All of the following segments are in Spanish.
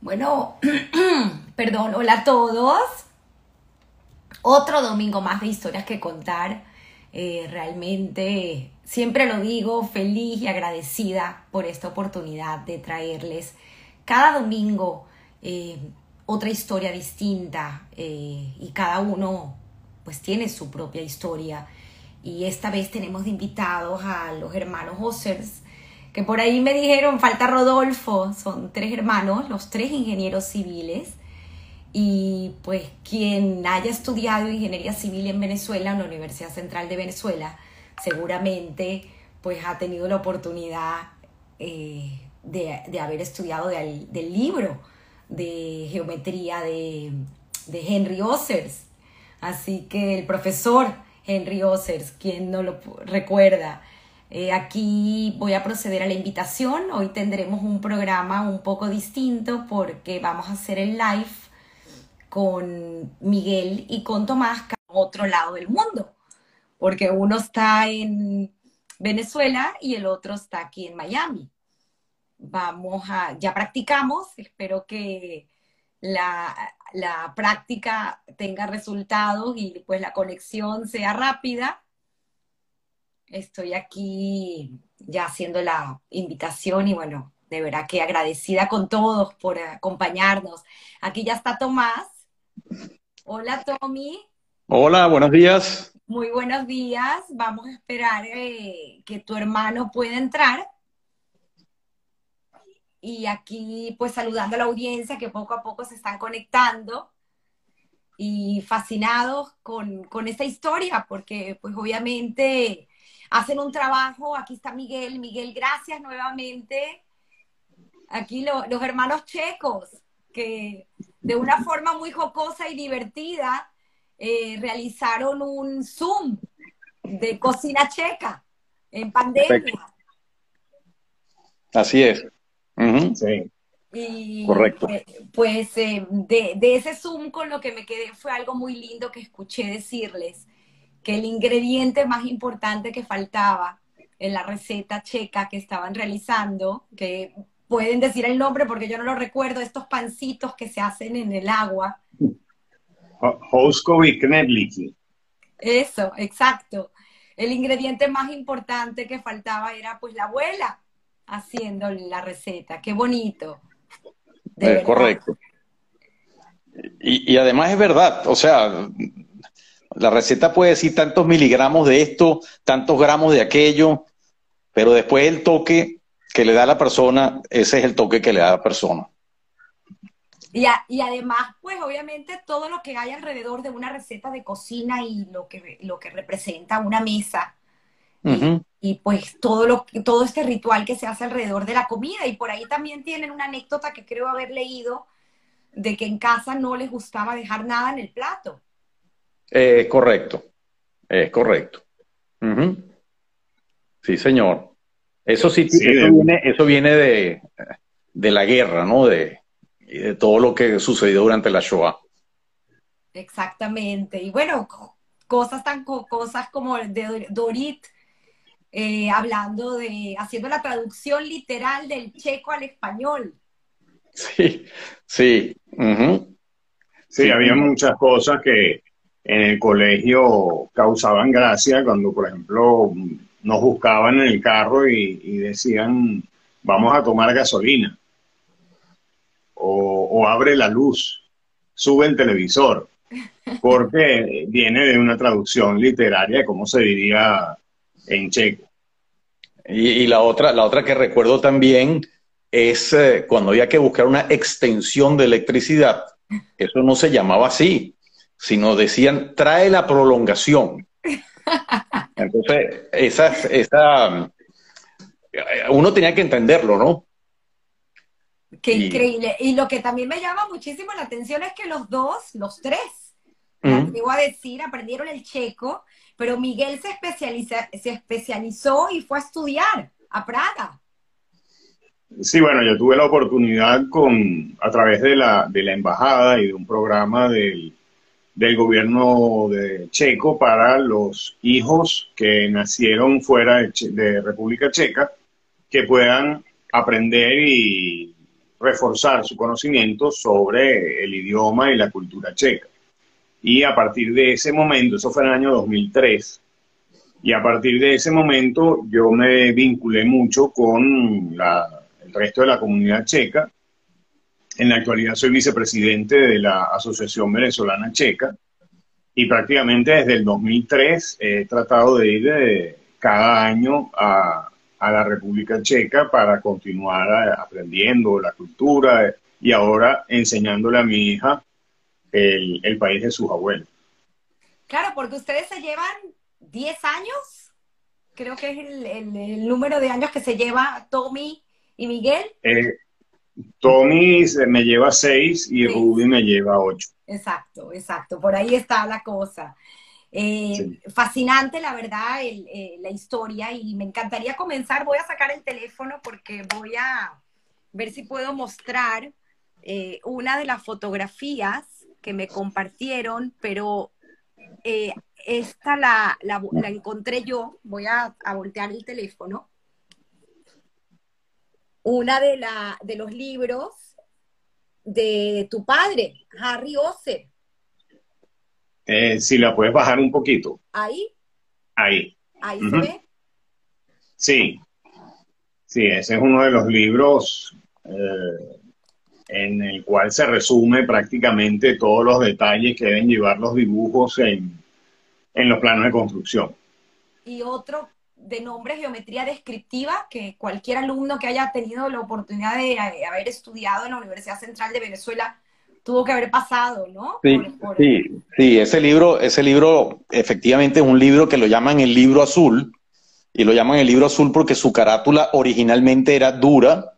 Bueno, perdón, hola a todos. Otro domingo más de historias que contar. Eh, realmente, siempre lo digo, feliz y agradecida por esta oportunidad de traerles cada domingo eh, otra historia distinta eh, y cada uno pues tiene su propia historia. Y esta vez tenemos invitados a los hermanos Ossers, que por ahí me dijeron, falta Rodolfo, son tres hermanos, los tres ingenieros civiles. Y pues quien haya estudiado ingeniería civil en Venezuela, en la Universidad Central de Venezuela, seguramente pues ha tenido la oportunidad eh, de, haber estudiado del libro de geometría de, de Henry Ossers. Así que el profesor Henry Ossers, quien no lo recuerda, eh, aquí voy a proceder a la invitación. Hoy tendremos un programa un poco distinto porque vamos a hacer el live con Miguel y con Tomás, que otro lado del mundo, porque uno está en Venezuela y el otro está aquí en Miami. Vamos a, ya practicamos, espero que la, la práctica tenga resultados y pues la conexión sea rápida Estoy aquí ya haciendo la invitación y bueno, de verdad que agradecida con todos por acompañarnos. Aquí ya está Tomás. Hola Tommy. Hola, buenos días. Muy buenos días. Vamos a esperar eh, que tu hermano pueda entrar. Y aquí pues saludando a la audiencia que poco a poco se están conectando y fascinados con, con esta historia, porque pues obviamente hacen un trabajo. Aquí está Miguel. Miguel, gracias nuevamente. Aquí los hermanos checos, que de una forma muy jocosa y divertida eh, realizaron un Zoom de cocina checa en pandemia. Así es. Sí. Y Correcto. Pues, pues eh, de, de, ese Zoom con lo que me quedé fue algo muy lindo que escuché decirles que el ingrediente más importante que faltaba en la receta checa que estaban realizando, que pueden decir el nombre porque yo no lo recuerdo, estos pancitos que se hacen en el agua. Knedliki. Eso, exacto. El ingrediente más importante que faltaba era pues la abuela haciendo la receta. Qué bonito. Es correcto. Y, y, además es verdad, o sea, la receta puede decir tantos miligramos de esto, tantos gramos de aquello, pero después el toque que le da a la persona, ese es el toque que le da a la persona. Y, y, además, pues obviamente todo lo que hay alrededor de una receta de cocina y lo que, lo que representa una mesa. y, pues todo, lo, todo este ritual que se hace alrededor de la comida. Y por ahí también tienen una anécdota que creo haber leído de que en casa no les gustaba dejar nada en el plato. Es correcto, es correcto. Sí, señor. Eso sí, eso, viene, de, la guerra, ¿no? De, de todo lo que sucedió durante la Shoah. Exactamente. Y bueno, cosas tan cosas como de Dorit, eh, hablando de, haciendo la traducción literal del checo al español. Sí, sí. Sí, había muchas cosas que, en el colegio causaban gracia cuando, por ejemplo, nos buscaban en el carro y, decían, vamos a tomar gasolina, o, abre la luz, sube el televisor, porque viene de una traducción literaria, como se diría en checo. Y, la, otra, la otra que recuerdo también es eh, cuando había que buscar una extensión de electricidad, eso no se llamaba así, sino decían, trae la prolongación. Entonces, esa, esa, uno tenía que entenderlo, ¿no? Qué increíble. Y lo que también me llama muchísimo la atención es que los dos, los tres, uh a decir, aprendieron el checo, pero Miguel se, especializa, se especializó y fue a estudiar a Praga. Sí, bueno, yo tuve la oportunidad con, a través de la, de la embajada y de un programa del del gobierno de checo para los hijos que nacieron fuera de, República Checa que puedan aprender y reforzar su conocimiento sobre el idioma y la cultura checa. Y a partir de ese momento, eso fue en el año 2003, y a partir de ese momento yo me vinculé mucho con el resto de la comunidad checa. En la actualidad soy vicepresidente de la Asociación Venezolana Checa y prácticamente desde el 2003 he tratado de ir eh, cada año a, la República Checa para continuar eh, aprendiendo la cultura eh, y ahora enseñándole a mi hija el, el país de sus abuelos. Claro, porque ustedes se llevan 10 años, creo que es el, número de años que se lleva Tommy y Miguel. Eh, Tommy me lleva 6 y Ruby me lleva 8. Exacto, exacto, por ahí está la cosa. Eh, fascinante, la verdad, eh, la historia y me encantaría comenzar. Voy a sacar el teléfono porque voy a ver si puedo mostrar una de las fotografías que me compartieron, pero esta la, la, encontré yo, voy a, voltear el teléfono. Una de, la, de los libros de tu padre, Harry Oser. Eh, si la puedes bajar un poquito. Ahí. Ahí. Ahí se ve. Sí. Sí, ese es uno de los libros eh, en el cual se resume prácticamente todos los detalles que deben llevar los dibujos en, en los planos de construcción. Y otro de nombre geometría descriptiva, que cualquier alumno que haya tenido la oportunidad de haber estudiado en la Universidad Central de Venezuela tuvo que haber pasado, ¿no? Sí, sí, sí, ese libro, ese libro efectivamente es un libro que lo llaman el libro azul, y lo llaman el libro azul porque su carátula originalmente era dura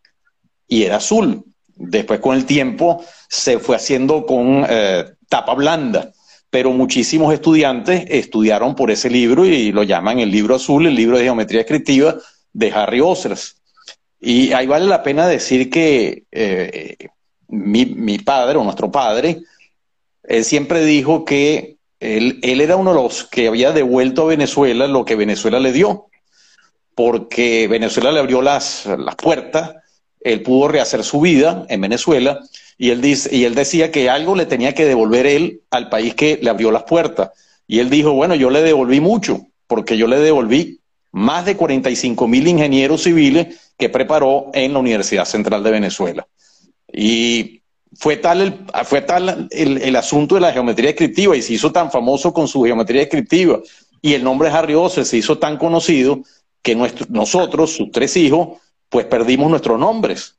y era azul. Después con el tiempo se fue haciendo con eh, tapa blanda pero muchísimos estudiantes estudiaron por ese libro y lo llaman el libro azul, el libro de geometría descriptiva de Harry Osras. Y ahí vale la pena decir que eh, mi, padre o nuestro padre, él siempre dijo que él, era uno de los que había devuelto a Venezuela lo que Venezuela le dio, porque Venezuela le abrió las, las puertas, él pudo rehacer su vida en Venezuela y él, dice, y él decía que algo le tenía que devolver él al país que le abrió las puertas. Y él dijo, bueno, yo le devolví mucho, porque yo le devolví más de 45 mil ingenieros civiles que preparó en la Universidad Central de Venezuela. Y fue tal el, fue tal el, asunto de la geometría descriptiva y se hizo tan famoso con su geometría descriptiva y el nombre Harry Osser se hizo tan conocido que nosotros, sus tres hijos, pues perdimos nuestros nombres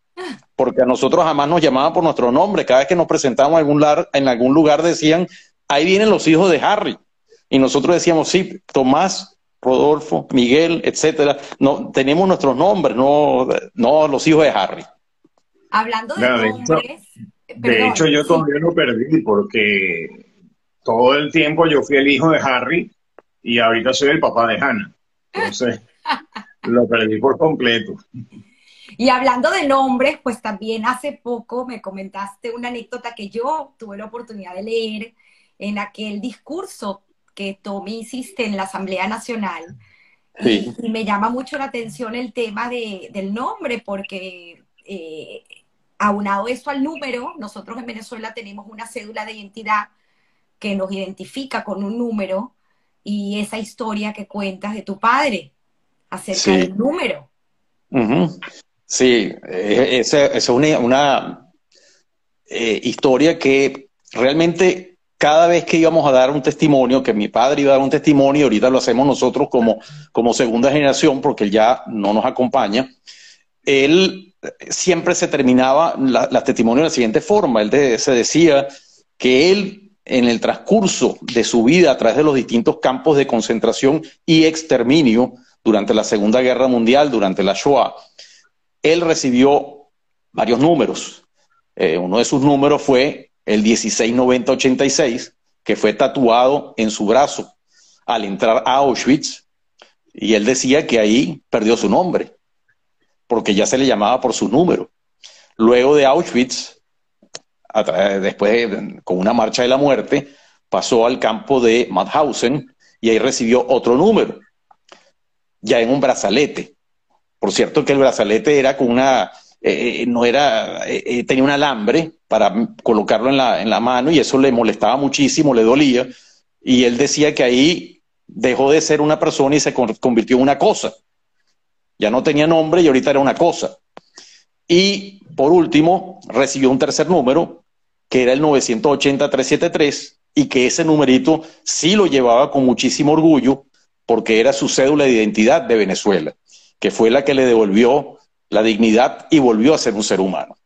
porque a nosotros jamás nos llamaban por nuestro nombre. Cada vez que nos presentamos en algún, lugar, en algún lugar decían, ahí vienen los hijos de Harry. Y nosotros decíamos, sí, Tomás, Rodolfo, Miguel, etcétera. No, tenemos nuestros nombres, no, no los hijos de Harry. Hablando de nombres. de hecho, yo todavía lo perdí porque todo el tiempo yo fui el hijo de Harry y ahorita soy el papá de Hannah. Entonces, lo perdí por completo. Y hablando de nombres, pues también hace poco me comentaste una anécdota que yo tuve la oportunidad de leer en aquel discurso que me hiciste en la Asamblea Nacional. Y, me llama mucho la atención el tema del nombre, porque eh, aunado eso al número, nosotros en Venezuela tenemos una cédula de identidad que nos identifica con un número y esa historia que cuentas de tu padre acerca del número. Sí, esa, es una, eh, historia que realmente cada vez que íbamos a dar un testimonio, que mi padre iba a dar un testimonio, ahorita lo hacemos nosotros como, como segunda generación, porque él ya no nos acompaña, él siempre se terminaba la, la testimonio de la siguiente forma. Él se decía que él, en el transcurso de su vida a través de los distintos campos de concentración y exterminio durante la Segunda Guerra Mundial, durante la Shoah, él recibió varios números. Eh, uno de sus números fue el 169086, que fue tatuado en su brazo al entrar a Auschwitz, y él decía que ahí perdió su nombre, porque ya se le llamaba por su número. Luego de Auschwitz, después con una marcha de la muerte, pasó al campo de Mauthausen y ahí recibió otro número, ya en un brazalete Por cierto que el brazalete era con una, eh, no era, tenía un alambre para colocarlo en la, en la mano y eso le molestaba muchísimo, le dolía. Y él decía que ahí dejó de ser una persona y se convirtió en una cosa. Ya no tenía nombre y ahorita era una cosa. Y por último, recibió un tercer número, que era el 980-373, y que ese numerito sí lo llevaba con muchísimo orgullo, porque era su cédula de identidad de Venezuela, que fue la que le devolvió la dignidad y volvió a ser un ser humano.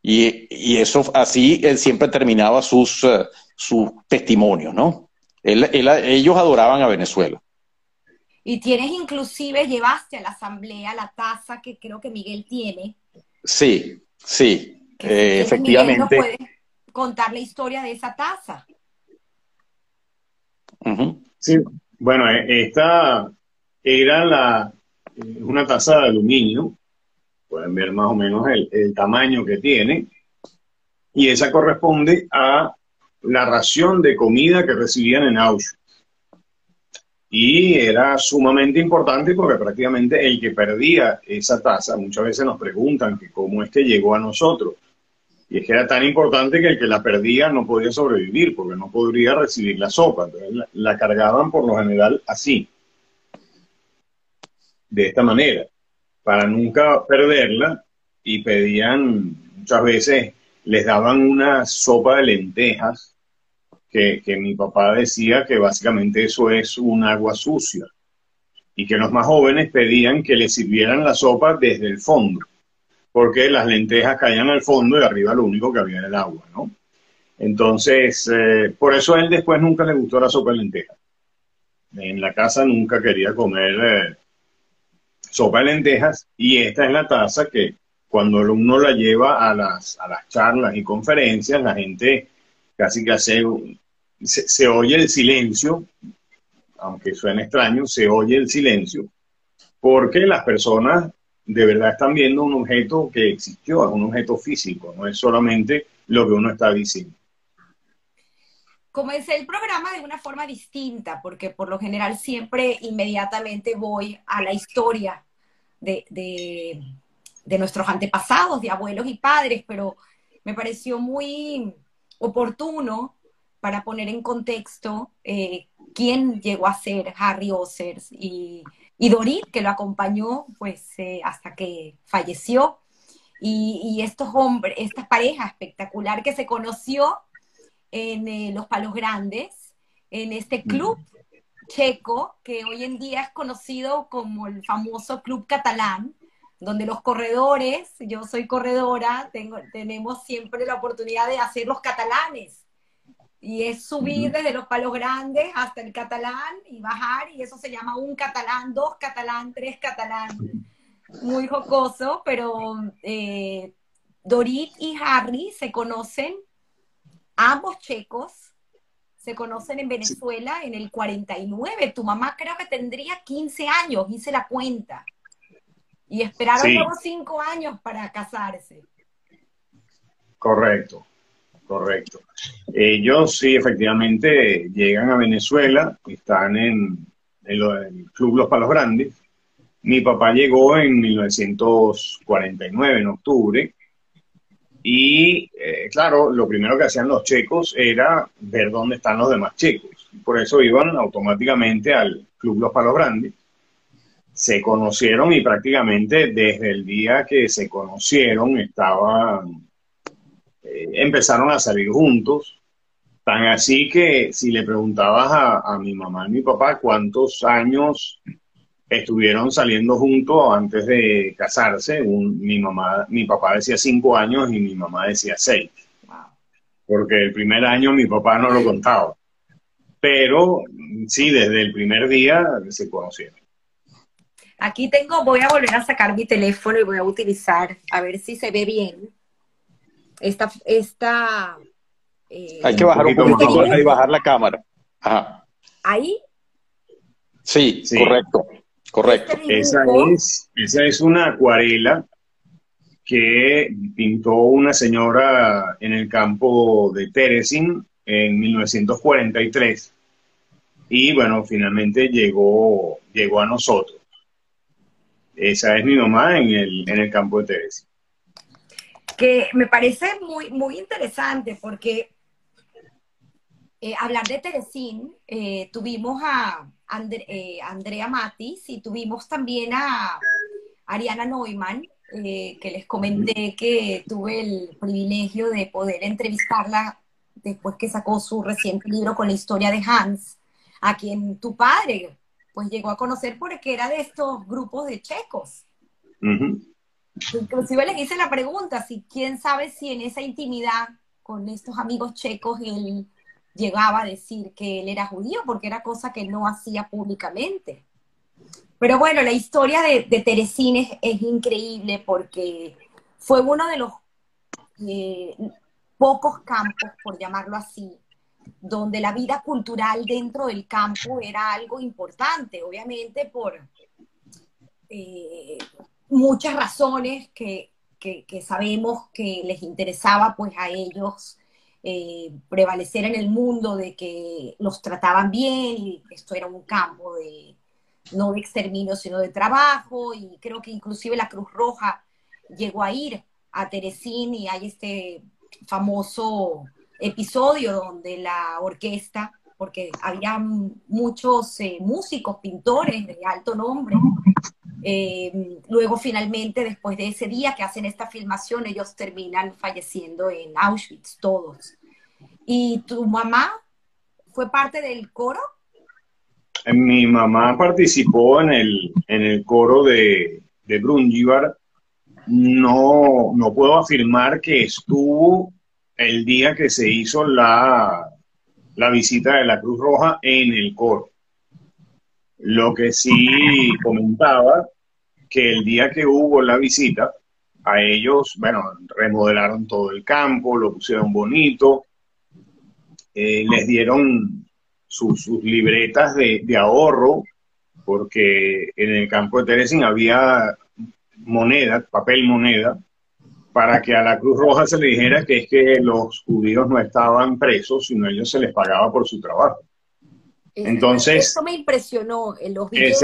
Y, eso así él siempre terminaba sus, uh, sus testimonios, ¿no? ellos adoraban a Venezuela. Y tienes inclusive, llevaste a la asamblea la taza que creo que Miguel tiene. Sí, sí, eh, efectivamente. Miguel puede contar la historia de esa taza. Sí, bueno, eh, esta era la, eh, una taza de aluminio, pueden ver más o menos el, el tamaño que tiene, y esa corresponde a la ración de comida que recibían en Auschwitz y era sumamente importante porque prácticamente el que perdía esa taza, muchas veces nos preguntan que cómo es que llegó a nosotros. Y es que era tan importante que el que la perdía no podía sobrevivir porque no podría recibir la sopa. Entonces la, cargaban por lo general así, de esta manera, para nunca perderla y pedían, muchas veces les daban una sopa de lentejas que, mi papá decía que básicamente eso es un agua sucia y que los más jóvenes pedían que le sirvieran la sopa desde el fondo, porque las lentejas caían al fondo y arriba lo único que había era el agua, ¿no? Entonces, eh, por eso a él después nunca le gustó la sopa de lentejas. En la casa nunca quería comer eh, sopa lentejas y esta es la taza que cuando uno la lleva a las, a las charlas y conferencias, la gente casi que hace se, oye el silencio, aunque suene extraño, se oye el silencio, porque las personas de verdad están viendo un objeto que existió, es un objeto físico, no es solamente lo que uno está diciendo. Comencé el programa de una forma distinta, porque por lo general siempre inmediatamente voy a la historia de, de nuestros antepasados, de abuelos y padres, pero me pareció muy oportuno para poner en contexto eh, quién llegó a ser Harry Ossers y, Dorit, que lo acompañó pues eh, hasta que falleció. Y, estos hombres, esta pareja espectacular que se conoció en eh, Los Palos Grandes, en este club checo que hoy en día es conocido como el famoso Club Catalán, donde los corredores, yo soy corredora, tengo, tenemos siempre la oportunidad de hacer los catalanes, y es subir desde los palos grandes hasta el catalán y bajar, y eso se llama un catalán, dos catalán, tres catalán. Muy jocoso, pero eh, Dorit y Harry se conocen, ambos checos, se conocen en Venezuela en el 49. Tu mamá creo que tendría 15 años, hice la cuenta. Y esperaron luego cinco años para casarse. Correcto. Correcto. Ellos sí, efectivamente, llegan a Venezuela, están en, el Club Los Palos Grandes. Mi papá llegó en 1949, en octubre, y eh, claro, lo primero que hacían los checos era ver dónde están los demás checos. Por eso iban automáticamente al Club Los Palos Grandes. Se conocieron y prácticamente desde el día que se conocieron estaban eh, empezaron a salir juntos. Tan así que si le preguntabas a, mi mamá y mi papá cuántos años estuvieron saliendo juntos antes de casarse, mi mamá, mi papá decía cinco años y mi mamá decía seis. Porque el primer año mi papá no lo contaba. Pero sí, desde el primer día se conocieron. Aquí tengo, voy a volver a sacar mi teléfono y voy a utilizar, a ver si se ve bien esta, esta eh, hay que bajar un poquito, hay bajar la cámara. ¿Ahí? Sí, correcto, correcto. Este esa, es, esa es una acuarela que pintó una señora en el campo de Teresin en 1943. Y bueno, finalmente llegó, llegó a nosotros. esa es mi mamá en el, en el campo de Teresa. Que me parece muy, muy interesante porque eh, hablar de Teresín, eh, tuvimos a eh, Andrea Matis y tuvimos también a Ariana Neumann, que les comenté que tuve el privilegio de poder entrevistarla después que sacó su reciente libro con la historia de Hans, a quien tu padre pues llegó a conocer porque era de estos grupos de checos. Inclusive les hice la pregunta, si quién sabe si en esa intimidad con estos amigos checos él llegaba a decir que él era judío, porque era cosa que no hacía públicamente. Pero bueno, la historia de, de es, increíble porque fue uno de los eh, pocos campos, por llamarlo así, donde la vida cultural dentro del campo era algo importante, obviamente por eh, muchas razones que, que, sabemos que les interesaba pues a ellos eh, prevalecer en el mundo de que los trataban bien y esto era un campo de no de exterminio sino de trabajo y creo que inclusive la Cruz Roja llegó a ir a Teresín y hay este famoso episodio donde la orquesta, porque había muchos eh, músicos, pintores de alto nombre, eh, luego finalmente, después de ese día que hacen esta filmación, ellos terminan falleciendo en Auschwitz, todos. ¿Y tu mamá fue parte del coro? Mi mamá participó en el, en el coro de, de. No, no puedo afirmar que estuvo el día que se hizo la, la visita de la Cruz Roja en el coro. Lo que sí comentaba, que el día que hubo la visita, a ellos, bueno, remodelaron todo el campo, lo pusieron bonito, eh, les dieron sus libretas de, de, ahorro, porque en el campo de Teresín había moneda, papel moneda, para que a la Cruz Roja se le dijera que es que los judíos no estaban presos, sino ellos se les pagaba por su trabajo. Entonces... Eso me impresionó, en los billetes.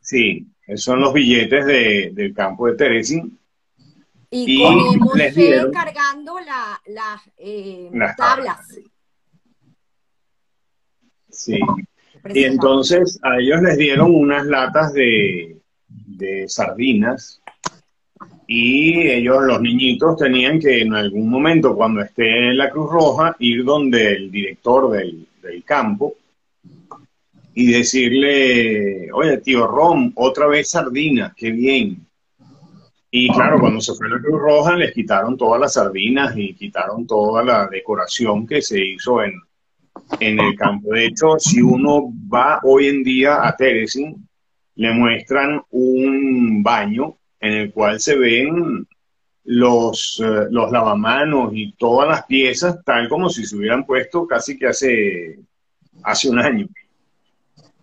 sí, son los billetes de, del campo de Teresín. Y, y les dieron, cargando eh, las tablas. Sí. Y entonces a ellos les dieron unas latas de, de sardinas y ellos, los niñitos, tenían que en algún momento, cuando esté en la Cruz Roja, ir donde el director del, campo y decirle, oye, tío Rom, otra vez sardina, qué bien. Y claro, cuando se fue la Cruz Roja, les quitaron todas las sardinas y quitaron toda la decoración que se hizo en, en el campo. De hecho, si uno va hoy en día a Teresin, le muestran un baño en el cual se ven los, eh, los lavamanos y todas las piezas tal como si se hubieran puesto casi que hace, hace un año.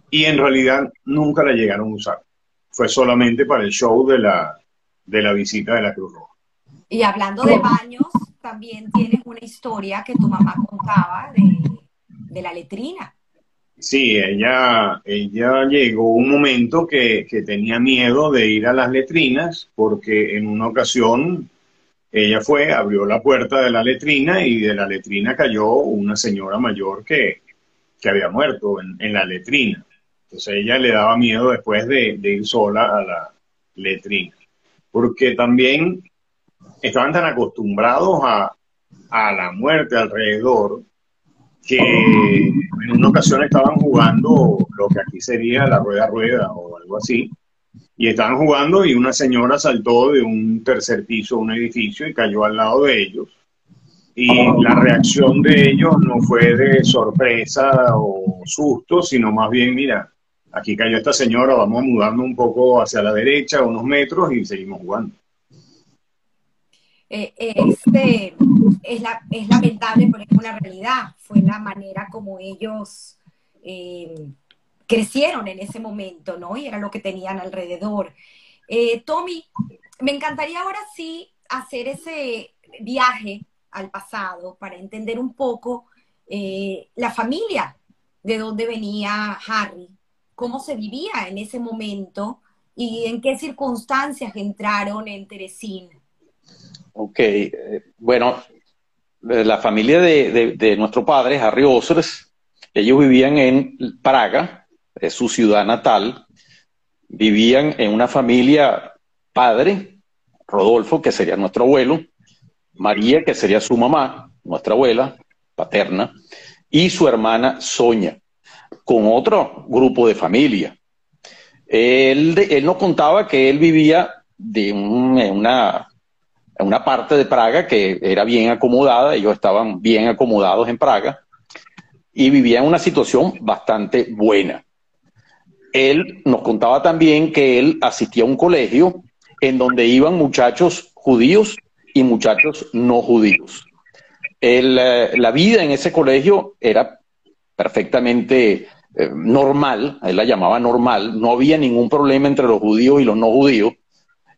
Y en realidad nunca la llegaron a usar. Fue solamente para el show de la, de la visita de la Cruz Roja. Y hablando de baños, también tienes una historia que tu mamá contaba de, de la letrina. Sí, ella, ella llegó un momento que, tenía miedo de ir a las letrinas porque en una ocasión ella fue, abrió la puerta de la letrina y de la letrina cayó una señora mayor que, había muerto en, la letrina. Entonces ella le daba miedo después de, ir sola a la letrina. Porque también estaban tan acostumbrados a, la muerte alrededor que en una ocasión estaban jugando lo que aquí sería la rueda rueda o algo así, y estaban jugando y una señora saltó de un tercer piso a un edificio y cayó al lado de ellos. Y la reacción de ellos no fue de sorpresa o susto, sino más bien, mira, aquí cayó esta señora, vamos mudando un poco hacia la derecha, unos metros y seguimos jugando. Eh, este, es, la, es lamentable, pero es una realidad. Fue la manera como ellos eh, crecieron en ese momento, ¿no? Y era lo que tenían alrededor. Eh, Tommy, me encantaría ahora sí hacer ese viaje al pasado para entender un poco la familia, de dónde venía Harry, cómo se vivía en ese momento y en qué circunstancias entraron en Teresín. Ok, eh, bueno, la familia de, nuestro padre, Harry Osres, ellos vivían en Praga, es su ciudad natal, vivían en una familia padre, Rodolfo, que sería nuestro abuelo, María, que sería su mamá, nuestra abuela paterna, y su hermana Soña, con otro grupo de familia. Él, él nos contaba que él vivía de en, una, una parte de Praga que era bien acomodada, ellos estaban bien acomodados en Praga, y vivía en una situación bastante buena. Él nos contaba también que él asistía a un colegio en donde iban muchachos judíos y muchachos no judíos. Eh, la vida en ese colegio era perfectamente eh, normal, él la llamaba normal, no había ningún problema entre los judíos y los no judíos,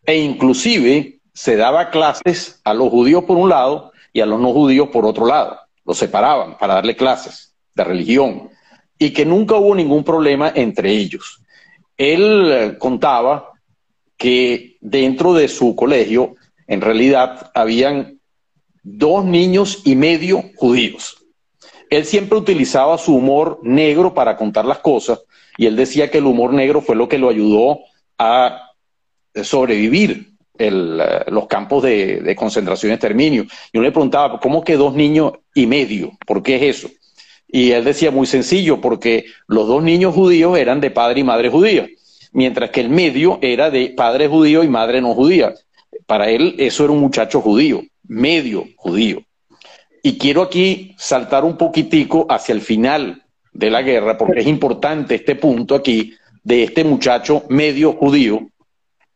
e inclusive se daba clases a los judíos por un lado y a los no judíos por otro lado, los separaban para darle clases de religión, y que nunca hubo ningún problema entre ellos. Él eh, contaba que dentro de su colegio, en realidad, habían dos niños y medio judíos. Él siempre utilizaba su humor negro para contar las cosas y él decía que el humor negro fue lo que lo ayudó a sobrevivir eh, los campos de, de, concentración y exterminio. Yo le preguntaba, ¿cómo que dos niños y medio? ¿Por qué es eso? Y él decía muy sencillo, porque los dos niños judíos eran de padre y madre judía mientras que el medio era de padre judío y madre no judía. Para él eso era un muchacho judío, medio judío. Y quiero aquí saltar un poquitico hacia el final de la guerra, porque es importante este punto aquí de este muchacho medio judío,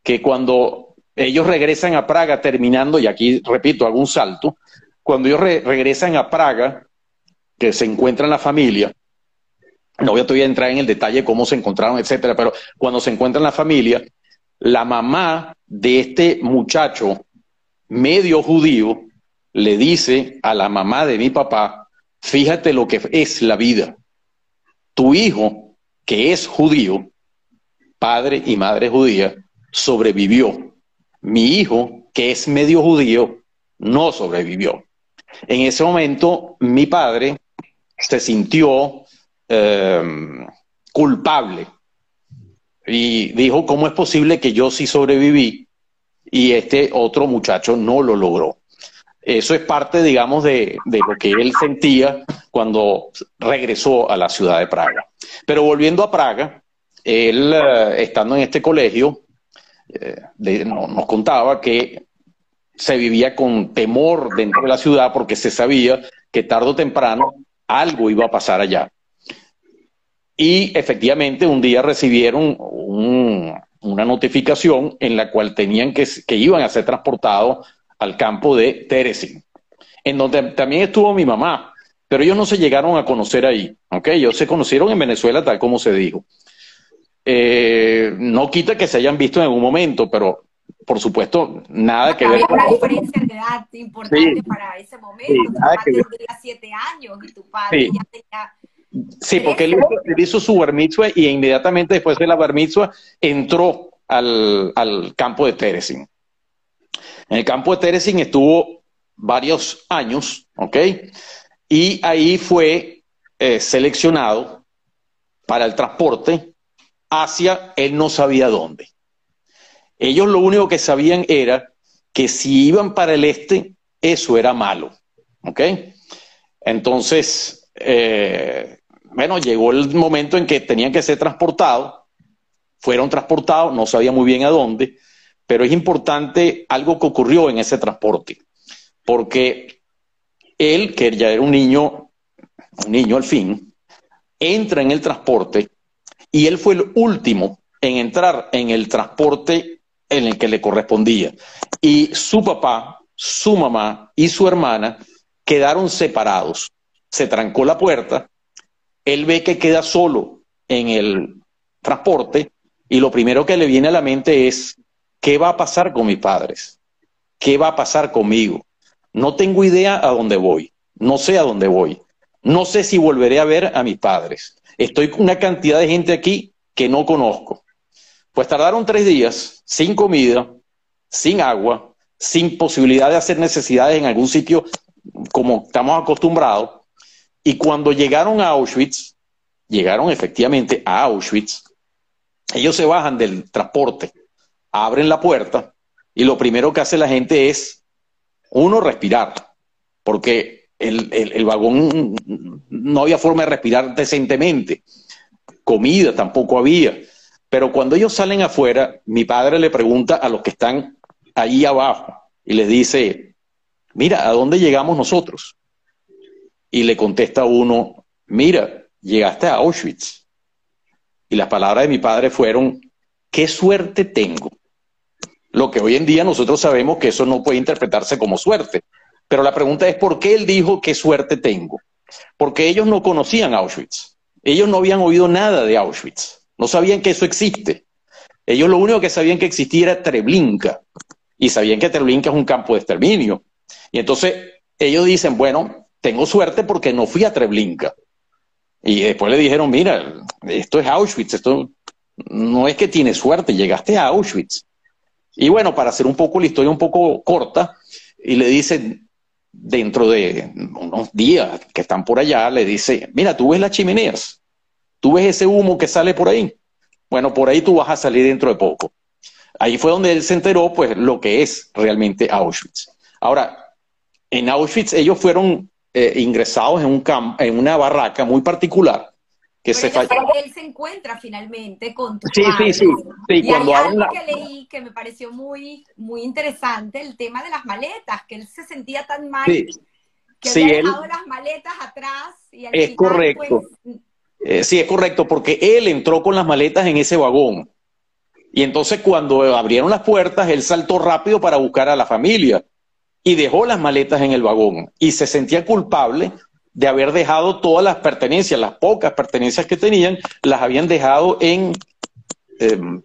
que cuando ellos regresan a Praga terminando, y aquí repito, hago un salto, cuando ellos regresan a Praga, que se encuentran la familia, no voy a entrar en el detalle de cómo se encontraron, etcétera, pero cuando se encuentra en la familia, la mamá de este muchacho medio judío le dice a la mamá de mi papá, fíjate lo que es la vida. Tu hijo, que es judío, padre y madre judía, sobrevivió. Mi hijo, que es medio judío, no sobrevivió. En ese momento, mi padre se sintió Em, culpable. Y dijo, ¿cómo es posible que yo sí sobreviví y este otro muchacho no lo logró? Eso es parte, digamos, de, lo que él sentía cuando regresó a la ciudad de Praga. Pero volviendo a Praga, él, eh, estando en este colegio, eh, nos contaba que se vivía con temor dentro de la ciudad porque se sabía que tarde o temprano algo iba a pasar allá. Y efectivamente un día recibieron una notificación en la cual tenían que, que iban a ser transportados al campo de Teresin, en donde también estuvo mi mamá, pero ellos no se llegaron a conocer ahí, ¿ok? Ellos se conocieron en Venezuela tal como se dijo. Eh, no quita que se hayan visto en algún momento, pero por supuesto, nada que ver con... una diferencia de edad importante para ese momento. tu mamá tenía siete años y tu padre ya tenía Sí, porque él hizo, su bar y inmediatamente después de la bar entró al, campo de Teresin. En el campo de Teresin estuvo varios años, ¿ok? Y ahí fue eh, seleccionado para el transporte hacia él no sabía dónde. Ellos lo único que sabían era que si iban para el este, eso era malo, ¿ok? Entonces, eh, bueno, llegó el momento en que tenían que ser transportados, fueron transportados, no sabía muy bien a dónde, pero es importante algo que ocurrió en ese transporte, porque él, que ya era un niño, un niño al fin, entra en el transporte y él fue el último en entrar en el transporte en el que le correspondía. Y su papá, su mamá y su hermana quedaron separados. Se trancó la puerta él ve que queda solo en el transporte y lo primero que le viene a la mente es, ¿qué va a pasar con mis padres? ¿Qué va a pasar conmigo? No tengo idea a dónde voy, no sé a dónde voy, no sé si volveré a ver a mis padres. Estoy con una cantidad de gente aquí que no conozco. Pues tardaron tres días sin comida, sin agua, sin posibilidad de hacer necesidades en algún sitio como estamos acostumbrados. Y cuando llegaron a Auschwitz, llegaron efectivamente a Auschwitz, ellos se bajan del transporte, abren la puerta y lo primero que hace la gente es, uno, respirar, porque el, el vagón no había forma de respirar decentemente, comida tampoco había. Pero cuando ellos salen afuera, mi padre le pregunta a los que están ahí abajo y les dice, mira, ¿a dónde llegamos nosotros? Y le contesta uno, mira, llegaste a Auschwitz. Y las palabras de mi padre fueron, qué suerte tengo. Lo que hoy en día nosotros sabemos que eso no puede interpretarse como suerte. Pero la pregunta es, ¿por qué él dijo qué suerte tengo? Porque ellos no conocían Auschwitz. Ellos no habían oído nada de Auschwitz. No sabían que eso existe. Ellos lo único que sabían que existía era Treblinka. Y sabían que Treblinka es un campo de exterminio. Y entonces ellos dicen, bueno, tengo suerte porque no fui a Treblinka. Y después le dijeron, mira, esto es Auschwitz, esto no es que tienes suerte, llegaste a Auschwitz. Y bueno, para hacer un poco la historia un poco corta, y le dicen, dentro de unos días que están por allá, le dice, mira, tú ves las chimeneas, Tú ves ese humo que sale por ahí. Bueno, por ahí tú vas a salir dentro de poco. Ahí fue donde él se enteró, pues, lo que es realmente Auschwitz. Ahora, en Auschwitz ellos fueron eh, ingresados en, un en una barraca muy particular. Que se él, él, se encuentra finalmente con tu Sí, sí, sí. sí y cuando hay algo que leí que me pareció muy, muy interesante, el tema de las maletas, que él se sentía tan mal que había dejado las maletas atrás y al es final, correcto. Pues, eh, sí, es correcto, porque él entró con las maletas en ese vagón. Y entonces cuando abrieron las puertas, él saltó rápido para buscar a la familia y dejó las maletas en el vagón. Y se sentía culpable de haber dejado todas las pertenencias, las pocas pertenencias que tenían, las habían dejado en em,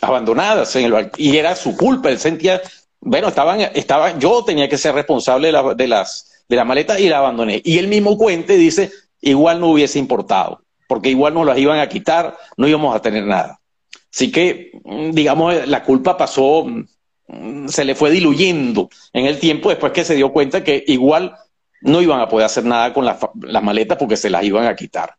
abandonadas en el y era su culpa. Él sentía, bueno, estaban, estaban, yo tenía que ser responsable de, la, de las de las maletas y la abandoné. Y él mismo cuente, dice, igual no hubiese importado, porque igual nos las iban a quitar, no íbamos a tener nada. Así que, mm, digamos, la culpa pasó, mm, se le fue diluyendo en el tiempo después que se dio cuenta que igual no iban a poder hacer nada con las, maletas porque se las iban a quitar.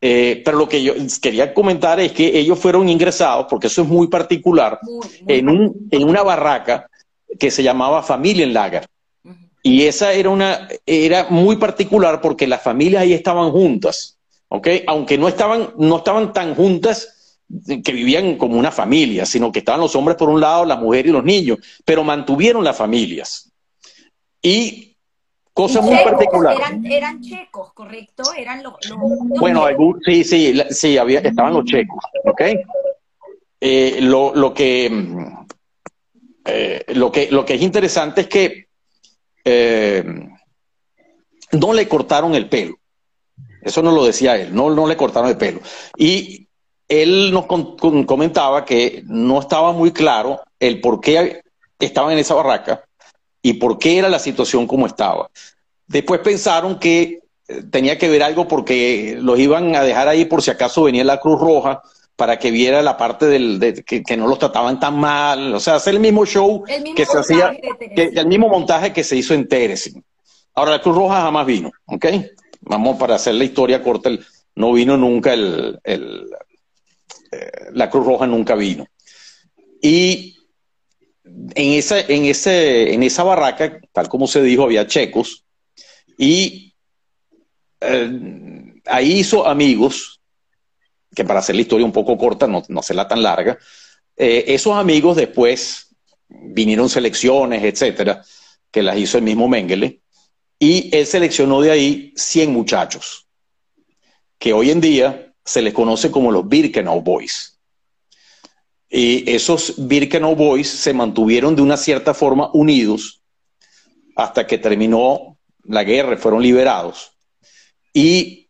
Eh, pero lo que yo quería comentar es que ellos fueron ingresados, porque eso es muy particular, en, un, en una barraca que se llamaba Familienlager. Y esa era una, era muy particular porque las familias ahí estaban juntas, ¿ok? Aunque no estaban, no estaban tan juntas que vivían como una familia, sino que estaban los hombres por un lado, las mujeres y los niños, pero mantuvieron las familias. Y cosa muy particular. Eran, checos, ¿correcto? Eran los... bueno, sí, sí, sí, había, estaban los checos, ¿ok? Eh, lo, lo, que, eh, lo, que, lo que es interesante es que eh, no le cortaron el pelo. Eso no lo decía él, no, no le cortaron el pelo. Y él nos comentaba que no estaba muy claro el por qué estaban en esa barraca y por qué era la situación como estaba. Después pensaron que eh, tenía que ver algo porque los iban a dejar ahí por si acaso venía la Cruz Roja para que viera la parte del, de, que, no los trataban tan mal, o sea, hacer el mismo show que se hacía, que, el mismo montaje que se hizo en Teresin. Ahora, la Cruz Roja jamás vino, ¿ok? Vamos para hacer la historia corta, no vino nunca el, el eh, la Cruz Roja nunca vino. Y en esa, en, ese, en esa barraca, tal como se dijo, había checos y eh, ahí hizo amigos que para hacer la historia un poco corta, no, no la tan larga, eh, esos amigos después vinieron selecciones, etcétera, que las hizo el mismo Mengele, y él seleccionó de ahí 100 muchachos, que hoy en día se les conoce como los Birkenau Boys. Y esos Birkenau Boys se mantuvieron de una cierta forma unidos hasta que terminó la guerra, fueron liberados. Y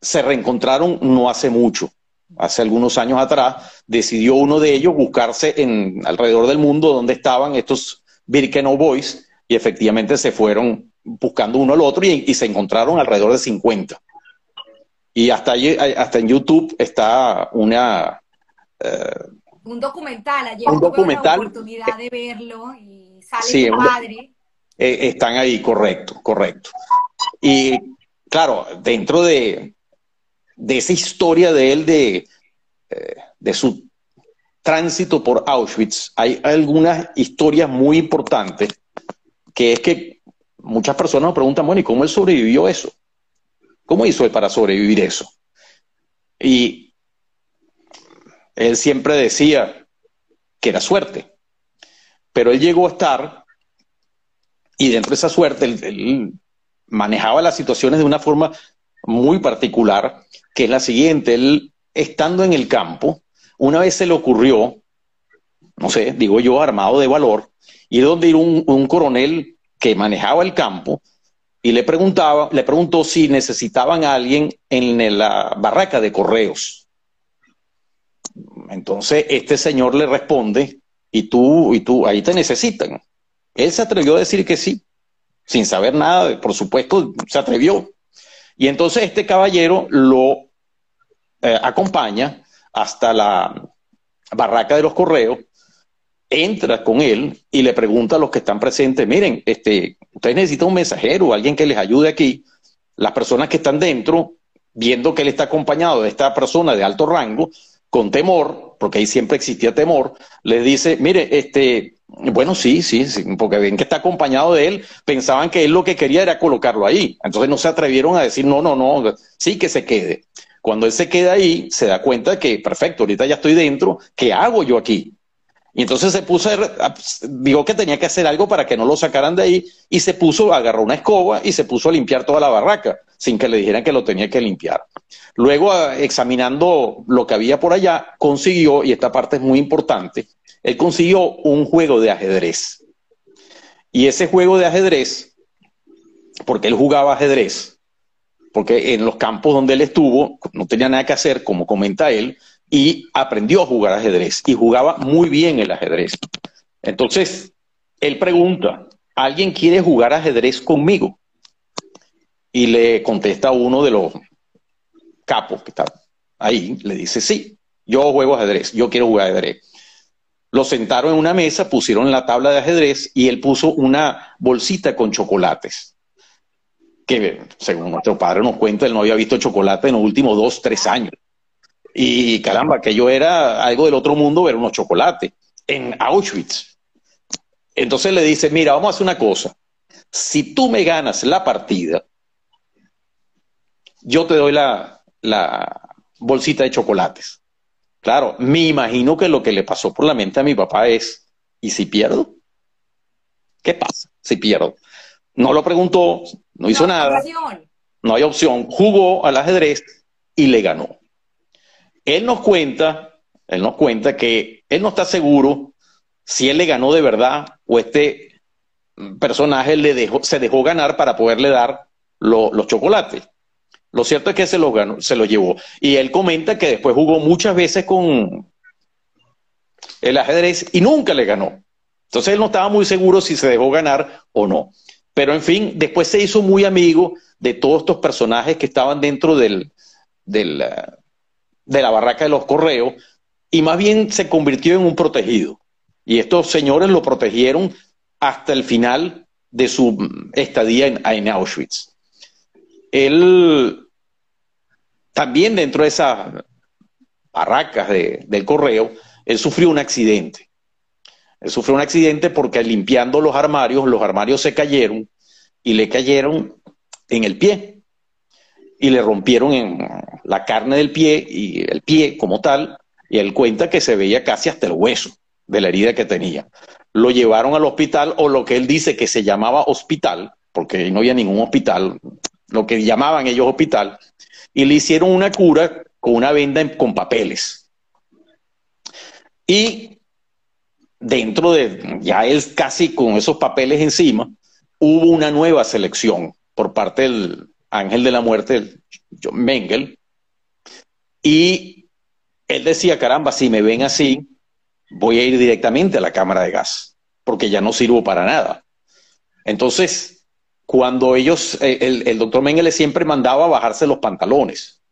se reencontraron no hace mucho, hace algunos años atrás, decidió uno de ellos buscarse en alrededor del mundo donde estaban estos Birkenau Boys y efectivamente se fueron buscando uno al otro y, se encontraron alrededor de 50. Y hasta, hasta en YouTube está una, un documental, ayer un documental, la oportunidad de verlo y sale sí, su padre. están ahí, correcto, correcto. Y claro, dentro de, de esa historia de él, de, de su tránsito por Auschwitz, hay algunas historias muy importantes, que es que muchas personas nos preguntan, bueno, ¿y cómo él sobrevivió eso? ¿Cómo hizo él para sobrevivir eso? Y él siempre decía que era suerte, pero él llegó a estar, y dentro de esa suerte, él, manejaba las situaciones de una forma muy particular, que es la siguiente, él estando en el campo, una vez se le ocurrió, no sé, digo yo, armado de valor, ir donde ir un, un coronel que manejaba el campo y le preguntaba, le preguntó si necesitaban a alguien en la barraca de correos. Entonces este señor le responde, y tú, y tú, ahí te necesitan. Él se atrevió a decir que sí, sin saber nada, por supuesto, se atrevió. Y entonces este caballero lo eh, acompaña hasta la barraca de los correos, entra con él y le pregunta a los que están presentes, miren, este, ustedes necesitan un mensajero, alguien que les ayude aquí. Las personas que están dentro, viendo que él está acompañado de esta persona de alto rango, con temor, porque ahí siempre existía temor, les dice, mire, este, bueno, sí, sí, sí, porque ven que está acompañado de él, pensaban que él lo que quería era colocarlo ahí. Entonces no se atrevieron a decir, no, no, no, sí que se quede. Cuando él se queda ahí, se da cuenta de que, perfecto, ahorita ya estoy dentro, ¿qué hago yo aquí? Y entonces se puso, a, digo que tenía que hacer algo para que no lo sacaran de ahí, y se puso, agarró una escoba y se puso a limpiar toda la barraca, sin que le dijeran que lo tenía que limpiar. Luego, examinando lo que había por allá, consiguió, y esta parte es muy importante, él consiguió un juego de ajedrez. Y ese juego de ajedrez, porque él jugaba ajedrez, porque en los campos donde él estuvo no tenía nada que hacer, como comenta él, y aprendió a jugar ajedrez y jugaba muy bien el ajedrez. Entonces, él pregunta, ¿alguien quiere jugar ajedrez conmigo? Y le contesta uno de los capos que está ahí, le dice, sí, yo juego ajedrez, yo quiero jugar ajedrez. Lo sentaron en una mesa, pusieron la tabla de ajedrez y él puso una bolsita con chocolates que según nuestro padre nos cuenta, él no había visto chocolate en los últimos dos, tres años. Y caramba, que yo era algo del otro mundo ver unos chocolates en Auschwitz. Entonces le dice, mira, vamos a hacer una cosa. Si tú me ganas la partida, yo te doy la, la bolsita de chocolates. Claro, me imagino que lo que le pasó por la mente a mi papá es, ¿y si pierdo? ¿Qué pasa si pierdo? No lo preguntó, no hizo nada. No hay opción. Jugó al ajedrez y le ganó. Él nos cuenta, él nos cuenta que él no está seguro si él le ganó de verdad o este personaje le dejó, se dejó ganar para poderle dar los chocolates. Lo cierto es que se los ganó, se los llevó. Y él comenta que después jugó muchas veces con el ajedrez y nunca le ganó. Entonces él no estaba muy seguro si se dejó ganar o no. Pero en fin, después se hizo muy amigo de todos estos personajes que estaban dentro del, del, eh, de la barraca de los correos y más bien se convirtió en un protegido. Y estos señores lo protegieron hasta el final de su estadía en, Auschwitz. Él también dentro de esas barracas del correo, él sufrió un accidente. Él sufrió un accidente porque limpiando los armarios, los armarios se cayeron y le cayeron en el pie y le rompieron en la carne del pie y el pie como tal, y él cuenta que se veía casi hasta el hueso de la herida que tenía. Lo llevaron al hospital o lo que él dice que se llamaba hospital, porque no había ningún hospital, lo que llamaban ellos hospital, y le hicieron una cura con una venda con papeles. Y dentro de, ya él casi con esos papeles encima, hubo una nueva selección por parte del ángel de la muerte, John Mengel, y él decía, caramba, si me ven así, voy a ir directamente a la cámara de gas, porque ya no sirvo para nada. Entonces, cuando ellos, eh, el, el doctor Mengele siempre mandaba bajarse los pantalones.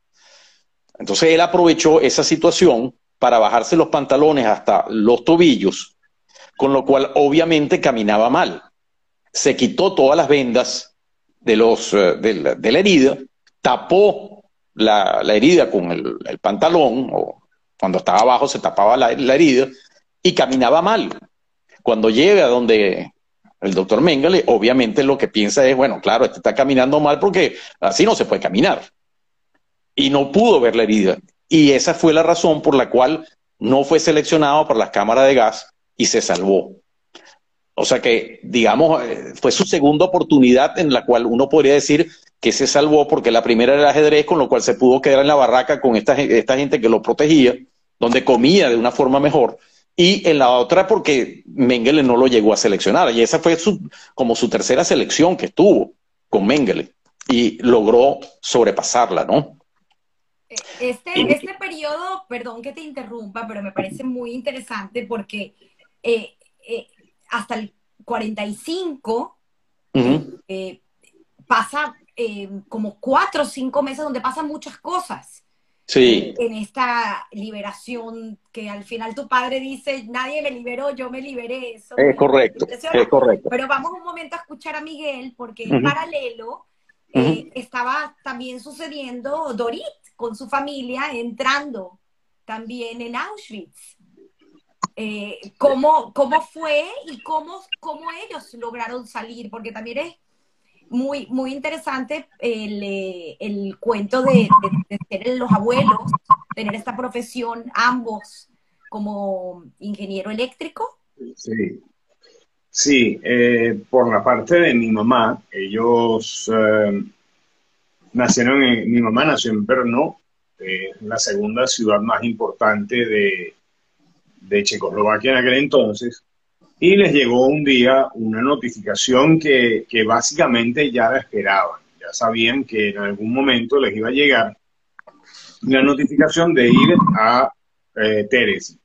Entonces él aprovechó esa situación para bajarse los pantalones hasta los tobillos, con lo cual obviamente caminaba mal. Se quitó todas las vendas de, los, eh, de, la, herida, tapó la, herida con el, pantalón, o cuando estaba abajo se tapaba la, herida, y caminaba mal. Cuando llega a donde el doctor Mengele, obviamente lo que piensa es, bueno, claro, este está caminando mal porque así no se puede caminar. Y no pudo ver la herida. Y esa fue la razón por la cual no fue seleccionado por las cámaras de gas y se salvó. O sea que, digamos, eh, fue su segunda oportunidad en la cual uno podría decir que se salvó porque la primera era el ajedrez, con lo cual se pudo quedar en la barraca con esta, esta gente que lo protegía, donde comía de una forma mejor y en la otra porque Mengele no lo llegó a seleccionar. Y esa fue su, como su tercera selección que estuvo con Mengele y logró sobrepasarla, ¿no? Eh, este, este periodo, perdón que te interrumpa, pero me parece muy interesante porque eh, eh, hasta el 45 pasa como cuatro o cinco meses donde pasan muchas cosas sí. en esta liberación que al final tu padre dice, nadie me liberó, yo me liberé. Eso es correcto, es correcto. Pero vamos un momento a escuchar a Miguel, porque en paralelo eh, estaba también sucediendo Dorit con su familia entrando también en Auschwitz. Eh, ¿cómo, ¿Cómo fue y cómo, cómo ellos lograron salir? Porque también es muy, muy interesante el, eh, el cuento de, de, los abuelos, tener esta profesión, ambos como ingeniero eléctrico. Sí, sí eh, por la parte de mi mamá, ellos nacieron en, mi mamá nació en Brno, la segunda ciudad más importante de, de Checoslovaquia en aquel entonces, y les llegó un día una notificación que, básicamente ya la esperaban, ya sabían que en algún momento les iba a llegar la notificación de ir a eh, Teres.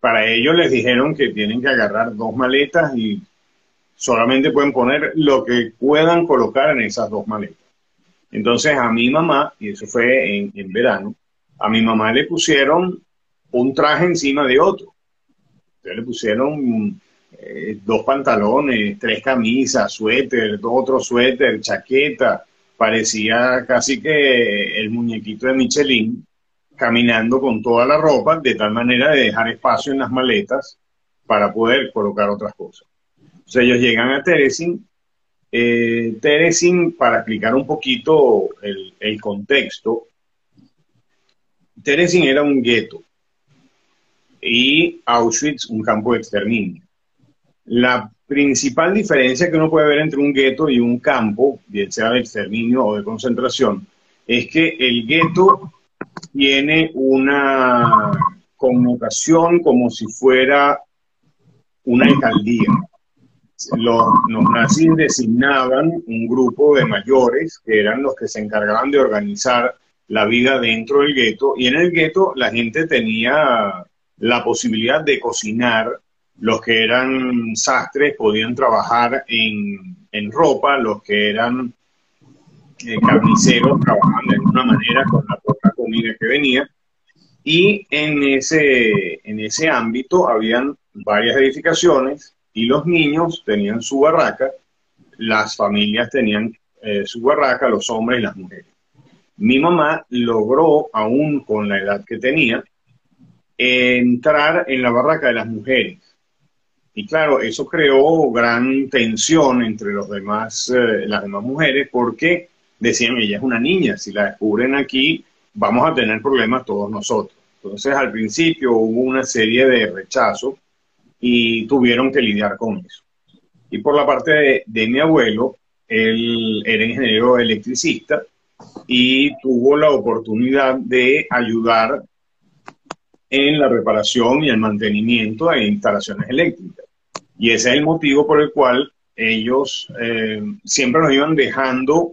Para ellos les dijeron que tienen que agarrar dos maletas y solamente pueden poner lo que puedan colocar en esas dos maletas. Entonces a mi mamá, y eso fue en, en verano, a mi mamá le pusieron un traje encima de otro le pusieron eh, dos pantalones, tres camisas, suéter, otro suéter, chaqueta. Parecía casi que el muñequito de Michelin caminando con toda la ropa de tal manera de dejar espacio en las maletas para poder colocar otras cosas. Entonces ellos llegan a Teresin. Eh, Teresin, para explicar un poquito el, el contexto, Teresin era un gueto y Auschwitz un campo de exterminio. La principal diferencia que uno puede ver entre un gueto y un campo, bien sea de exterminio o de concentración, es que el gueto tiene una connotación como si fuera una alcaldía. Los, los, nazis designaban un grupo de mayores que eran los que se encargaban de organizar la vida dentro del gueto y en el gueto la gente tenía la posibilidad de cocinar. Los que eran sastres podían trabajar en, ropa, los que eran eh, carniceros trabajaban de alguna manera con la poca comida que venía. Y en ese, en ese ámbito habían varias edificaciones y los niños tenían su barraca, las familias tenían eh, su barraca, los hombres y las mujeres. Mi mamá logró, aún con la edad que tenía, entrar en la barraca de las mujeres. Y claro, eso creó gran tensión entre los demás, eh, las demás mujeres porque decían, ella es una niña, si la descubren aquí, vamos a tener problemas todos nosotros. Entonces, al principio hubo una serie de rechazos y tuvieron que lidiar con eso. Y por la parte de, de mi abuelo, él era ingeniero electricista y tuvo la oportunidad de ayudar en la reparación y el mantenimiento de instalaciones eléctricas. Y ese es el motivo por el cual ellos eh, siempre nos iban dejando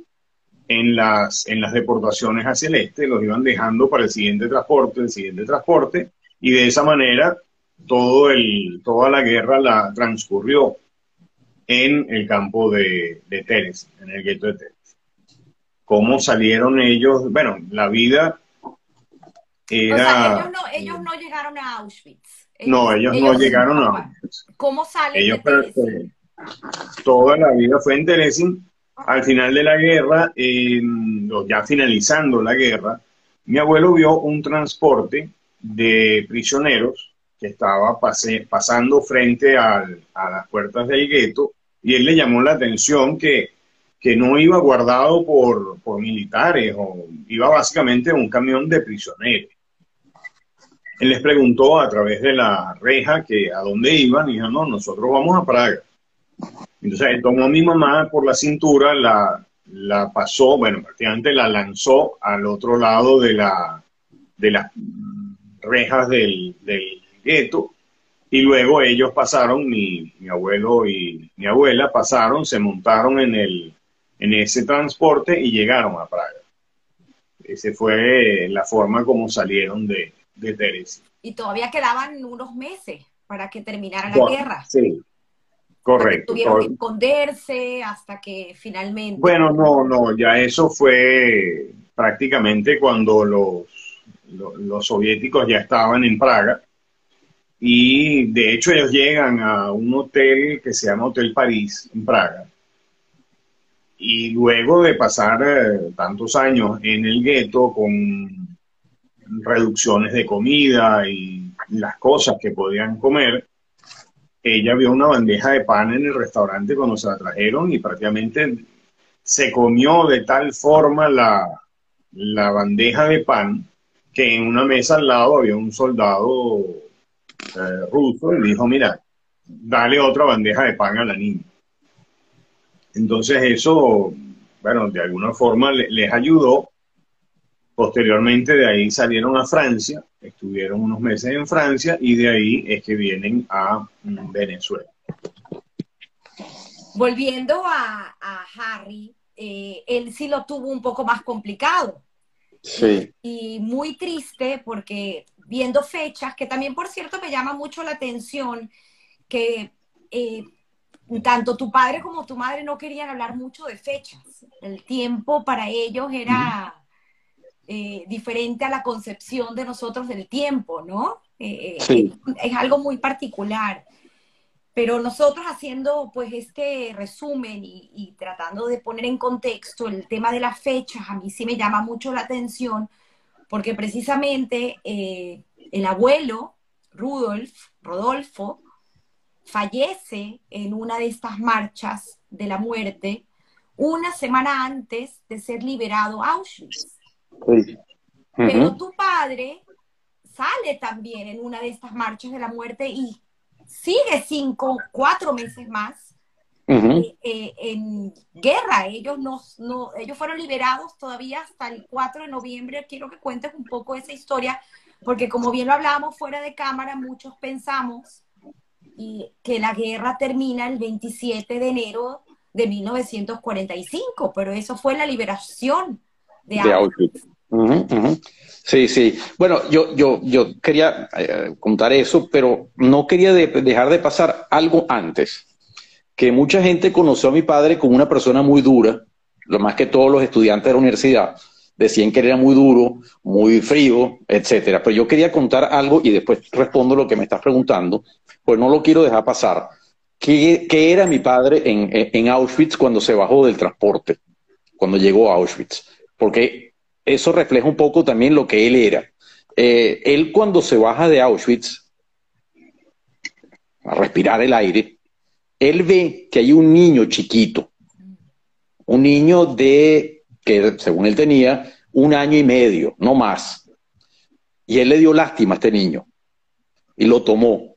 en las, en las deportaciones hacia el este, los iban dejando para el siguiente transporte, el siguiente transporte, y de esa manera todo el, toda la guerra la transcurrió en el campo de, de Teres, en el gueto de Teres. ¿Cómo salieron ellos? Bueno, la vida era... O sea, ellos no, ellos no llegaron a Auschwitz. no, ellos, no llegaron a Auschwitz. ¿Cómo salen ellos, de Toda la vida fue en Teresin. Al final de la guerra, ya finalizando la guerra, mi abuelo vio un transporte de prisioneros que estaba pasando frente a las puertas del gueto y él le llamó la atención que, que no iba guardado por, por militares o iba básicamente un camión de prisioneros. Él les preguntó a través de la reja que a dónde iban y dijo, no, nosotros vamos a Praga. Entonces tomó a mi mamá por la cintura, la, la pasó, bueno, prácticamente la lanzó al otro lado de, la, de las rejas del, del gueto y luego ellos pasaron, mi, mi, abuelo y mi abuela pasaron, se montaron en, el, en ese transporte y llegaron a Praga. Esa fue la forma como salieron de, de Y todavía quedaban unos meses para que terminara la guerra. Sí, correcto. Tuvieron que esconderse hasta que finalmente... Bueno, no, no, ya eso fue prácticamente cuando los, los soviéticos ya estaban en Praga y de hecho ellos llegan a un hotel que se llama Hotel París en Praga. Y luego de pasar eh, tantos años en el gueto con reducciones de comida y las cosas que podían comer, ella vio una bandeja de pan en el restaurante cuando se la trajeron y prácticamente se comió de tal forma la, la bandeja de pan que en una mesa al lado había un soldado eh, ruso y dijo, mira, dale otra bandeja de pan a la niña. Entonces eso, bueno, de alguna forma les ayudó. Posteriormente de ahí salieron a Francia, estuvieron unos meses en Francia y de ahí es que vienen a mm, Venezuela. Volviendo a, Harry, eh, él sí lo tuvo un poco más complicado. Sí. y, muy triste porque viendo fechas, que también, por cierto, me llama mucho la atención que eh, tanto tu padre como tu madre no querían hablar mucho de fechas. El tiempo para ellos era eh, diferente a la concepción de nosotros del tiempo, ¿no? Eh, es, algo muy particular. Pero nosotros haciendo pues este resumen y, y, tratando de poner en contexto el tema de las fechas, a mí sí me llama mucho la atención porque precisamente eh, el abuelo, Rudolf, Rodolfo, fallece en una de estas marchas de la muerte una semana antes de ser liberado Auschwitz. Pero tu padre sale también en una de estas marchas de la muerte y sigue cinco, cuatro meses más eh, eh, en guerra. Ellos, no, no, ellos fueron liberados todavía hasta el 4 de noviembre. Quiero que cuentes un poco esa historia, porque como bien lo hablábamos fuera de cámara, muchos pensamos y que la guerra termina el 27 de enero de 1945, pero eso fue la liberación de, Auschwitz. Sí, sí. Bueno, yo, yo, yo quería eh, contar eso, pero no quería dejar de pasar algo antes que mucha gente conoció a mi padre como una persona muy dura, lo más que todos los estudiantes de la universidad decían que era muy duro, muy frío, etcétera. Pero yo quería contar algo y después respondo lo que me estás preguntando, pues no lo quiero dejar pasar. ¿Qué, era mi padre en, Auschwitz cuando se bajó del transporte, cuando llegó a Auschwitz? Porque eso refleja un poco también lo que él era. Eh, él cuando se baja de Auschwitz a respirar el aire, él ve que hay un niño chiquito, un niño de, que según él tenía, un año y medio, no más. Y él le dio lástima a este niño y lo tomó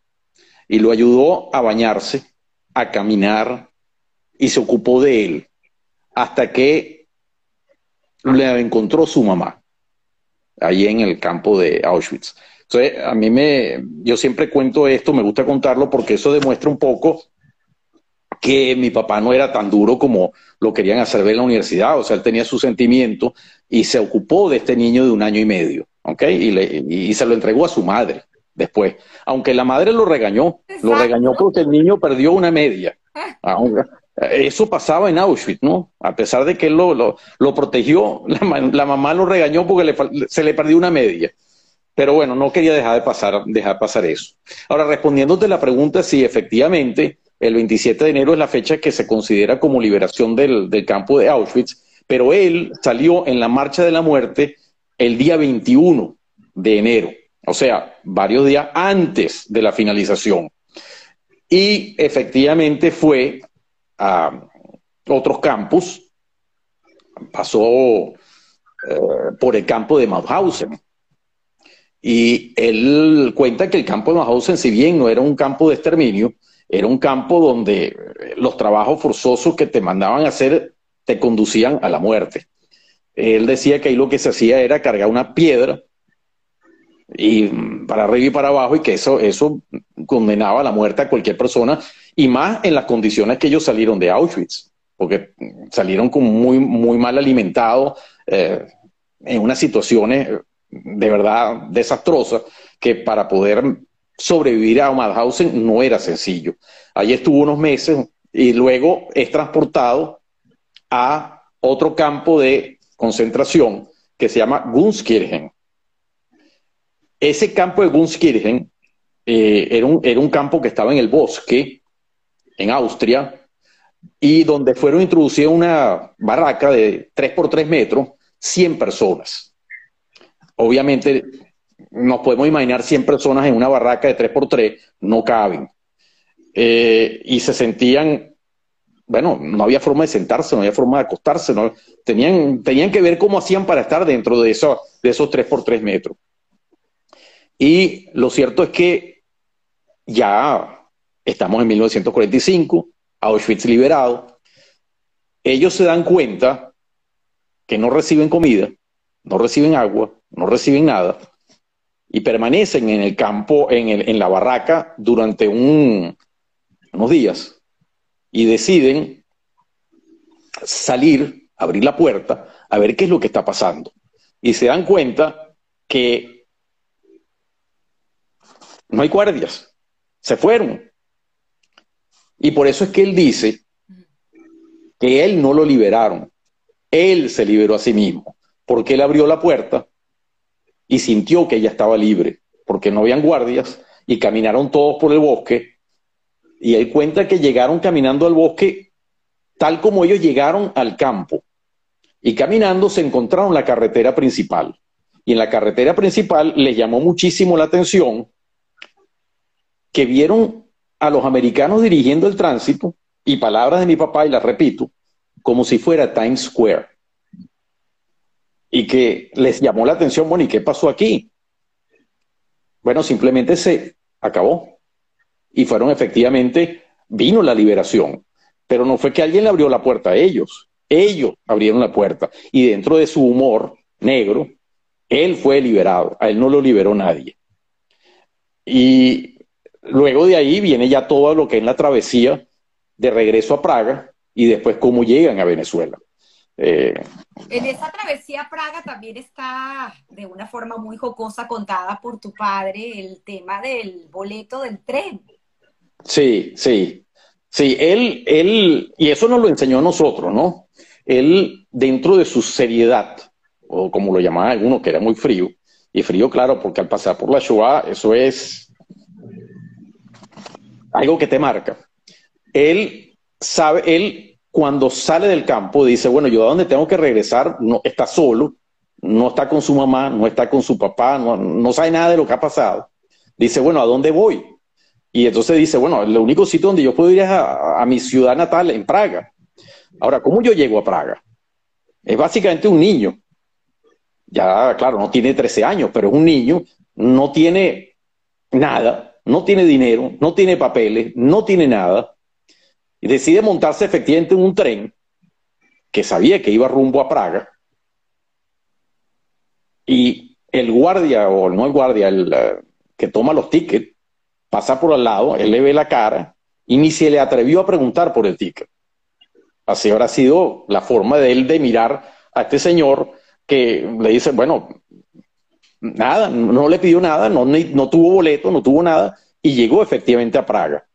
y lo ayudó a bañarse, a caminar y se ocupó de él hasta que le encontró su mamá ahí en el campo de Auschwitz. Entonces, a mí me, yo siempre cuento esto, me gusta contarlo porque eso demuestra un poco que mi papá no era tan duro como lo querían hacer ver en la universidad, o sea, él tenía su sentimiento y se ocupó de este niño de un año y medio, ¿ok? Y, se lo entregó a su madre después, aunque la madre lo regañó, lo regañó porque el niño perdió una media. Eso pasaba en Auschwitz, ¿no? A pesar de que él lo, lo, protegió, la, mamá lo regañó porque se le perdió una media. Pero bueno, no quería dejar de pasar, dejar pasar eso. Ahora, respondiéndote la pregunta, si efectivamente el 27 de enero es la fecha que se considera como liberación del, campo de Auschwitz, pero él salió en la marcha de la muerte el día 21 de enero, o sea, varios días antes de la finalización. Y efectivamente fue a otros campos, pasó eh, por el campo de Mauthausen. Y él cuenta que el campo de Mauthausen, si bien no era un campo de exterminio, era un campo donde los trabajos forzosos que te mandaban hacer te conducían a la muerte. Él decía que ahí lo que se hacía era cargar una piedra y para arriba y para abajo y que eso, eso condenaba a la muerte a cualquier persona y más en las condiciones que ellos salieron de Auschwitz, porque salieron como muy, muy mal alimentados, eh, en unas situaciones de verdad desastrosas que para poder sobrevivir a Mauthausen no era sencillo. Allí estuvo unos meses y luego es transportado a otro campo de concentración que se llama Gunskirchen. Ese campo de Gunskirchen eh, era, un, era un campo que estaba en el bosque, en Austria, y donde fueron introducidas una barraca de 3 por 3 metros, 100 personas. Obviamente, nos podemos imaginar 100 personas en una barraca de 3 por 3 no caben. Eh, y se sentían bueno, no había forma de sentarse, no había forma de acostarse, no, tenían, tenían que ver cómo hacían para estar dentro de, eso, de esos 3 por 3 metros. Y lo cierto es que ya estamos en 1945, Auschwitz liberado, ellos se dan cuenta que no reciben comida, no reciben agua, no reciben nada, y permanecen en el campo, en, el, en la barraca durante un, unos días y deciden salir, abrir la puerta, a ver qué es lo que está pasando. Y se dan cuenta que no hay guardias, se fueron. Y por eso es que él dice que él no lo liberaron, él se liberó a sí mismo, porque él abrió la puerta y sintió que ella estaba libre, porque no habían guardias y caminaron todos por el bosque y él cuenta que llegaron caminando al bosque tal como ellos llegaron al campo. Y caminando se encontraron la carretera principal. Y en la carretera principal les llamó muchísimo la atención que vieron a los americanos dirigiendo el tránsito, y palabras de mi papá, y las repito, como si fuera Times Square. Y que les llamó la atención, bueno, ¿y qué pasó aquí? Bueno, simplemente se acabó y fueron efectivamente, vino la liberación, pero no fue que alguien le abrió la puerta a ellos, ellos abrieron la puerta y dentro de su humor negro, él fue liberado, a él no lo liberó nadie. Y luego de ahí viene ya todo lo que es la travesía de regreso a Praga y después cómo llegan a Venezuela. Eh, en esa travesía a Praga también está de una forma muy jocosa contada por tu padre el tema del boleto del tren. Sí, sí. Sí, él, él, y eso nos lo enseñó a nosotros, ¿no? Él, dentro de su seriedad, o como lo llamaban algunos, que era muy frío, y frío, claro, porque al pasar por la Shoah, eso es algo que te marca. Él sabe, él cuando sale del campo dice, bueno, yo a dónde tengo que regresar, no está solo, no está con su mamá, no está con su papá, no, no sabe nada de lo que ha pasado. Dice, bueno, ¿a dónde voy? Y entonces dice, bueno, el único sitio donde yo puedo ir es a, mi ciudad natal, en Praga. Ahora, ¿cómo yo llego a Praga? Es básicamente un niño. Ya, claro, no tiene 13 años, pero es un niño, no tiene nada, no tiene dinero, no tiene papeles, no tiene nada. Decide montarse efectivamente en un tren que sabía que iba rumbo a Praga. Y el guardia, o no el guardia, el eh, que toma los tickets, pasa por al lado, él le ve la cara y ni se le atrevió a preguntar por el ticket. Así habrá sido la forma de él de mirar a este señor que le dice, bueno, nada, no le pidió nada, no, no tuvo boleto, no tuvo nada, y llegó efectivamente a Praga.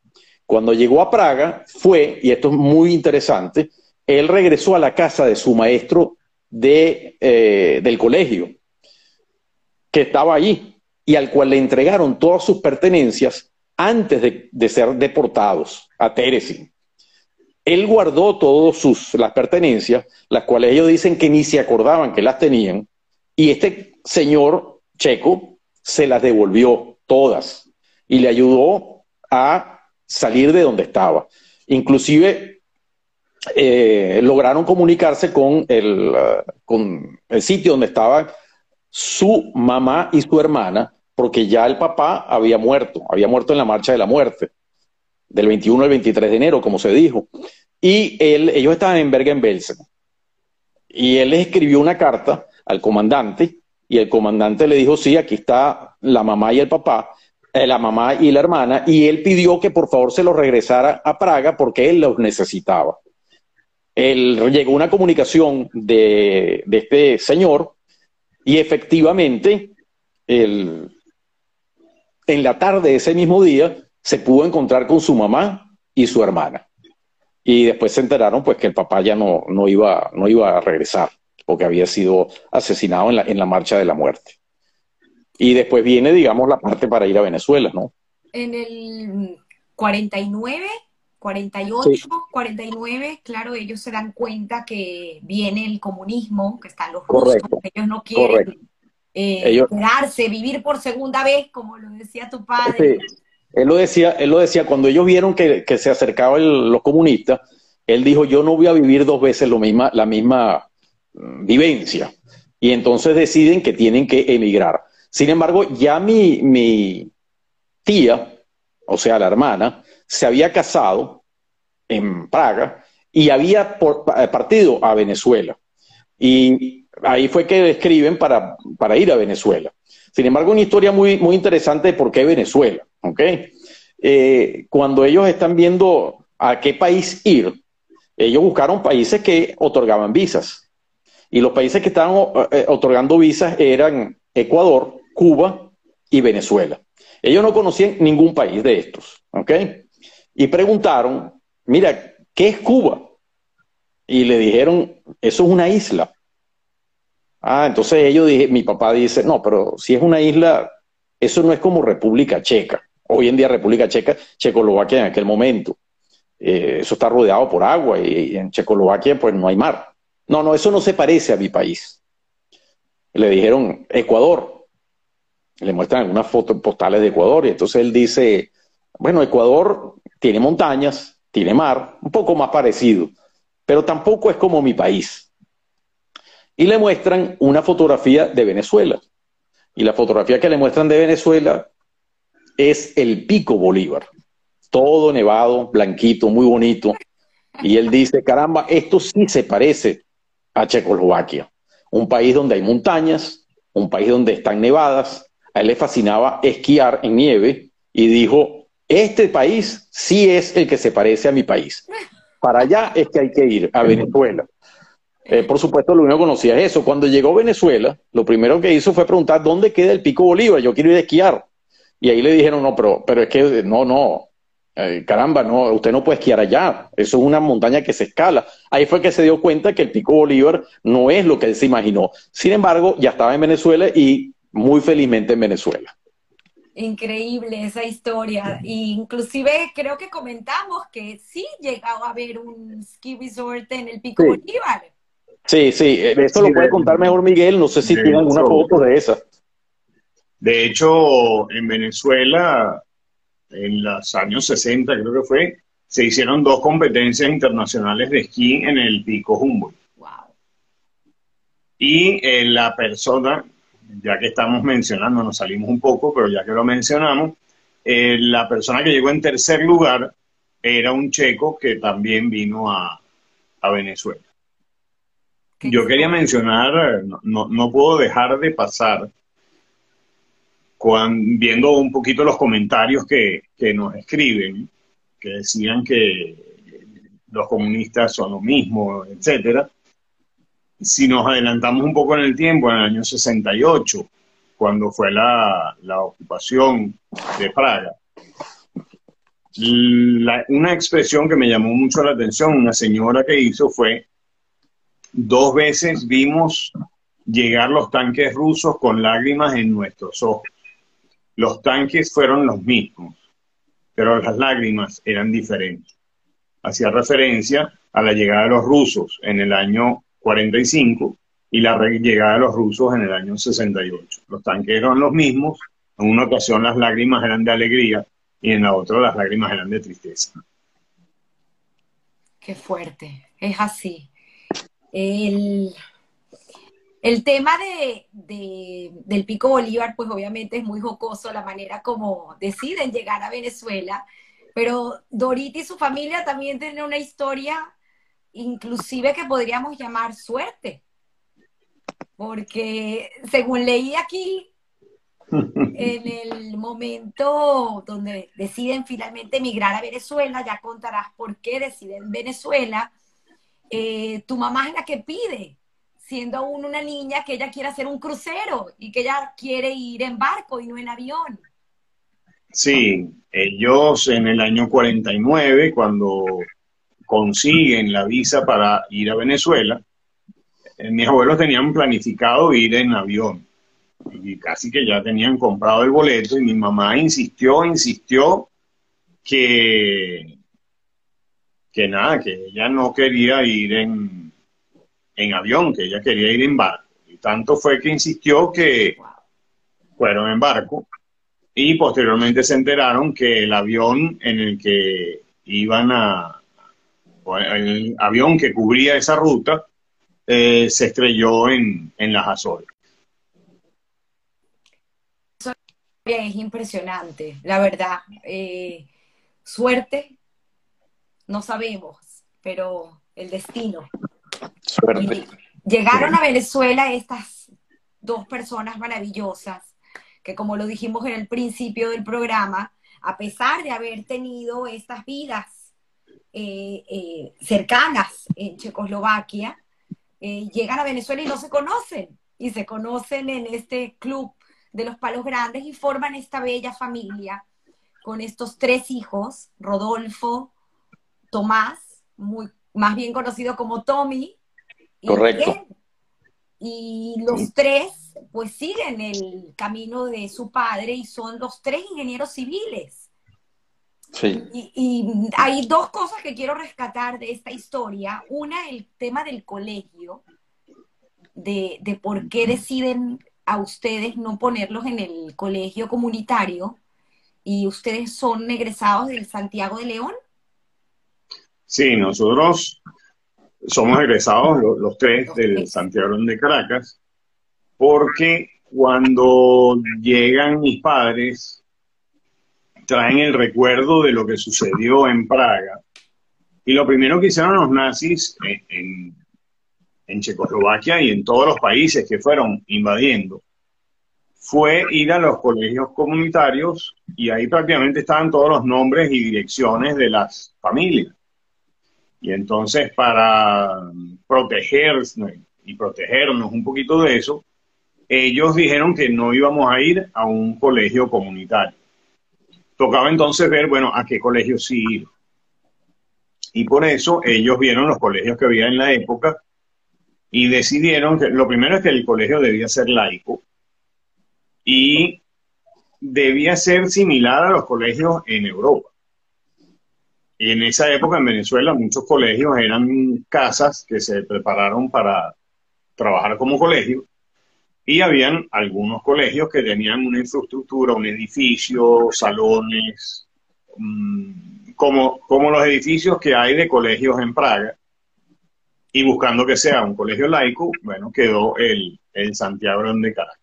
Cuando llegó a Praga fue, y esto es muy interesante, él regresó a la casa de su maestro de, eh, del colegio, que estaba allí, y al cual le entregaron todas sus pertenencias antes de, ser deportados a Teresin. Él guardó todas sus las pertenencias, las cuales ellos dicen que ni se acordaban que las tenían, y este señor checo se las devolvió todas y le ayudó a salir de donde estaba. Inclusive eh, lograron comunicarse con el, con el sitio donde estaban su mamá y su hermana, porque ya el papá había muerto, había muerto en la marcha de la muerte, del 21 al 23 de enero, como se dijo. Y él, ellos estaban en Bergen-Belsen. Y él les escribió una carta al comandante, y el comandante le dijo, sí, aquí está la mamá y el papá, eh, la mamá y la hermana, y él pidió que por favor se los regresara a Praga porque él los necesitaba. Él, llegó una comunicación de, de este señor y efectivamente, en la tarde de ese mismo día, se pudo encontrar con su mamá y su hermana. Y después se enteraron pues que el papá ya no, no, iba, no iba a regresar, porque había sido asesinado en la, en la marcha de la muerte. Y después viene, digamos, la parte para ir a Venezuela, ¿no? En el 49 48, 49, claro, ellos se dan cuenta que viene el comunismo, que están los rusos, ellos no quieren eh, quedarse, vivir por segunda vez, como lo decía tu padre. Él lo decía, él lo decía, cuando ellos vieron que, se acercaban los comunistas, él dijo, yo no voy a vivir dos veces lo misma, la misma mm, vivencia. Y entonces deciden que tienen que emigrar. Sin embargo, ya mi, mi tía, o sea, la hermana, se había casado en Praga y había eh, partido a Venezuela. Y ahí fue que escriben para, para ir a Venezuela. Sin embargo, una historia muy, muy interesante de por qué Venezuela. Eh, cuando ellos están viendo a qué país ir, ellos buscaron países que otorgaban visas. Y los países que estaban eh, otorgando visas eran Ecuador, Cuba y Venezuela. Ellos no conocían ningún país de estos. ¿okay? y preguntaron, mira, ¿qué es Cuba? Y le dijeron, eso es una isla. Ah, entonces ellos dije, mi papá dice, no, pero si es una isla, eso no es como República Checa. Hoy en día República Checa, Checoslovaquia en aquel momento. Eh, eso está rodeado por agua y, en Checoslovaquia pues no hay mar. No, no, eso no se parece a mi país. Le dijeron, Ecuador. Le muestran algunas fotos postales de Ecuador y entonces él dice, bueno, Ecuador tiene montañas, tiene mar, un poco más parecido, pero tampoco es como mi país. Y le muestran una fotografía de Venezuela. Y la fotografía que le muestran de Venezuela es el pico Bolívar. Todo nevado, blanquito, muy bonito. Y él dice, caramba, esto sí se parece a Checoslovaquia. Un país donde hay montañas, un país donde están nevadas. A él le fascinaba esquiar en nieve y dijo, este país sí es el que se parece a mi país. Para allá es que hay que ir, a Venezuela. Eh, por supuesto, lo único que conocía es eso. Cuando llegó a Venezuela, lo primero que hizo fue preguntar dónde queda el Pico Bolívar. Yo quiero ir a esquiar. Y ahí le dijeron, no, pero, pero es que no, no, eh, caramba, no, usted no puede esquiar allá. Eso es una montaña que se escala. Ahí fue que se dio cuenta que el Pico Bolívar no es lo que él se imaginó. Sin embargo, ya estaba en Venezuela y muy felizmente en Venezuela. Increíble esa historia. Y inclusive creo que comentamos que sí llegaba a haber un ski resort en el Pico Bolívar. Sí, sí, eh, esto lo puede contar mejor Miguel, no sé si tiene alguna foto de esa. De hecho, en Venezuela, en los años 60 creo que fue, se hicieron dos competencias internacionales de esquí en el Pico Humboldt. Wow. Y eh, la persona ya que estamos mencionando, nos salimos un poco, pero ya que lo mencionamos, eh, la persona que llegó en tercer lugar era un checo que también vino a, Venezuela. Yo quería mencionar, no, puedo dejar de pasar, viendo un poquito los comentarios que, que nos escriben, que decían que los comunistas son lo mismo, etcétera si nos adelantamos un poco en el tiempo, en el año 68, cuando fue la, ocupación de Praga, una expresión que me llamó mucho la atención, una señora que hizo fue, dos veces vimos llegar los tanques rusos con lágrimas en nuestros ojos. los tanques fueron los mismos, pero las lágrimas eran diferentes. Hacía referencia a la llegada de los rusos en el año 45 y la llegada de los rusos en el año 68. Los tanques eran los mismos, en una ocasión las lágrimas eran de alegría y en la otra las lágrimas eran de tristeza. Qué fuerte, es así. El, el tema de, del Pico Bolívar, pues obviamente es muy jocoso la manera como deciden llegar a Venezuela, pero Dorita y su familia también tienen una historia inclusive que podríamos llamar suerte, porque según leí aquí, en el momento donde deciden finalmente emigrar a Venezuela, ya contarás por qué deciden Venezuela, eh, tu mamá es la que pide, siendo aún una niña, que ella quiere hacer un crucero y que ella quiere ir en barco y no en avión. Sí, ellos en el año 49, cuando consiguen la visa para ir a Venezuela, eh, mis abuelos tenían planificado ir en avión y casi que ya tenían comprado el boleto y mi mamá insistió, insistió que, que nada, que ella no quería ir en, en avión, que ella quería ir en barco. Y tanto fue que insistió que fueron en barco y posteriormente se enteraron que el avión en el que iban a, el avión que cubría esa ruta, eh, se estrelló en, en las Azores. es impresionante, la verdad. Eh, suerte, no sabemos, pero el destino. Suerte. llegaron a Venezuela estas dos personas maravillosas, que como lo dijimos en el principio del programa, a pesar de haber tenido estas vidas eh, eh, cercanas en Checoslovaquia, llegan a Venezuela y no se conocen, y se conocen en este club de los palos grandes y forman esta bella familia con estos tres hijos, Rodolfo, Tomás, muy, más bien conocido como Tommy, y Correcto. Y los tres, pues siguen el camino de su padre y son los tres ingenieros civiles. Sí. Y, y, hay dos cosas que quiero rescatar de esta historia. Una, el tema del colegio, de, de por qué deciden a ustedes no ponerlos en el colegio comunitario y ustedes son egresados del Santiago de León? Sí, nosotros somos egresados los, tres del Santiago de Caracas porque cuando llegan mis padres traen el recuerdo de lo que sucedió en Praga y lo primero que hicieron los nazis en, en Checoslovaquia y en todos los países que fueron invadiendo, fue ir a los colegios comunitarios y ahí prácticamente estaban todos los nombres y direcciones de las familias. Y entonces para protegernos y protegernos un poquito de eso, ellos dijeron que no íbamos a ir a un colegio comunitario. Tocaba entonces ver, bueno, a qué colegio sí ir. Y por eso ellos vieron los colegios que había en la época y decidieron que lo primero es que el colegio debía ser laico y debía ser similar a los colegios en Europa. En esa época en Venezuela muchos colegios eran casas que se prepararon para trabajar como colegio y habían algunos colegios que tenían una infraestructura, un edificio, salones, mm, como, como los edificios que hay de colegios en Praga, y buscando que sea un colegio laico, bueno, quedó el, el Santiago de Caracas.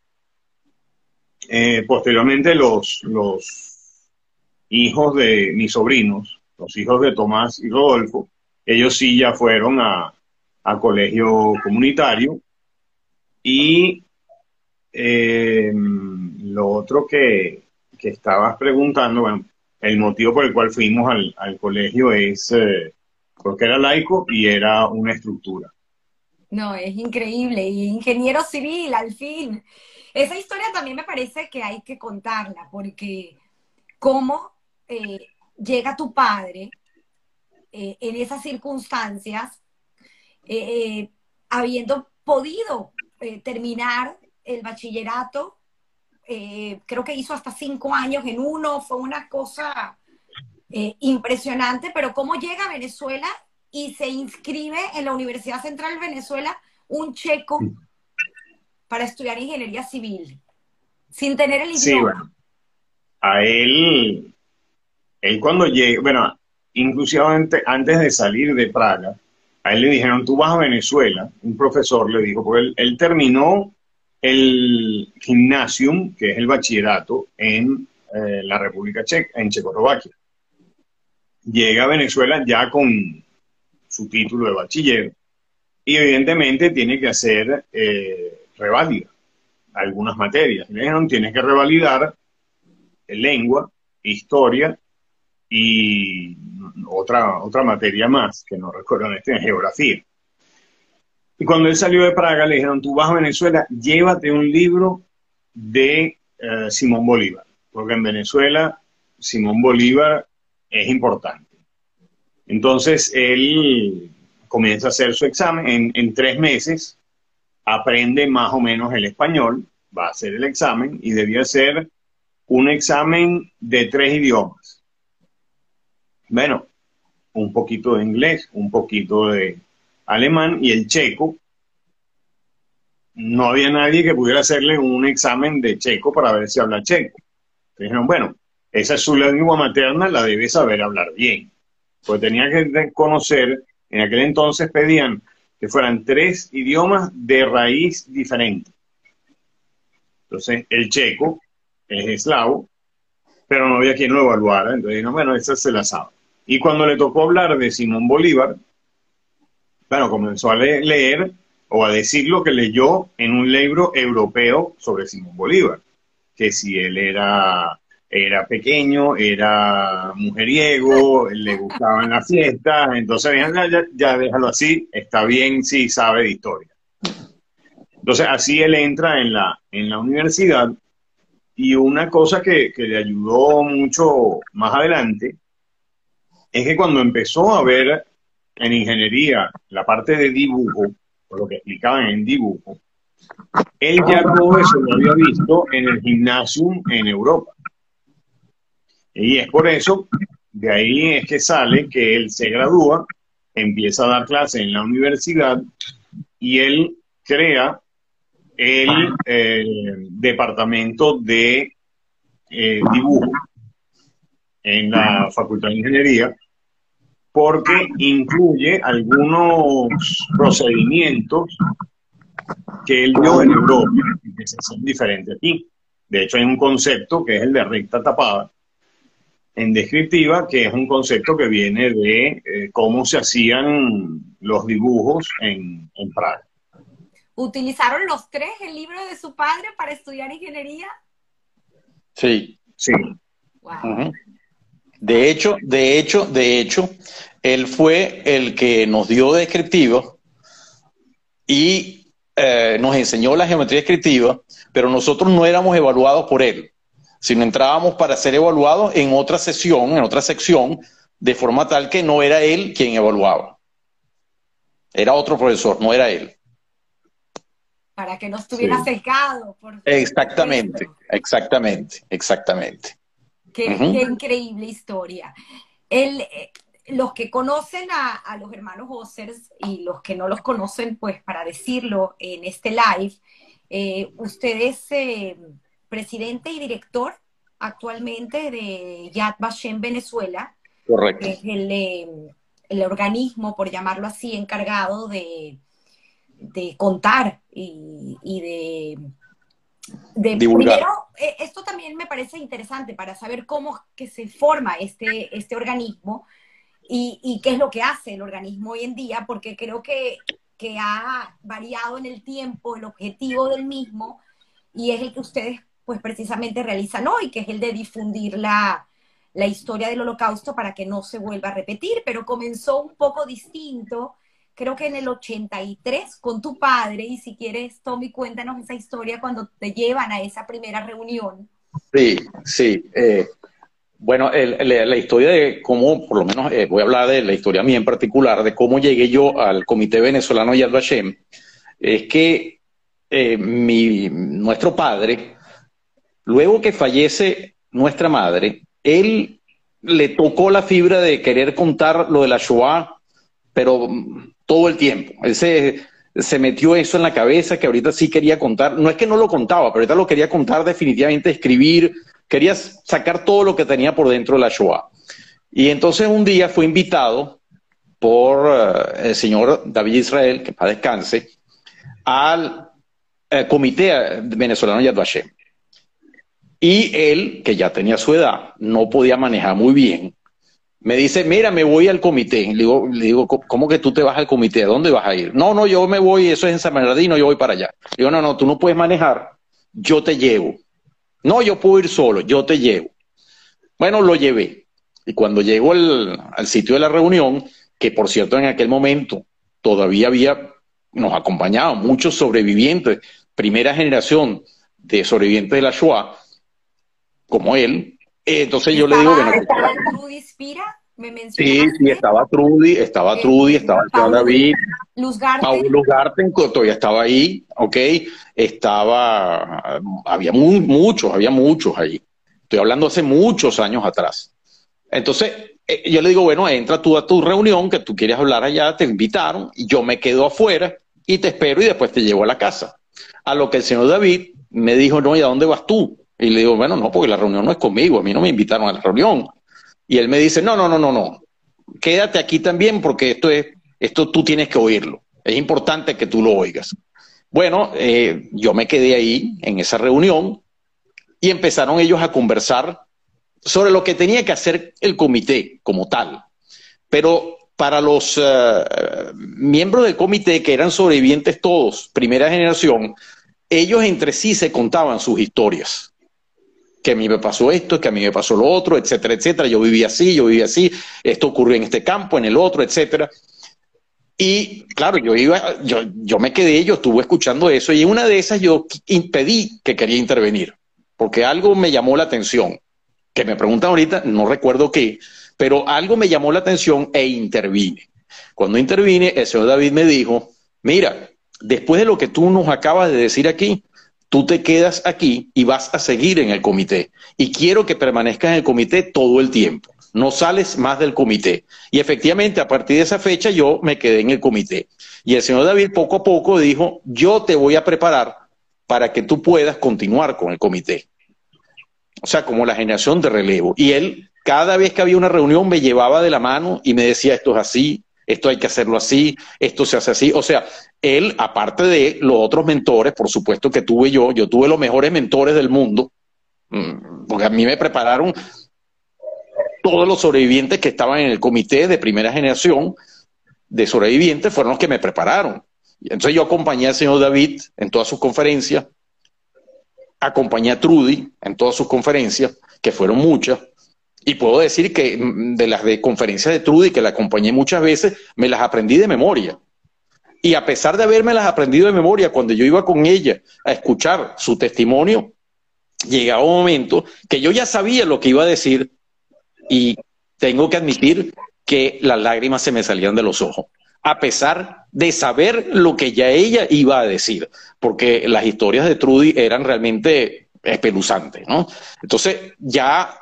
Eh, posteriormente los, los hijos de mis sobrinos, los hijos de Tomás y Rodolfo, ellos sí ya fueron a, colegio comunitario. Y eh, lo otro que, que, estabas preguntando, bueno, el motivo por el cual fuimos al, colegio es eh, porque era laico y era una estructura. No, es increíble. Y ingeniero civil, al fin. Esa historia también me parece que hay que contarla, porque cómo eh, llega tu padre en esas circunstancias, habiendo podido terminar el bachillerato eh, creo que hizo hasta cinco años en uno, fue una cosa eh, impresionante, pero cómo llega a Venezuela y se inscribe en la Universidad Central de Venezuela un checo para estudiar ingeniería civil, sin tener el idioma. Sí, bueno, a él, él cuando llega, bueno, inclusive antes de salir de Praga, a él le dijeron, tú vas a Venezuela, un profesor le dijo, porque él, terminó el gimnasium, que es el bachillerato, en eh, la República Checa, en Checoslovaquia. Llega a Venezuela ya con su título de bachiller y evidentemente tiene que hacer eh, reválida algunas materias. Le dijeron, tienes que revalidar lengua, historia y otra, otra materia más, que no recuerdo en este, geografía. Y cuando él salió de Praga, le dijeron, tú vas a Venezuela, llévate un libro de eh, Simón Bolívar, porque en Venezuela Simón Bolívar es importante. Entonces él comienza a hacer su examen en, en tres meses, aprende más o menos el español, va a hacer el examen y debía ser un examen de tres idiomas. Bueno, un poquito de inglés, un poquito de alemán y el checo. No había nadie que pudiera hacerle un examen de checo para ver si habla checo. dijeron, bueno, esa es su lengua materna, la debe saber hablar bien. Pues tenía que conocer, en aquel entonces pedían que fueran tres idiomas de raíz diferente. Entonces, el checo es eslavo, pero no había quien lo evaluara. Entonces dijeron, bueno, esa se la sabe. Y cuando le tocó hablar de Simón Bolívar, bueno, comenzó a leer o a decir lo que leyó en un libro europeo sobre Simón Bolívar, que si él era, era pequeño, era mujeriego, le gustaban las fiestas, entonces ya, ya déjalo así, está bien si sabe de historia. Entonces así él entra en la, en la universidad y una cosa que, que le ayudó mucho más adelante es que cuando empezó a ver en ingeniería la parte de dibujo, por lo que explicaban en dibujo, él ya todo eso lo había visto en el gimnasium en Europa. Y es por eso, de ahí es que sale que él se gradúa, empieza a dar clases en la universidad y él crea el eh, departamento de eh, dibujo en la Facultad de Ingeniería porque incluye algunos procedimientos que él vio en Europa y que son diferentes aquí. De hecho, hay un concepto que es el de recta tapada, en descriptiva, que es un concepto que viene de eh, cómo se hacían los dibujos en, en Praga. ¿Utilizaron los tres el libro de su padre para estudiar ingeniería? Sí. Sí. De hecho, de hecho, de hecho, él fue el que nos dio descriptivo y eh, nos enseñó la geometría descriptiva, pero nosotros no éramos evaluados por él, sino entrábamos para ser evaluados en otra sesión, en otra sección, de forma tal que no era él quien evaluaba. Era otro profesor, no era él. Para que no estuviera secado. exactamente, exactamente, exactamente. Qué, increíble historia. Eh, los que conocen a, los hermanos Ossers y los que no los conocen, pues para decirlo en este live, eh, usted es eh, presidente y director actualmente de Yad Vashem Venezuela. Correcto. Que es el, el, organismo, por llamarlo así, encargado de, de contar y, y de primero, eh, esto también me parece interesante para saber cómo que se forma este, este organismo y, qué es lo que hace el organismo hoy en día, porque creo que, ha variado en el tiempo el objetivo del mismo y es el que ustedes pues precisamente realizan hoy, que es el de difundir la, la historia del holocausto para que no se vuelva a repetir, pero comenzó un poco distinto creo que en el 83 con tu padre, y si quieres, Tommy, cuéntanos esa historia cuando te llevan a esa primera reunión. Sí, sí. Eh, bueno, la historia de cómo, por lo menos eh, voy a hablar de la historia mía en particular, de cómo llegué yo al Comité Venezolano Yad Vashem, es que eh, mi, nuestro padre luego que fallece nuestra madre, él le tocó la fibra de querer contar lo de la Shoah, pero todo el tiempo. Él se, se metió eso en la cabeza que ahorita sí quería contar. No es que no lo contaba, pero ahorita lo quería contar definitivamente, escribir, quería sacar todo lo que tenía por dentro de la Shoah. Y entonces un día fue invitado por eh, el señor David Israel, que para descanse, al eh, Comité Venezolano Yad Vashem. Y él, que ya tenía su edad, no podía manejar muy bien, me dice, mira, me voy al comité. Le digo, le digo, ¿cómo que tú te vas al comité? ¿A dónde vas a ir? No, no, yo me voy, eso es en San Bernardino, yo voy para allá. Le digo, no, no, tú no puedes manejar, yo te llevo. No, yo puedo ir solo, yo te llevo. Bueno, lo llevé. Y cuando llegó al sitio de la reunión, que por cierto en aquel momento todavía había, nos acompañaban muchos sobrevivientes, primera generación de sobrevivientes de la Shoah, como él, eh, entonces yo le digo, bueno, ¿estaba Trudy Spira? ¿Me sí, sí, estaba Trudy, estaba eh, Trudy, estaba David, Luz Garten. todavía estaba ahí, ok, estaba, había muchos, había muchos ahí. Estoy hablando hace muchos años atrás. Entonces, eh, yo le digo, bueno, entra tú a tu reunión, que tú quieres hablar allá, te invitaron, y yo me quedo afuera y te espero y después te llevo a la casa. A lo que el señor David me dijo, no, ¿y a dónde vas tú? Y le digo, bueno, no, porque la reunión no es conmigo, a mí no me invitaron a la reunión. Y él me dice, no, no, no, no, no, quédate aquí también porque esto es, esto tú tienes que oírlo. Es importante que tú lo oigas. Bueno, eh, yo me quedé ahí en esa reunión y empezaron ellos a conversar sobre lo que tenía que hacer el comité como tal. Pero para los eh, miembros del comité, que eran sobrevivientes todos, primera generación, ellos entre sí se contaban sus historias que a mí me pasó esto, que a mí me pasó lo otro, etcétera, etcétera. Yo viví así, yo viví así, esto ocurrió en este campo, en el otro, etcétera. Y claro, yo iba, yo, yo me quedé, yo estuve escuchando eso y una de esas yo impedí que quería intervenir, porque algo me llamó la atención, que me preguntan ahorita, no recuerdo qué, pero algo me llamó la atención e intervine. Cuando intervine, el señor David me dijo, mira, después de lo que tú nos acabas de decir aquí, tú te quedas aquí y vas a seguir en el comité. Y quiero que permanezcas en el comité todo el tiempo. No sales más del comité. Y efectivamente, a partir de esa fecha, yo me quedé en el comité. Y el señor David poco a poco dijo, yo te voy a preparar para que tú puedas continuar con el comité. O sea, como la generación de relevo. Y él, cada vez que había una reunión, me llevaba de la mano y me decía, esto es así, esto hay que hacerlo así, esto se hace así. O sea, él, aparte de los otros mentores, por supuesto que tuve yo, yo tuve los mejores mentores del mundo, mm, porque a mí me prepararon todos los sobrevivientes que estaban en el comité de primera generación de sobrevivientes, fueron los que me prepararon. Entonces yo acompañé al señor David en todas sus conferencias, acompañé a Trudy en todas sus conferencias, que fueron muchas, y puedo decir que mm, de las de conferencias de Trudy, que la acompañé muchas veces, me las aprendí de memoria. Y a pesar de haberme las aprendido de memoria, cuando yo iba con ella a escuchar su testimonio, llegaba un momento que yo ya sabía lo que iba a decir y tengo que admitir que las lágrimas se me salían de los ojos, a pesar de saber lo que ya ella iba a decir, porque las historias de Trudy eran realmente espeluzantes, ¿no? Entonces, ya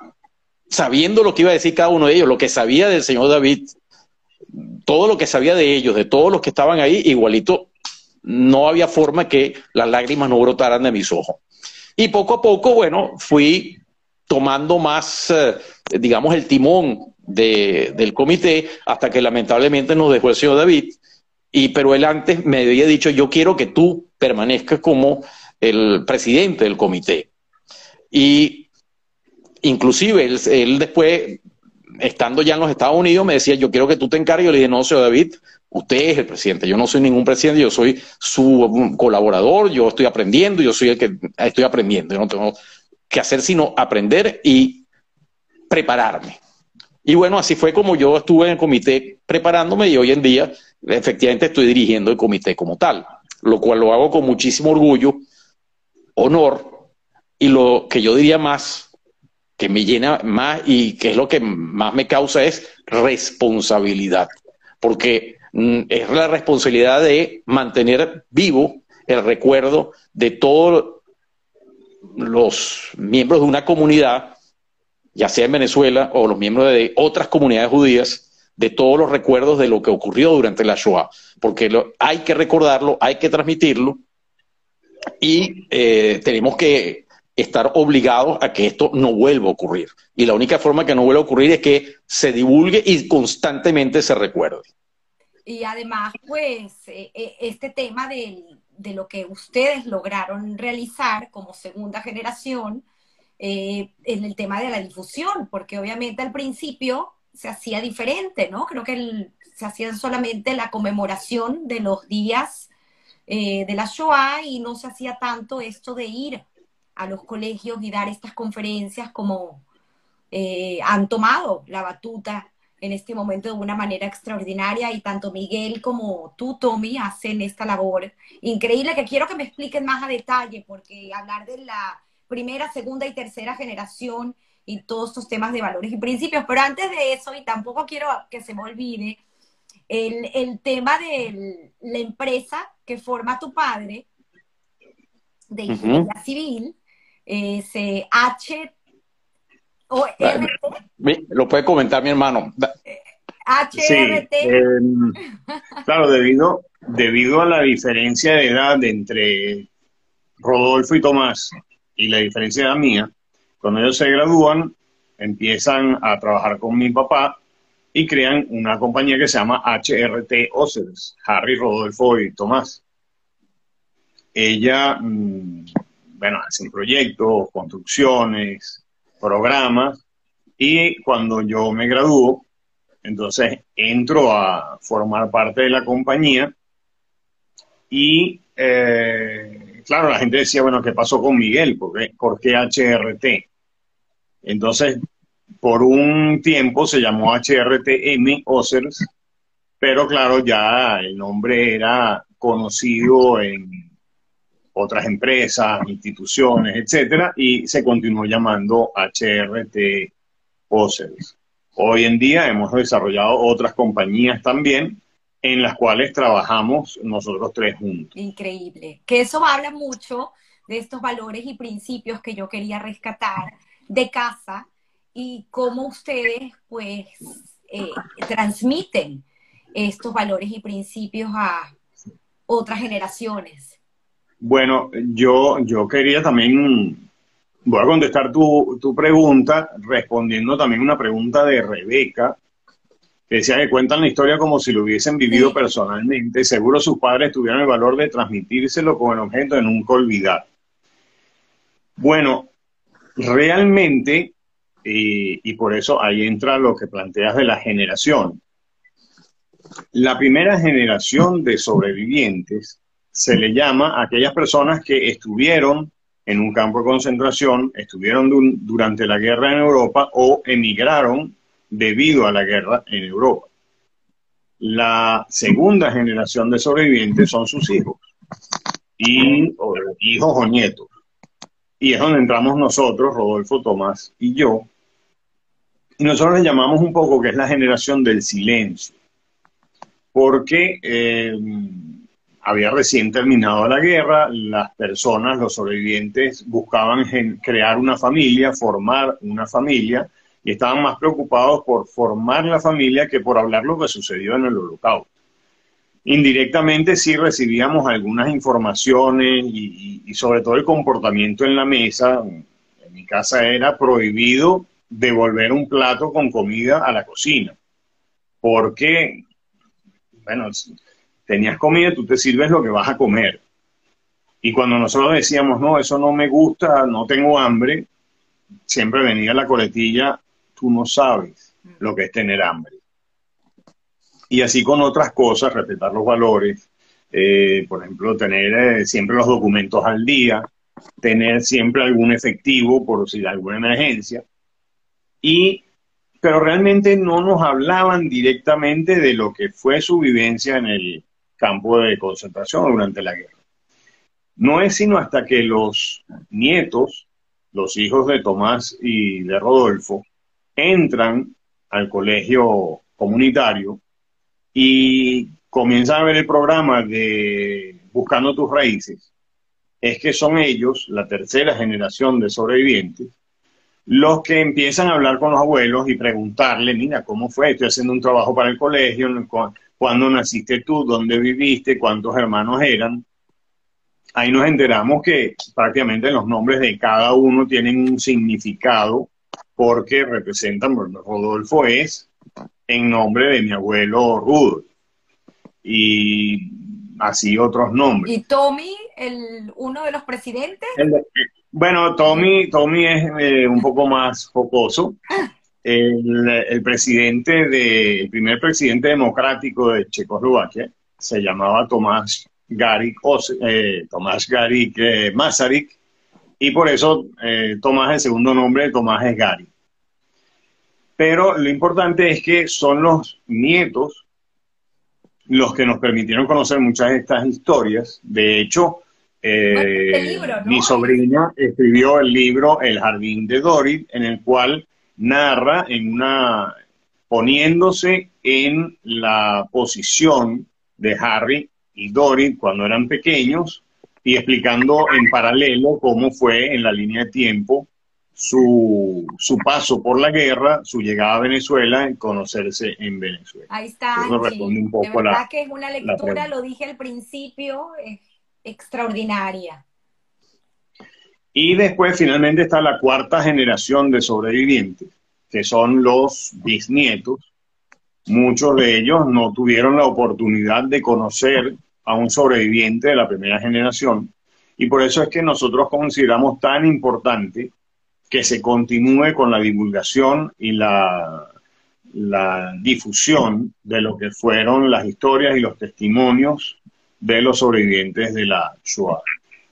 sabiendo lo que iba a decir cada uno de ellos, lo que sabía del señor David, todo lo que sabía de ellos, de todos los que estaban ahí, igualito, no había forma que las lágrimas no brotaran de mis ojos. Y poco a poco, bueno, fui tomando más, eh, digamos, el timón del comité hasta que lamentablemente nos dejó el señor David. Y, pero él antes me había dicho, yo quiero que tú permanezcas como el presidente del comité. Y inclusive él, después estando ya en los Estados Unidos, me decía, yo quiero que tú te encargues. Yo le dije, no, señor David, usted es el presidente, yo no soy ningún presidente, yo soy su colaborador, yo estoy aprendiendo, yo soy el que estoy aprendiendo, yo no tengo que hacer sino aprender y prepararme. Y bueno, así fue como yo estuve en el comité preparándome y hoy en día efectivamente estoy dirigiendo el comité como tal, lo cual lo hago con muchísimo orgullo, honor y lo que yo diría más que me llena más y que es lo que más me causa es responsabilidad, porque mm, es la responsabilidad de mantener vivo el recuerdo de todo los miembros de una comunidad, ya sea en Venezuela o los miembros de otras comunidades judías, de todos los recuerdos de lo que ocurrió durante la Shoah, porque hay que recordarlo, hay que transmitirlo y eh, tenemos que estar obligados a que esto no vuelva a ocurrir. Y la única forma que no vuelva a ocurrir es que se divulgue y constantemente se recuerde. Y además, pues, eh, eh, este tema de, lo que ustedes lograron realizar como segunda generación en el tema de la difusión, porque obviamente al principio se hacía diferente, ¿no? Creo que se hacía solamente la conmemoración de los días eh, de la Shoah y no se hacía tanto esto de ir a los colegios y dar estas conferencias como eh, han tomado la batuta en este momento de una manera extraordinaria y tanto Miguel como tú, Tommy, hacen esta labor increíble que quiero que me expliquen más a detalle porque hablar de la primera, segunda y tercera generación y todos estos temas de valores y principios. Pero antes de eso, y tampoco quiero que se me olvide, el, tema de la empresa que forma tu padre de ingeniería civil, ese H o Lo puede comentar mi hermano. HRT. Em, claro, debido, debido a la diferencia de edad entre Rodolfo y Tomás y la diferencia de edad mía, cuando ellos se gradúan, empiezan a trabajar con mi papá y crean una compañía que se llama HRT Oceles, Harry, Rodolfo y Tomás. Ella, mm, bueno, hacen proyectos, construcciones, programas, y cuando yo me gradúo, entonces entro a formar parte de la compañía y eh, claro, la gente decía, bueno, ¿qué pasó con Miguel? ¿Por qué, HRT? Entonces, por un tiempo se llamó HRTM Ocers, pero claro, ya el nombre era conocido en otras empresas, instituciones, etcétera, y se continuó llamando HRT Ocers. Hoy en día hemos desarrollado otras compañías también, en las cuales trabajamos nosotros tres juntos. Increíble. Que eso habla mucho de estos valores y principios que yo quería rescatar de casa y cómo ustedes pues eh, transmiten estos valores y principios a otras generaciones. Bueno, yo, yo quería también, voy a contestar tu, tu pregunta respondiendo también una pregunta de Rebeca, que decía que cuentan la historia como si lo hubiesen vivido personalmente. Seguro sus padres tuvieron el valor de transmitírselo con el objeto de nunca olvidar. Bueno, realmente, y por eso ahí entra lo que planteas de la generación. La primera generación de sobrevivientes se le llama a aquellas personas que estuvieron en un campo de concentración, estuvieron durante la guerra en Europa o emigraron debido a la guerra en Europa. La segunda generación de sobrevivientes son sus hijos, y, hijos o nietos. Y es donde entramos nosotros, Rodolfo, Tomás y yo. Y nosotros le llamamos un poco que es la generación del silencio, porque eh, había recién terminado la guerra, las personas, los sobrevivientes, buscaban crear una familia, formar una familia, y estaban más preocupados por formar la familia que por hablar lo que sucedió en el holocausto. Indirectamente sí recibíamos algunas informaciones y, sobre todo el comportamiento en la mesa. En mi casa era prohibido devolver un plato con comida a la cocina, porque, bueno, tenías comida, tú te sirves lo que vas a comer. Y cuando nosotros decíamos, no, eso no me gusta, no tengo hambre, siempre venía la coletilla, tú no sabes lo que es tener hambre. Y así con otras cosas, respetar los valores, eh, por ejemplo, tener eh, siempre los documentos al día, tener siempre algún efectivo por si hay alguna emergencia. Y, pero realmente no nos hablaban directamente de lo que fue su vivencia en el campo de concentración durante la guerra. No es sino hasta que los nietos, los hijos de Tomás y de Rodolfo, entran al colegio comunitario y comienzan a ver el programa de Buscando tus raíces. es que son ellos, la tercera generación de sobrevivientes, los que empiezan a hablar con los abuelos y preguntarle, mira, ¿cómo fue? Estoy haciendo un trabajo para el colegio, ¿cuándo naciste tú? ¿Dónde viviste? ¿Cuántos hermanos eran? Ahí nos enteramos que prácticamente los nombres de cada uno tienen un significado porque representan, bueno, Rodolfo es en nombre de mi abuelo Rudo y así otros nombres. ¿Y Tommy, el, uno de los presidentes? bueno, Tommy, Tommy es eh, un poco más focoso. El, presidente de, el primer presidente democrático de Checoslovaquia se llamaba Tomás Garik, eh, Tomás Garik eh, Masaryk, y por eso Tomás, el segundo nombre de Tomás es Garik. Pero lo importante es que son los nietos los que nos permitieron conocer muchas de estas historias. De hecho, eh, mi sobrina escribió el libro El jardín de Dorit, en el cual narra en una poniéndose en la posición de Harry y Dorit cuando eran pequeños y explicando en paralelo cómo fue en la línea de tiempo su, su, paso por la guerra, su llegada a Venezuela y conocerse en Venezuela. Ahí está. Eso responde un poco de verdad que es una lectura, lo dije al principio, extraordinaria. Y después finalmente está la cuarta generación de sobrevivientes, que son los bisnietos. Muchos de ellos no tuvieron la oportunidad de conocer a un sobreviviente de la primera generación. Y por eso es que nosotros consideramos tan importante que se continúe con la divulgación y la, difusión de lo que fueron las historias y los testimonios de los sobrevivientes de la Shoah.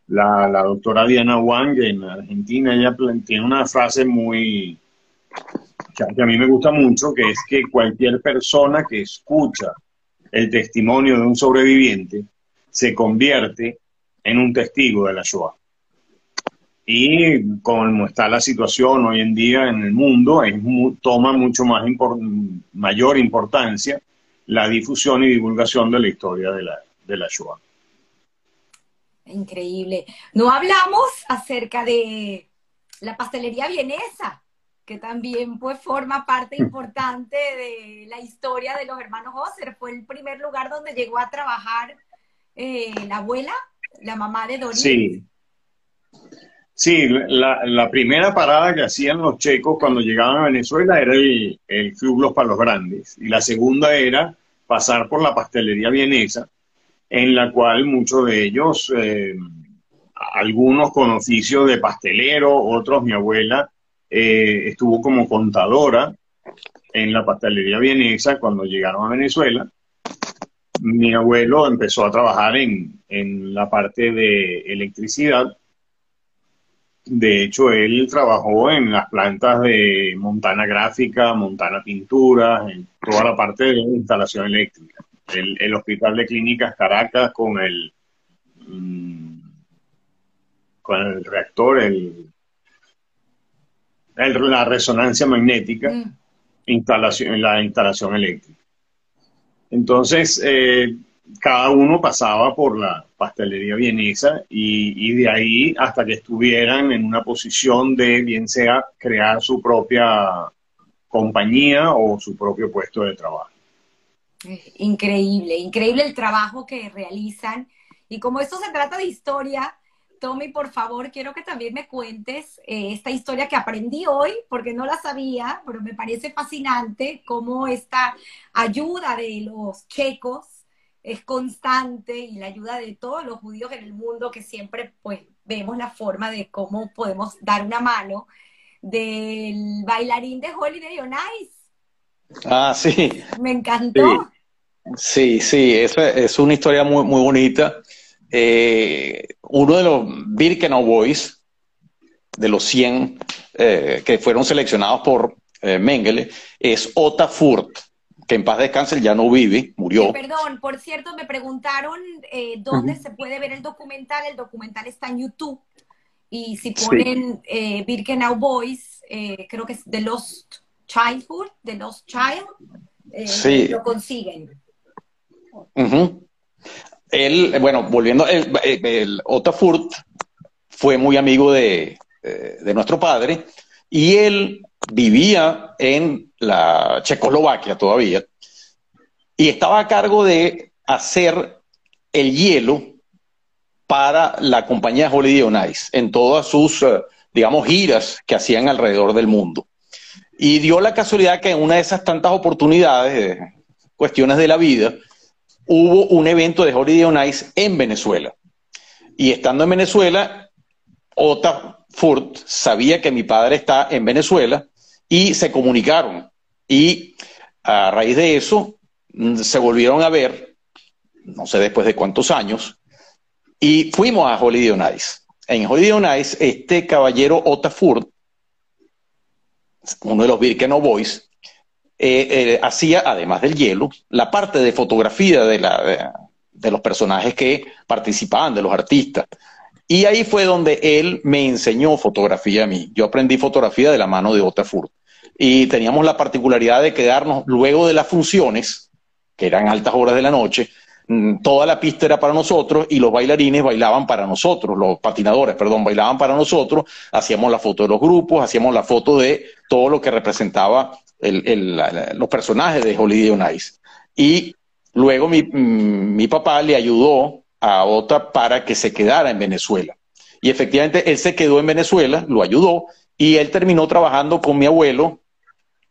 La, doctora Diana Wang en Argentina, ella tiene una frase muy, que a mí me gusta mucho, que es que cualquier persona que escucha el testimonio de un sobreviviente se convierte en un testigo de la Shoah. Y como está la situación hoy en día en el mundo, toma mucho más mayor importancia la difusión y divulgación de la historia de la, de la Shoah. Increíble. No hablamos acerca de la pastelería vienesa, que también pues forma parte importante de la historia de los hermanos Hosser. Fue el primer lugar donde llegó a trabajar eh, la abuela, la mamá de Doris. Sí. Sí, la, primera parada que hacían los checos cuando llegaban a Venezuela era el, el Club Los Palos Grandes y la segunda era pasar por la pastelería vienesa, en la cual muchos de ellos, eh, algunos con oficio de pastelero, otros, mi abuela, eh, estuvo como contadora en la pastelería vienesa cuando llegaron a Venezuela. Mi abuelo empezó a trabajar en, en la parte de electricidad de hecho, él trabajó en las plantas de Montana Gráfica, Montana Pintura, en toda la parte de instalación eléctrica. El, Hospital de Clínicas Caracas con el, mm, con el reactor, el, la resonancia magnética, mm. instalación, la instalación eléctrica. Entonces, eh, cada uno pasaba por la pastelería vienesa y, de ahí hasta que estuvieran en una posición de bien sea crear su propia compañía o su propio puesto de trabajo. Increíble, increíble el trabajo que realizan. Y como esto se trata de historia, Tommy, por favor, quiero que también me cuentes eh, esta historia que aprendí hoy, porque no la sabía, pero me parece fascinante cómo esta ayuda de los checos es constante y la ayuda de todos los judíos en el mundo que siempre pues vemos la forma de cómo podemos dar una mano del bailarín de Holiday on Ice. Ah, sí. Me encantó. Sí, sí, es, es una historia muy, muy bonita. Eh, uno de los Birkenau Boys, de los 100 eh, que fueron seleccionados por eh, Mengele, es Ota Furt que en paz descanse, ya no vive, murió. perdón, por cierto, me preguntaron eh, dónde se puede ver el documental. El documental está en YouTube. Y si ponen eh, Birkenau Boys, eh, creo que es The Lost Childhood, The Lost Child, lo consiguen. Él, bueno, volviendo, el, el fue muy amigo de, eh, de nuestro padre y él vivía en la Checoslovaquia todavía y estaba a cargo de hacer el hielo para la compañía Holiday on en todas sus, eh, digamos, giras que hacían alrededor del mundo. Y dio la casualidad que en una de esas tantas oportunidades, cuestiones de la vida, hubo un evento de Holiday on Ice en Venezuela. Y estando en Venezuela, Ota Furt sabía que mi padre está en Venezuela y se comunicaron. Y a raíz de eso, mm, se volvieron a ver, no sé después de cuántos años, y fuimos a Holiday on Ice. En Holiday on Ice, este caballero Ota Furt, uno de los Birkenau Boys, eh, eh, hacía, además del hielo, la parte de fotografía de, los personajes que participaban, de los artistas. Y ahí fue donde él me enseñó fotografía a mí. Yo aprendí fotografía de la mano de Ota Furt. Y teníamos la particularidad de quedarnos luego de las funciones, que eran altas horas de la noche, mm, toda la pista era para nosotros y los bailarines bailaban para nosotros, los patinadores, perdón, bailaban para nosotros, hacíamos la foto de los grupos, hacíamos la foto de todo lo que representaba los personajes de Holiday on Ice. Y luego mi, mm, mi papá le ayudó a Ota para que se quedara en Venezuela. Y efectivamente él se quedó en Venezuela, lo ayudó y él terminó trabajando con mi abuelo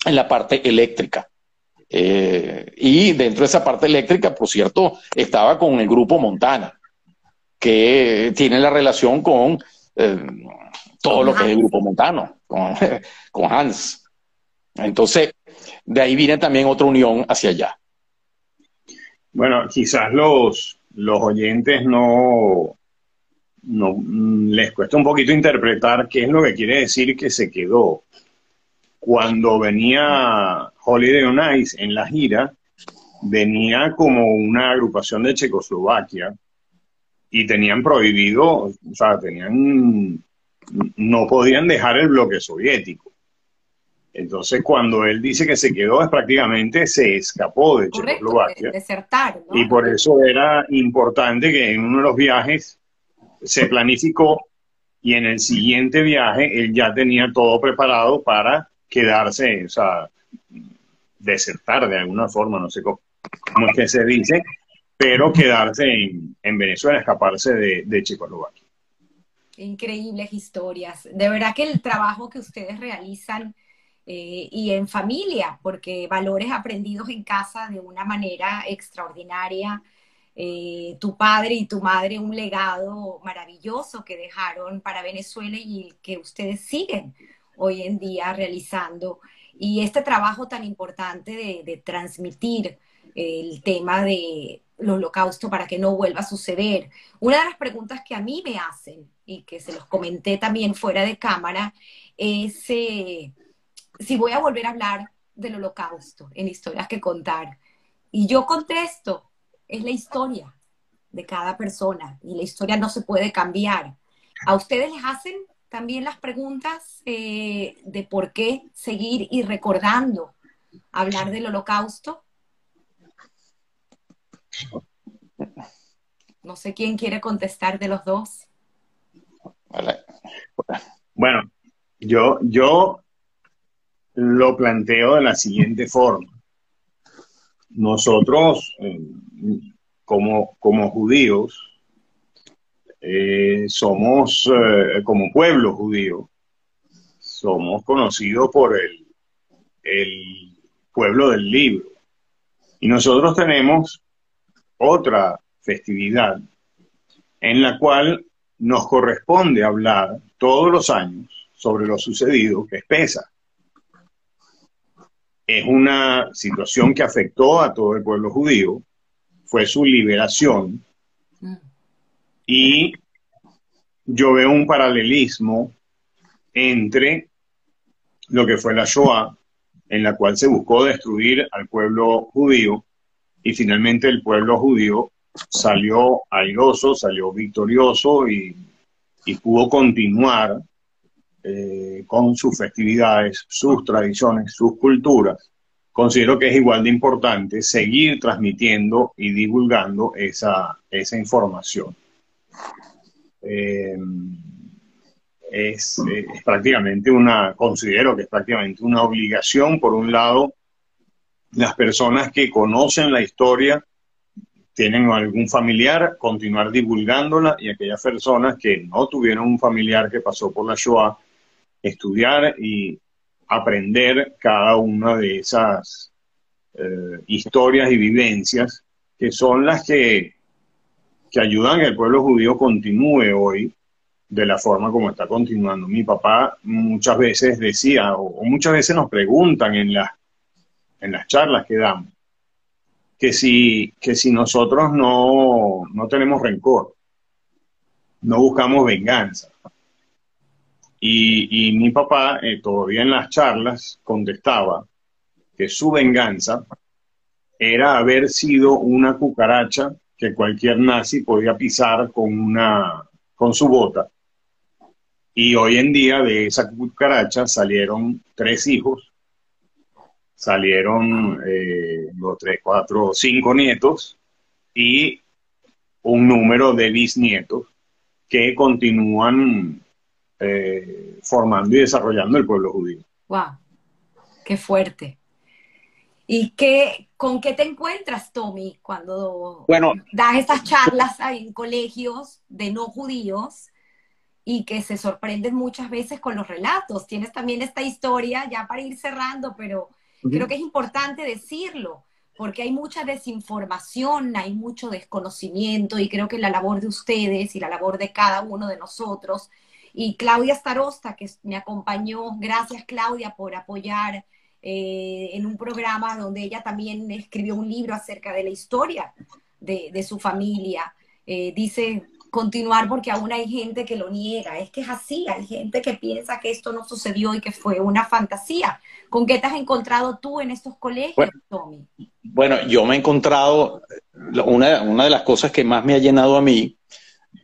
en la parte eléctrica. Eh, y dentro de esa parte eléctrica, por cierto, estaba con el grupo Montana, que tiene la relación con eh, todo lo que es el grupo Montano, con, con Hans. Entonces, de ahí viene también otra unión hacia allá. Bueno, quizás los, los oyentes no, no les cuesta un poquito interpretar qué es lo que quiere decir que se quedó. Cuando venía Holiday on Ice en la gira, venía como una agrupación de Checoslovaquia y tenían prohibido, o sea, tenían, no podían dejar el bloque soviético. Entonces, cuando él dice que se quedó, es prácticamente se escapó de Checoslovaquia. desertar, Y por eso era importante que en uno de los viajes se planificó y en el siguiente viaje él ya tenía todo preparado para quedarse, o sea, desertar de alguna forma, no sé cómo, es que se dice, pero quedarse en, Venezuela, escaparse de, de Checoslovaquia. Increíbles historias. De verdad que el trabajo que ustedes realizan eh, y en familia, porque valores aprendidos en casa de una manera extraordinaria. Eh, tu padre y tu madre un legado maravilloso que dejaron para Venezuela y que ustedes siguen hoy en día realizando. Y este trabajo tan importante de, de transmitir el tema de holocausto para que no vuelva a suceder. Una de las preguntas que a mí me hacen y que se los comenté también fuera de cámara es eh, si voy a volver a hablar del holocausto en historias que contar. Y yo contesto, es la historia de cada persona y la historia no se puede cambiar. ¿A ustedes les hacen también las preguntas eh, de por qué seguir y recordando hablar del holocausto? No sé quién quiere contestar de los dos. Bueno, yo, yo lo planteo de la siguiente forma. Nosotros, eh, como, como judíos, eh, somos, eh, como pueblo judío, somos conocidos por el, el pueblo del libro. Y nosotros tenemos otra festividad en la cual nos corresponde hablar todos los años sobre lo sucedido, que es Pesa es una situación que afectó a todo el pueblo judío, fue su liberación. Y yo veo un paralelismo entre lo que fue la Shoah, en la cual se buscó destruir al pueblo judío y finalmente el pueblo judío salió airoso, salió victorioso y, pudo continuar eh, con sus festividades, sus tradiciones, sus culturas, considero que es igual de importante seguir transmitiendo y divulgando esa, esa información. Eh, es, prácticamente una, considero que es prácticamente una obligación, por un lado, las personas que conocen la historia, tienen algún familiar, continuar divulgándola y aquellas personas que no tuvieron un familiar que pasó por la Shoah, estudiar y aprender cada una de esas eh, historias y vivencias que son las que, que ayudan a que el pueblo judío continúe hoy de la forma como está continuando. Mi papá muchas veces decía, o, muchas veces nos preguntan en, la, en las charlas que damos, que si, que si nosotros no, no tenemos rencor, no buscamos venganza. Y, mi papá, eh, todavía en las charlas, contestaba que su venganza era haber sido una cucaracha que cualquier nazi podía pisar con, una, con su bota. Y hoy en día de esa cucaracha salieron tres hijos, salieron eh, los tres, cuatro, cinco nietos y un número de bisnietos que continúan eh, formando y desarrollando el pueblo judío. ¡Wow! ¡Qué fuerte! ¿Y qué, con qué te encuentras, Tommy, cuando bueno, das estas charlas en colegios de no judíos? y que se sorprenden muchas veces con los relatos. Tienes también esta historia, ya para ir cerrando, pero creo que es importante decirlo, porque hay mucha desinformación, hay mucho desconocimiento y creo que la labor de ustedes y la labor de cada uno de nosotros, y Claudia Starosta, que me acompañó, gracias Claudia por apoyar eh, en un programa donde ella también escribió un libro acerca de la historia de, su familia. Eh, dice continuar porque aún hay gente que lo niega. Es que es así, hay gente que piensa que esto no sucedió y que fue una fantasía. ¿Con qué te has encontrado tú en estos colegios, bueno, Tommy? Bueno, yo me he encontrado, una, una, de las cosas que más me ha llenado a mí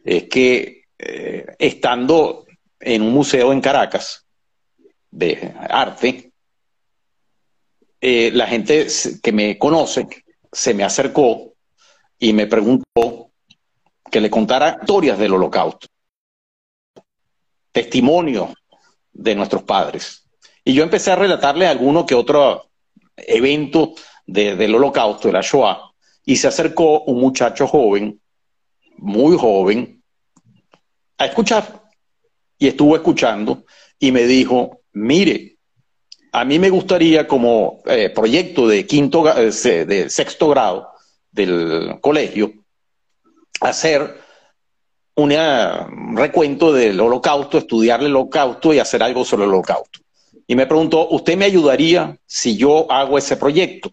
es que eh, estando en un museo en Caracas de arte, eh, la gente que me conoce se me acercó y me preguntó que le contara historias del holocausto, testimonios de nuestros padres. Y yo empecé a relatarle alguno que otro evento del holocausto, de la Shoah, y se acercó un muchacho joven, muy joven, a escuchar. Y estuvo escuchando y me dijo, mire, a mí me gustaría como eh, proyecto de quinto, eh, de sexto grado del colegio, hacer un recuento del holocausto, estudiar el holocausto y hacer algo sobre el holocausto. Y me preguntó, ¿usted me ayudaría si yo hago ese proyecto?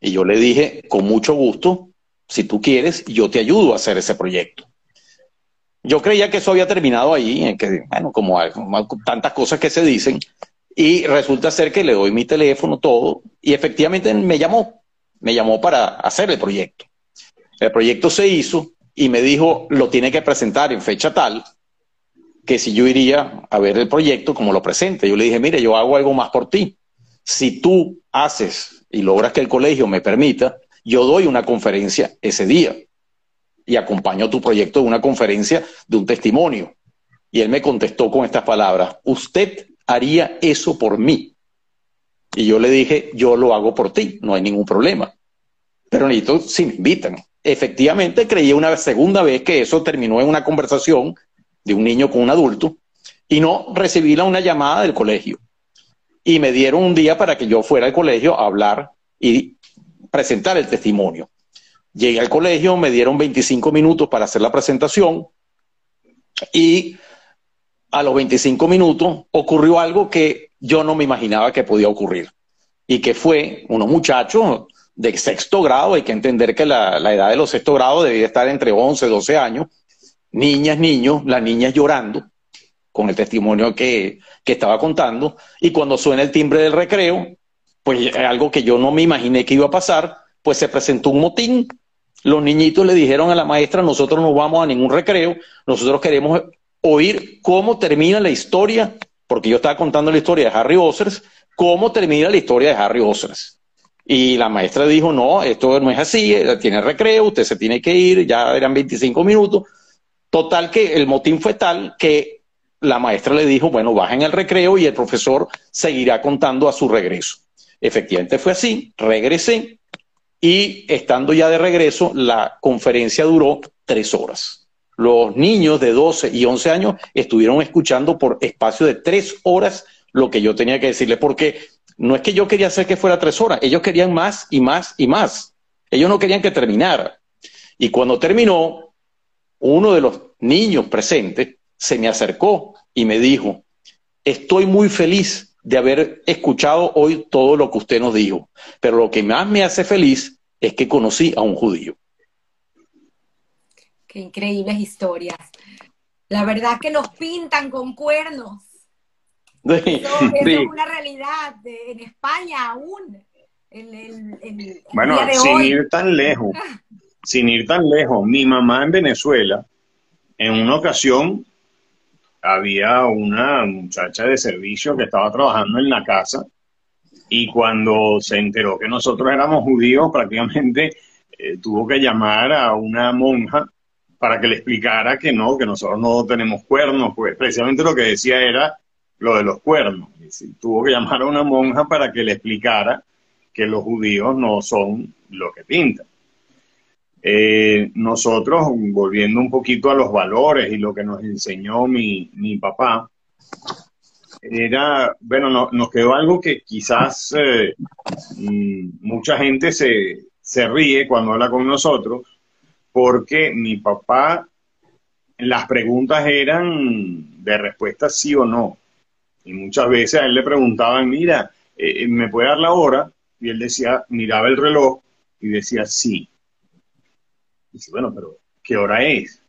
Y yo le dije, con mucho gusto, si tú quieres, yo te ayudo a hacer ese proyecto. Yo creía que eso había terminado ahí, que, bueno, como, como tantas cosas que se dicen, y resulta ser que le doy mi teléfono, todo, y efectivamente me llamó, me llamó para hacer el proyecto. El proyecto se hizo y me dijo, lo tiene que presentar en fecha tal, que si yo iría a ver el proyecto, como lo presente. Yo le dije, mire, yo hago algo más por ti. Si tú haces y logras que el colegio me permita, yo doy una conferencia ese día y acompaño tu proyecto de una conferencia de un testimonio. Y él me contestó con estas palabras, usted haría eso por mí. Y yo le dije, yo lo hago por ti, no hay ningún problema. Pero necesito si me invitan efectivamente creí una segunda vez que eso terminó en una conversación de un niño con un adulto y no recibí una llamada del colegio. Y me dieron un día para que yo fuera al colegio a hablar y presentar el testimonio. Llegué al colegio, me dieron 25 minutos para hacer la presentación y a los 25 minutos ocurrió algo que yo no me imaginaba que podía ocurrir y que fue unos muchachos de sexto grado, hay que entender que la, edad de los sexto grados debía estar entre 11 y 12 años, niñas, niños, las niñas llorando con el testimonio que, que estaba contando, y cuando suena el timbre del recreo, pues algo que yo no me imaginé que iba a pasar, pues se presentó un motín. Los niñitos le dijeron a la maestra, nosotros no vamos a ningún recreo, nosotros queremos oír cómo termina la historia, porque yo estaba contando la historia de Harry Osers, cómo termina la historia de Harry Osers. Y la maestra dijo, no, esto no es así, eh, tiene recreo, usted se tiene que ir, ya eran 25 minutos. Total que el motín fue tal que la maestra le dijo, bueno, bajen el recreo y el profesor seguirá contando a su regreso. Efectivamente fue así, regresé y estando ya de regreso, la conferencia duró tres horas. Los niños de 12 y 11 años estuvieron escuchando por espacio de tres horas lo que yo tenía que decirles, porque no es que yo quería hacer que fuera tres horas, ellos querían más y más y más. Ellos no querían que terminara. Y cuando terminó, uno de los niños presentes se me acercó y me dijo, estoy muy feliz de haber escuchado hoy todo lo que usted nos dijo, pero lo que más me hace feliz es que conocí a un judío. Qué increíbles historias. La verdad que nos pintan con cuernos. eso, es una realidad en España aún. bueno, sin ir tan lejos, sin ir tan lejos, mi mamá en Venezuela, en una ocasión había una muchacha de servicio que estaba trabajando en la casa y cuando se enteró que nosotros éramos judíos, prácticamente eh, tuvo que llamar a una monja para que le explicara que no, que nosotros no tenemos cuernos, pues precisamente lo que decía era lo de los cuernos. tuvo que llamar a una monja para que le explicara que los judíos no son lo que pintan. Eh, nosotros, volviendo un poquito a los valores y lo que nos enseñó mi, papá, era, bueno, nos quedó algo que quizás eh, mm, mucha gente se, se ríe cuando habla con nosotros, porque mi papá, las preguntas eran de respuesta sí o no. Y muchas veces a él le preguntaban, mira, eh, ¿me puede dar la hora? Y él decía, miraba el reloj y decía sí. Dice, bueno, pero ¿qué hora es?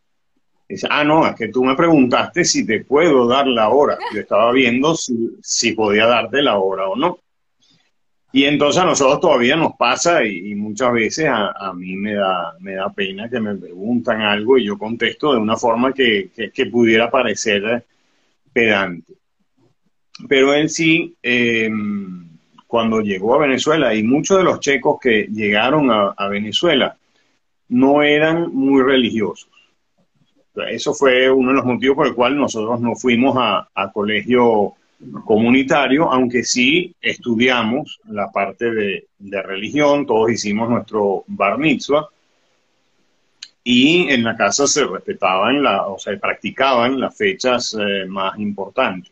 Dice, ah, no, es que tú me preguntaste si te puedo dar la hora. Yo estaba viendo si, podía darte la hora o no. Y entonces a nosotros todavía nos pasa y, muchas veces a, mí me da, me da pena que me preguntan algo y yo contesto de una forma que, pudiera parecer pedante. Pero él sí, em, cuando llegó a Venezuela, y muchos de los checos que llegaron a Venezuela, no eran muy religiosos. Eso fue uno de los motivos por el cual nosotros no fuimos a, colegio comunitario, aunque sí estudiamos la parte de, religión, todos hicimos nuestro bar mitzvah y en la casa se respetaban, o se practicaban las fechas eh, más importantes.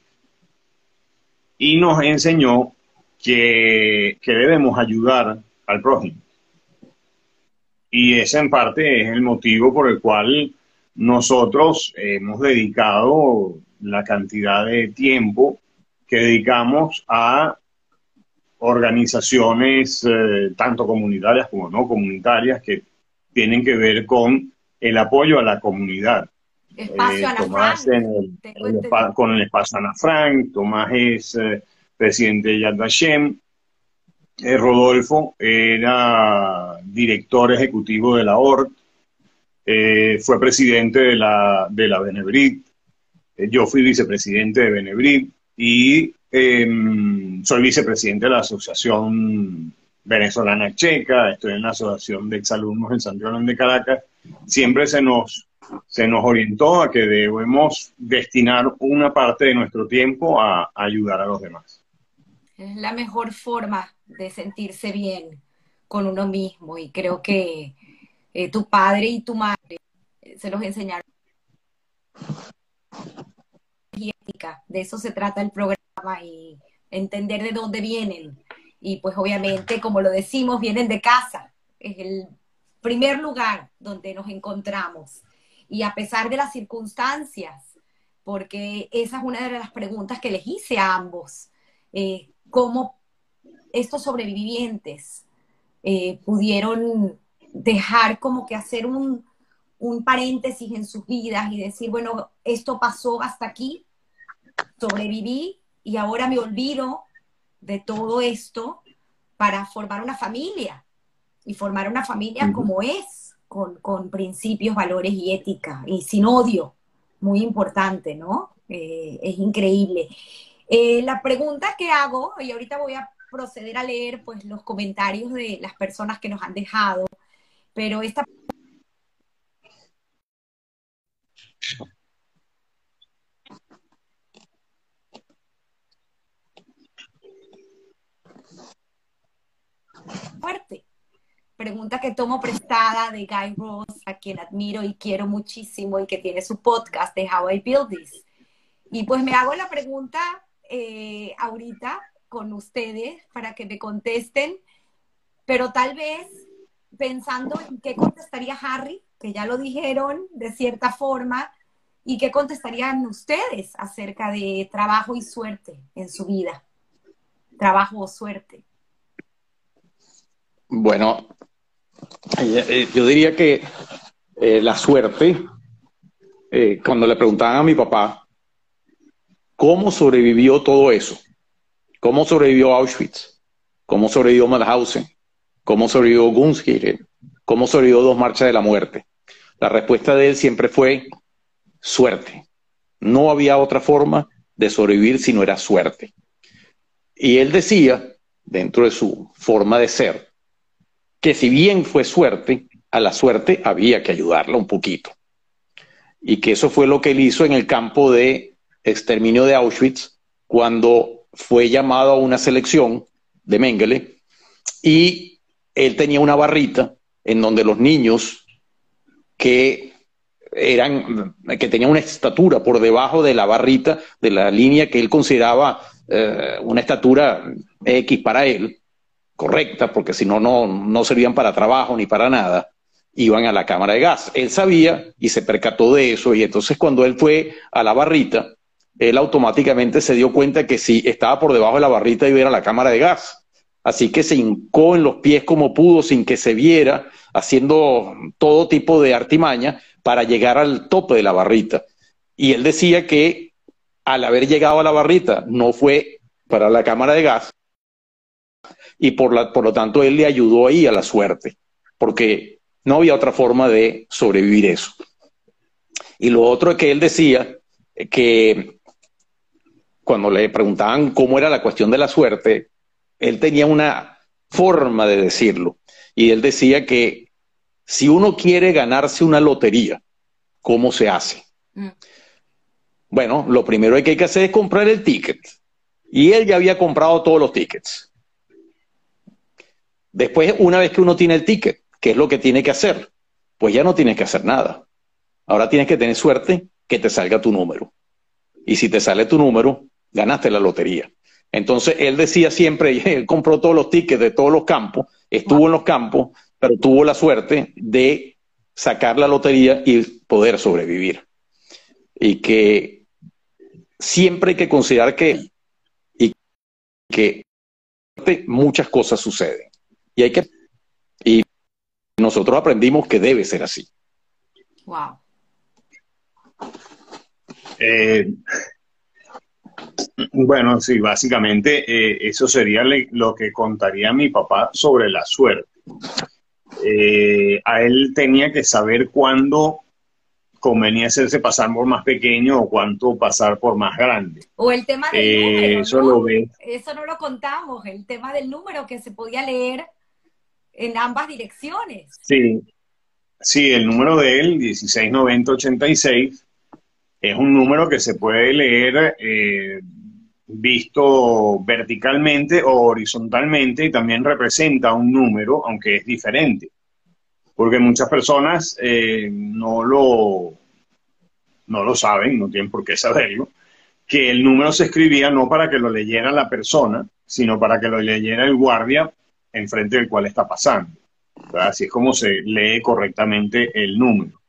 Y nos enseñó que, que debemos ayudar al prójimo. Y ese en parte es el motivo por el cual nosotros hemos dedicado la cantidad de tiempo que dedicamos a organizaciones eh, tanto comunitarias como no comunitarias que tienen que ver con el apoyo a la comunidad. Espacio eh, Tomás con el espacio Ana Frank, Tomás es eh, presidente de Yad Vashem, eh, Rodolfo era director ejecutivo de la ORT, eh, fue presidente de la, de la Benebrit, eh, yo fui vicepresidente de Benebrit y em, soy vicepresidente de la Asociación Venezolana Checa, estoy en la Asociación de Exalumnos en Santiago de Caracas. Siempre se nos, se nos orientó a que debemos destinar una parte de nuestro tiempo a ayudar a los demás. Es la mejor forma de sentirse bien con uno mismo y creo que eh, tu padre y tu madre eh, se los enseñaron. De eso se trata el programa y entender de dónde vienen. Y pues obviamente, como lo decimos, vienen de casa. Es el primer lugar donde nos encontramos. Y a pesar de las circunstancias, porque esa es una de las preguntas que les hice a ambos. Eh, cómo estos sobrevivientes eh, pudieron dejar como que hacer un, paréntesis en sus vidas y decir, bueno, esto pasó hasta aquí, sobreviví y ahora me olvido de todo esto para formar una familia y formar una familia como es, con, principios, valores y ética y sin odio, muy importante, ¿no? Eh, es increíble. Eh, la pregunta que hago, y ahorita voy a proceder a leer pues los comentarios de las personas que nos han dejado, pero esta fuerte. Pregunta que tomo prestada de Guy Ross, a quien admiro y quiero muchísimo y que tiene su podcast de How I Build This. Y pues me hago la pregunta eh, ahorita con ustedes para que me contesten, pero tal vez pensando en qué contestaría Harry, que ya lo dijeron de cierta forma, y qué contestarían ustedes acerca de trabajo y suerte en su vida. Trabajo o suerte. Bueno, eh, eh, yo diría que la suerte, cuando le preguntaban a mi papá, ¿cómo sobrevivió todo eso? ¿Cómo sobrevivió Auschwitz? ¿Cómo sobrevivió Mauthausen? ¿Cómo sobrevivió Gunskirchen? ¿Cómo sobrevivió dos marchas de la muerte? La respuesta de él siempre fue suerte. No había otra forma de sobrevivir si no era suerte. Y él decía, dentro de su forma de ser, que si bien fue suerte, a la suerte había que ayudarla un poquito. Y que eso fue lo que él hizo en el campo de exterminio de Auschwitz, cuando fue llamado a una selección de Mengele y él tenía una barrita en donde los niños que eran, que tenían una estatura por debajo de la barrita, de la línea que él consideraba eh, una estatura X para él, correcta, porque si no, no servían para trabajo ni para nada, iban a la cámara de gas. Él sabía y se percató de eso, y entonces cuando él fue a la barrita, él automáticamente se dio cuenta que si estaba por debajo de la barrita iba a ir a la cámara de gas. Así que se hincó en los pies como pudo sin que se viera, haciendo todo tipo de artimaña para llegar al tope de la barrita. Y él decía que al haber llegado a la barrita no fue para la cámara de gas y por, la, por lo tanto él le ayudó ahí a la suerte, porque no había otra forma de sobrevivir eso. Y lo otro es que él decía que cuando le preguntaban cómo era la cuestión de la suerte, él tenía una forma de decirlo. Y él decía que si uno quiere ganarse una lotería, ¿cómo se hace? Mm. Bueno, lo primero que hay que hacer es comprar el ticket. Y él ya había comprado todos los tickets. Después, una vez que uno tiene el ticket, ¿qué es lo que tiene que hacer? Pues ya no tienes que hacer nada. Ahora tienes que tener suerte que te salga tu número. Y si te sale tu número, ganaste la lotería. Entonces él decía siempre, él compró todos los tickets de todos los campos, estuvo en los campos, pero tuvo la suerte de sacar la lotería y poder sobrevivir. Y que siempre hay que considerar que, y que muchas cosas suceden. Y hay que y nosotros aprendimos que debe ser así. Wow. Eh, bueno, sí, básicamente eh, eso sería lo que contaría mi papá sobre la suerte. Eh, a él tenía que saber cuándo convenía hacerse pasar por más pequeño o cuánto pasar por más grande. O el tema del eh, número. Eso, Lo ve. eso no lo contamos, el tema del número que se podía leer en ambas direcciones. Sí, sí, el número de él, 169086, es un número que se puede leer eh, visto verticalmente o horizontalmente y también representa un número, aunque es diferente. Porque muchas personas eh, no, lo, no lo saben, no tienen por qué saberlo, que el número se escribía no para que lo leyera la persona, sino para que lo leyera el guardia enfrente del cual está pasando. Así es como se lee correctamente el número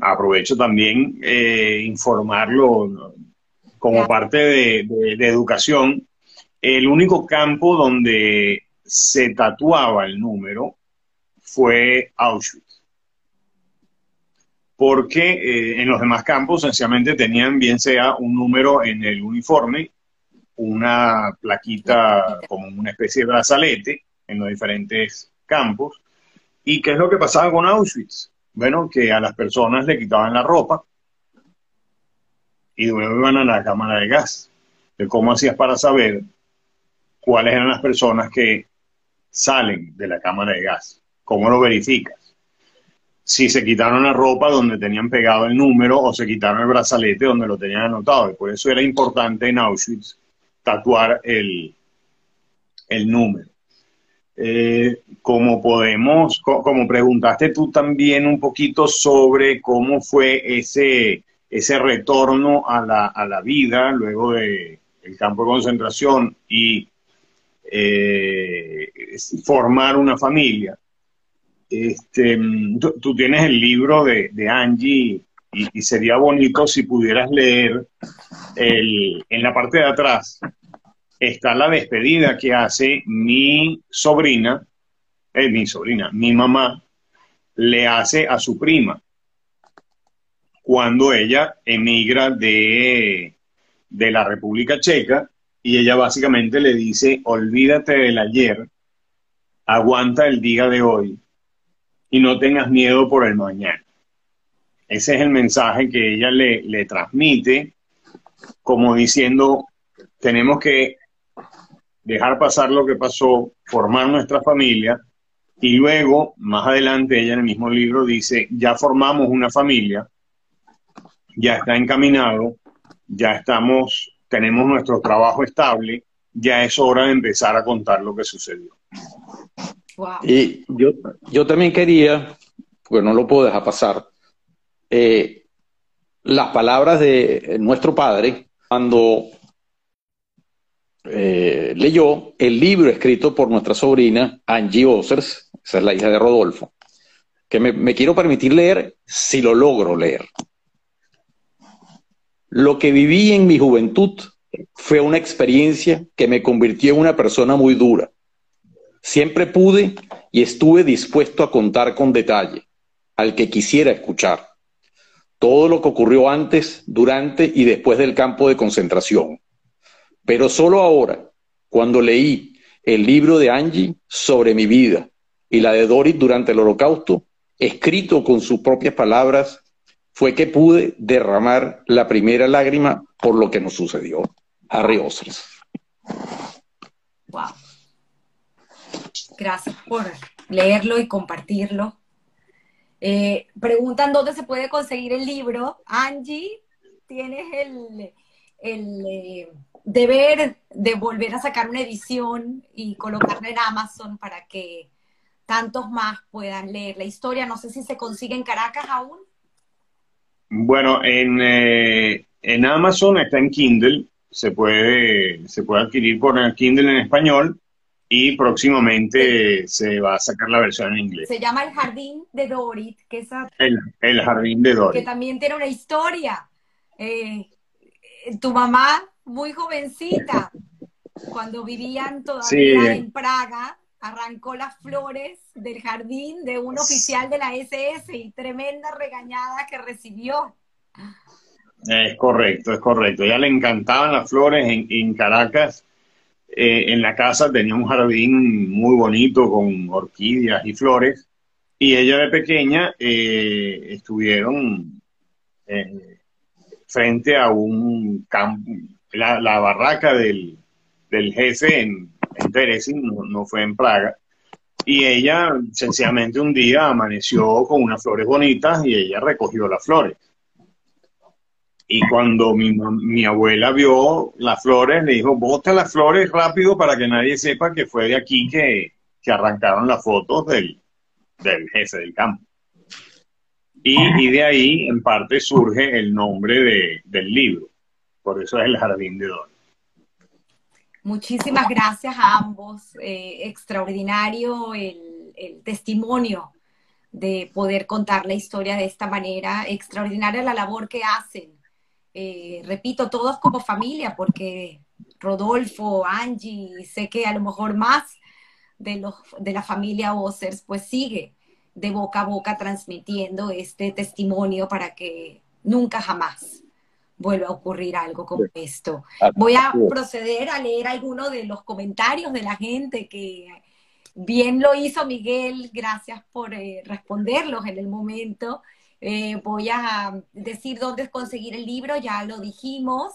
aprovecho también eh, informarlo como parte de, educación. El único campo donde se tatuaba el número fue Auschwitz. Porque eh, en los demás campos sencillamente tenían bien sea un número en el uniforme, una plaquita como una especie de brazalete en los diferentes campos. ¿Y qué es lo que pasaba con Auschwitz? Bueno, que a las personas le quitaban la ropa y luego iban a la cámara de gas. De cómo hacías para saber cuáles eran las personas que salen de la cámara de gas. ¿Cómo lo verificas? Si se quitaron la ropa donde tenían pegado el número o se quitaron el brazalete donde lo tenían anotado. Por eso era importante en Auschwitz tatuar el, el número. Eh, como podemos, como preguntaste tú también un poquito sobre cómo fue ese, ese retorno a la, a la vida luego del el campo de concentración y eh, formar una familia. Este, tú, tienes el libro de, Angie y, sería bonito si pudieras leer el, en la parte de atrás está la despedida que hace mi sobrina, eh, mi sobrina, mi mamá, le hace a su prima cuando ella emigra de, de la República Checa y ella básicamente le dice, olvídate del ayer, aguanta el día de hoy y no tengas miedo por el mañana. Ese es el mensaje que ella le, le transmite, como diciendo, tenemos que dejar pasar lo que pasó, formar nuestra familia y luego, más adelante, ella en el mismo libro dice, ya formamos una familia, ya está encaminado, ya estamos, tenemos nuestro trabajo estable, ya es hora de empezar a contar lo que sucedió. Y yo, yo también quería, porque no lo puedo dejar pasar, eh, las palabras de nuestro padre cuando eh, leyó el libro escrito por nuestra sobrina Angie Ossers, esa es la hija de Rodolfo, que me, quiero permitir leer si lo logro leer. Lo que viví en mi juventud fue una experiencia que me convirtió en una persona muy dura. Siempre pude y estuve dispuesto a contar con detalle al que quisiera escuchar todo lo que ocurrió antes, durante y después del campo de concentración pero solo ahora, cuando leí el libro de Angie sobre mi vida y la de Doris durante el holocausto, escrito con sus propias palabras, fue que pude derramar la primera lágrima por lo que nos sucedió. Harry Osers. Wow. Gracias por leerlo y compartirlo. Eh, preguntan dónde se puede conseguir el libro. Angie, tienes el, el eh, deber de volver a sacar una edición y colocarla en Amazon para que tantos más puedan leer la historia. No sé si se consigue en Caracas aún. Bueno, en, eh, en Amazon está en Kindle, se puede, se puede adquirir por el Kindle en español y próximamente se va a sacar la versión en inglés. Se llama El Jardín de Dorit, que es el, el, Jardín de Dorit. Que también tiene una historia. Eh, tu mamá muy jovencita, cuando vivían todavía en Praga, arrancó las flores del jardín de un oficial de la SS y tremenda regañada que recibió. Es correcto, es correcto. A ella le encantaban las flores en, Caracas. Eh, en la casa tenía un jardín muy bonito con orquídeas y flores. Y ella de pequeña eh, estuvieron eh, frente a un campo, la, barraca del, jefe en, en no, fue en Praga. Y ella sencillamente un día amaneció con unas flores bonitas y ella recogió las flores. Y cuando mi, mi abuela vio las flores, le dijo, bota las flores rápido para que nadie sepa que fue de aquí que, arrancaron las fotos del, del jefe del campo. Y, y, de ahí, en parte, surge el nombre de, del libro. Por eso es el Jardín de Don. Muchísimas gracias a ambos. Eh, extraordinario el, testimonio de poder contar la historia de esta manera. Extraordinaria la labor que hacen. Eh, repito, todos como familia, porque Rodolfo, Angie, sé que a lo mejor más de, los, de la familia Ossers, pues sigue de boca a boca transmitiendo este testimonio para que nunca jamás vuelva a ocurrir algo como esto. Voy a proceder a leer algunos de los comentarios de la gente que bien lo hizo Miguel, gracias por eh, responderlos en el momento. Eh, voy a decir dónde conseguir el libro, ya lo dijimos.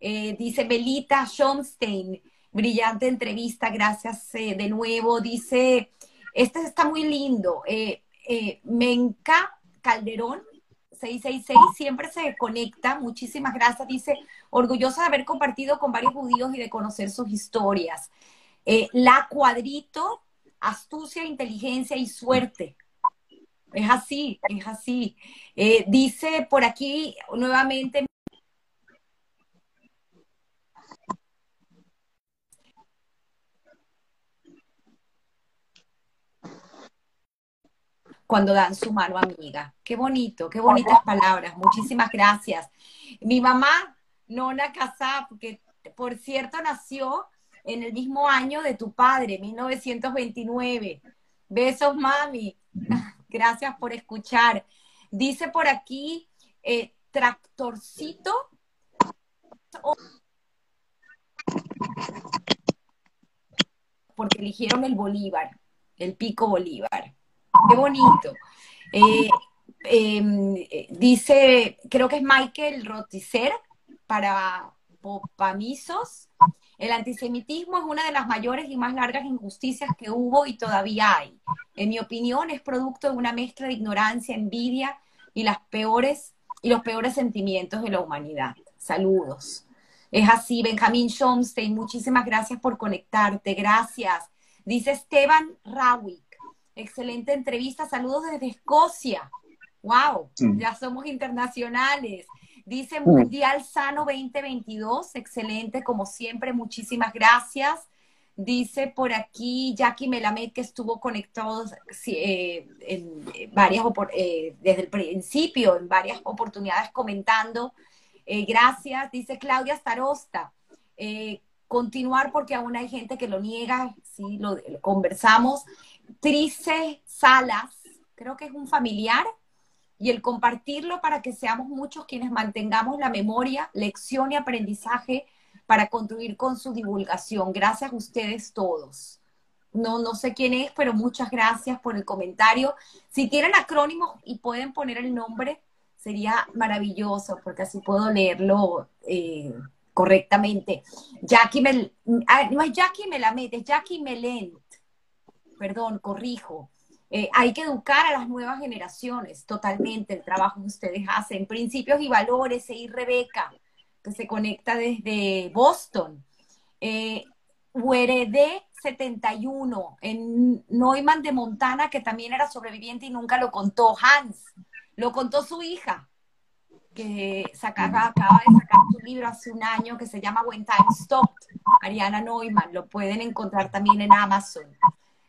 Eh, dice Belita Schomstein, brillante entrevista, gracias de nuevo. Dice, este está muy lindo. Menca Calderón 666 siempre se conecta. Muchísimas gracias. Dice, orgullosa de haber compartido con varios judíos y de conocer sus historias. Eh, la Cuadrito astucia, inteligencia y suerte. Es así, es así. Eh, dice por aquí nuevamente cuando dan su mano amiga. Qué bonito, qué bonitas palabras. Muchísimas gracias. Mi mamá, Nona Casá, que por cierto nació en el mismo año de tu padre, 1929. Besos, mami. Gracias por escuchar. Dice por aquí, eh, tractorcito. Porque eligieron el Bolívar, el pico Bolívar. Qué bonito. Eh, em, dice, creo que es Michael Roticer para Popamisos. El antisemitismo es una de las mayores y más largas injusticias que hubo y todavía hay. En mi opinión, es producto de una mezcla de ignorancia, envidia y los peores sentimientos de la humanidad. Saludos. Es así, Benjamín Schomstein, muchísimas gracias por conectarte, gracias. Dice Esteban Rawick, Excelente entrevista. Saludos desde Escocia. Wow, mm. ya somos internacionales. Dice. Mundial Sano 2022. Excelente, como siempre. Muchísimas gracias. Dice por aquí Jackie Melamed que estuvo conectado eh, en varias eh, desde el principio, en varias oportunidades comentando. Eh, gracias. Dice Claudia Starosta. continuar porque aún hay gente que lo niega, sí, lo conversamos. Trice Salas, creo que es un familiar, y el compartirlo para que seamos muchos quienes mantengamos la memoria, lección y aprendizaje para contribuir con su divulgación. Gracias a ustedes todos. No, no sé quién es, pero muchas gracias por el comentario. Si tienen acrónimos y pueden poner el nombre, sería maravilloso, porque así puedo leerlo eh, correctamente. Jackie Mel, ah, no es Jackie Melamed, es Jackie Melén perdón, corrijo. Eh, hay que educar a las nuevas generaciones totalmente el trabajo que ustedes hacen. Principios y valores, y Rebeca, que se conecta desde Boston. Eh, 71 en Neumann de Montana, que también era sobreviviente y nunca lo contó. Hans, lo contó su hija, que sacaba, acaba de sacar su libro hace un año que se llama When Time Stopped, Ariana Neumann. Lo pueden encontrar también en Amazon.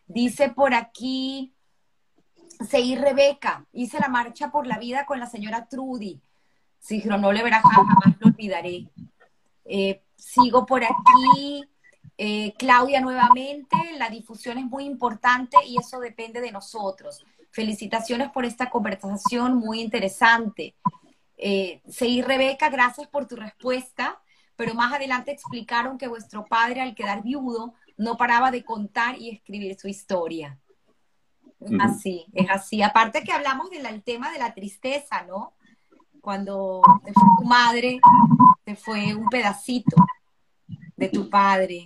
Dice por aquí, Seguí Rebeca, hice la marcha por la vida con la señora Trudy. Sí, no le verá jamás lo olvidaré. Eh, sigo por aquí. Eh, Claudia nuevamente, la difusión es muy importante y eso depende de nosotros. Felicitaciones por esta conversación muy interesante. Eh, Rebeca, gracias por tu respuesta, pero más adelante explicaron que vuestro padre al quedar viudo no paraba de contar y escribir su historia. Así, es así. Aparte que hablamos del tema de la tristeza, ¿no? Cuando te fue tu madre, te fue un pedacito de tu padre.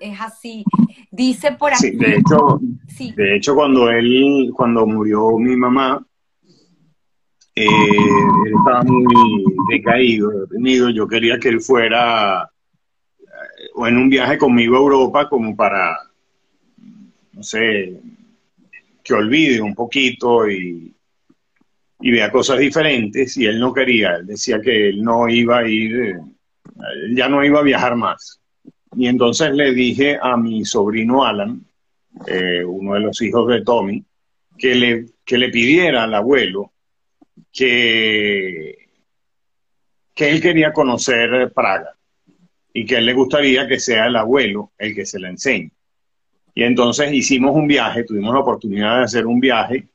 Es así. Dice por aquí. Sí, de hecho, de hecho cuando él, cuando murió mi mamá, eh, él estaba muy decaído, deprimido. Yo quería que él fuera o en un viaje conmigo a Europa como para, no sé, que olvide un poquito y, y vea cosas diferentes y él no quería, él decía que él no iba a ir, él ya no iba a viajar más. Y entonces le dije a mi sobrino Alan, eh, uno de los hijos de Tommy, que le, que le pidiera al abuelo que, que él quería conocer Praga y que él le gustaría que sea el abuelo el que se le enseñe. Y entonces hicimos un viaje, tuvimos la oportunidad de hacer un viaje,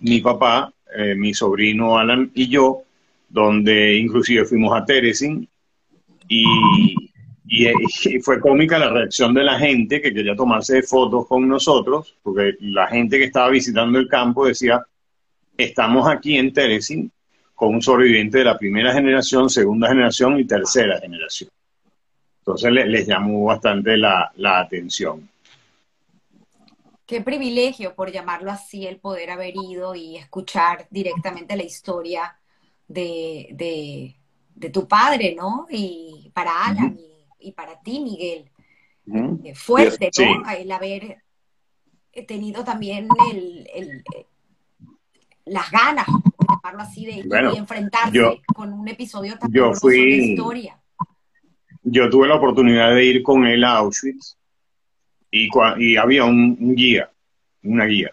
mi papá, eh, mi sobrino Alan y yo, donde inclusive fuimos a Teresin y, y, fue cómica la reacción de la gente que quería tomarse fotos con nosotros, porque la gente que estaba visitando el campo decía, estamos aquí en Teresin con un sobreviviente de la primera generación, segunda generación y tercera generación. Entonces les llamó bastante la, atención. Qué privilegio, por llamarlo así, el poder haber ido y escuchar directamente la historia de, tu padre, ¿no? Y para Alan y, para ti, Miguel. fuerte, ¿no? El haber tenido también el, las ganas, por llamarlo así, de, enfrentarse con un episodio tan yo fui, de historia. Yo tuve la oportunidad de ir con él a Auschwitz y, y había un, guía, una guía.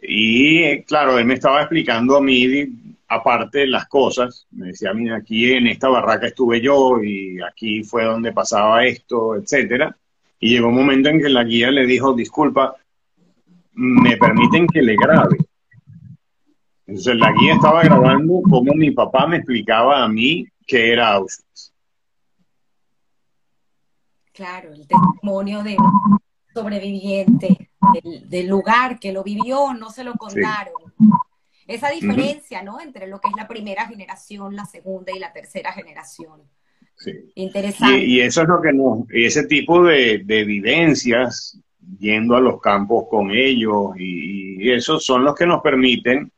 Y claro, él me estaba explicando a mí, aparte las cosas, me decía, mira, aquí en esta barraca estuve yo y aquí fue donde pasaba esto, etcétera. Y llegó un momento en que la guía le dijo, disculpa, me permiten que le grabe. Entonces la guía estaba grabando como mi papá me explicaba a mí que era Auschwitz. Claro, el testimonio de sobreviviente del, lugar que lo vivió, no se lo contaron. Esa diferencia, ¿no? Entre lo que es la primera generación, la segunda y la tercera generación. Sí. Interesante. Y, eso es lo que nos, ese tipo de, de vivencias yendo a los campos con ellos y, esos son los que nos permiten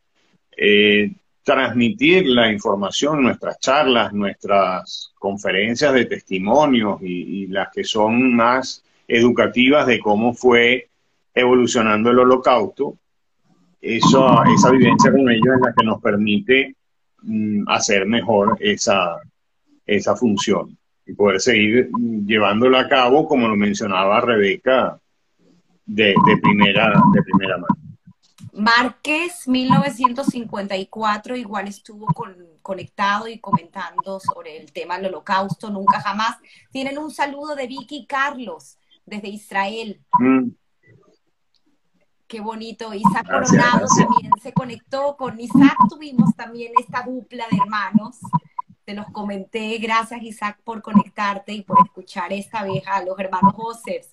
eh, transmitir la información, nuestras charlas, nuestras conferencias de testimonios y, las que son más educativas de cómo fue evolucionando el holocausto. Eso, esa vivencia con ellos es la que nos permite mm, hacer mejor esa, esa función y poder seguir llevándola a cabo, como lo mencionaba Rebeca, de, primera, de primera mano. Márquez, 1954, igual estuvo conectado y comentando sobre el tema del holocausto, nunca jamás. Tienen un saludo de Vicky Carlos, desde Israel. Mm. Qué bonito. Isaac Coronado también se conectó. Con Isaac tuvimos también esta dupla de hermanos. Te los comenté. Gracias, Isaac, por conectarte y por escuchar esta vieja a los hermanos Joseph.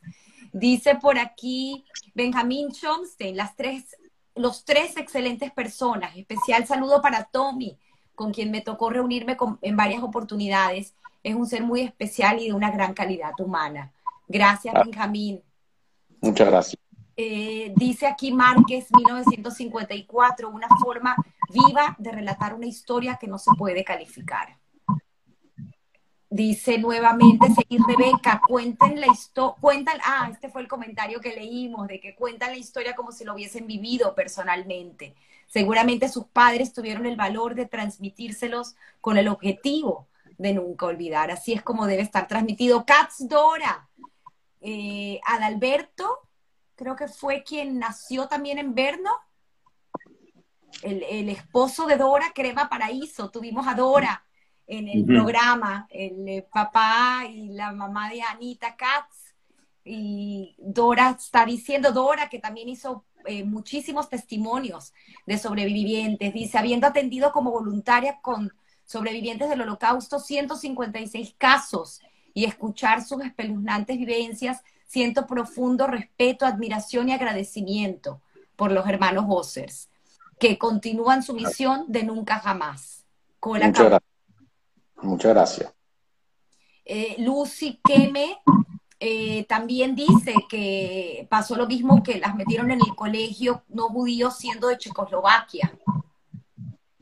Dice por aquí Benjamín Chomstein, las tres, los tres excelentes personas. Especial saludo para Tommy, con quien me tocó reunirme en varias oportunidades. Es un ser muy especial y de una gran calidad humana. Gracias, ah. Benjamín. Muchas gracias. Eh, dice aquí Márquez, 1954, una forma viva de relatar una historia que no se puede calificar. Dice nuevamente, seguir Rebeca, cuenten la historia, cuentan, ah, este fue el comentario que leímos, de que cuentan la historia como si lo hubiesen vivido personalmente. Seguramente sus padres tuvieron el valor de transmitírselos con el objetivo de nunca olvidar. Así es como debe estar transmitido. Katz Dora, eh, Adalberto, creo que fue quien nació también en Berno. El, el esposo de Dora, Crema Paraíso, tuvimos a Dora en el programa, el eh, papá y la mamá de Anita Katz. Y Dora está diciendo, Dora, que también hizo eh, muchísimos testimonios de sobrevivientes, dice, habiendo atendido como voluntaria con sobrevivientes del holocausto 156 casos y escuchar sus espeluznantes vivencias, siento profundo respeto, admiración y agradecimiento por los hermanos Ossers, que continúan su misión de nunca jamás. Muchas gracias. Eh, Lucy Keme eh, también dice que pasó lo mismo que las metieron en el colegio no judíos siendo de Checoslovaquia.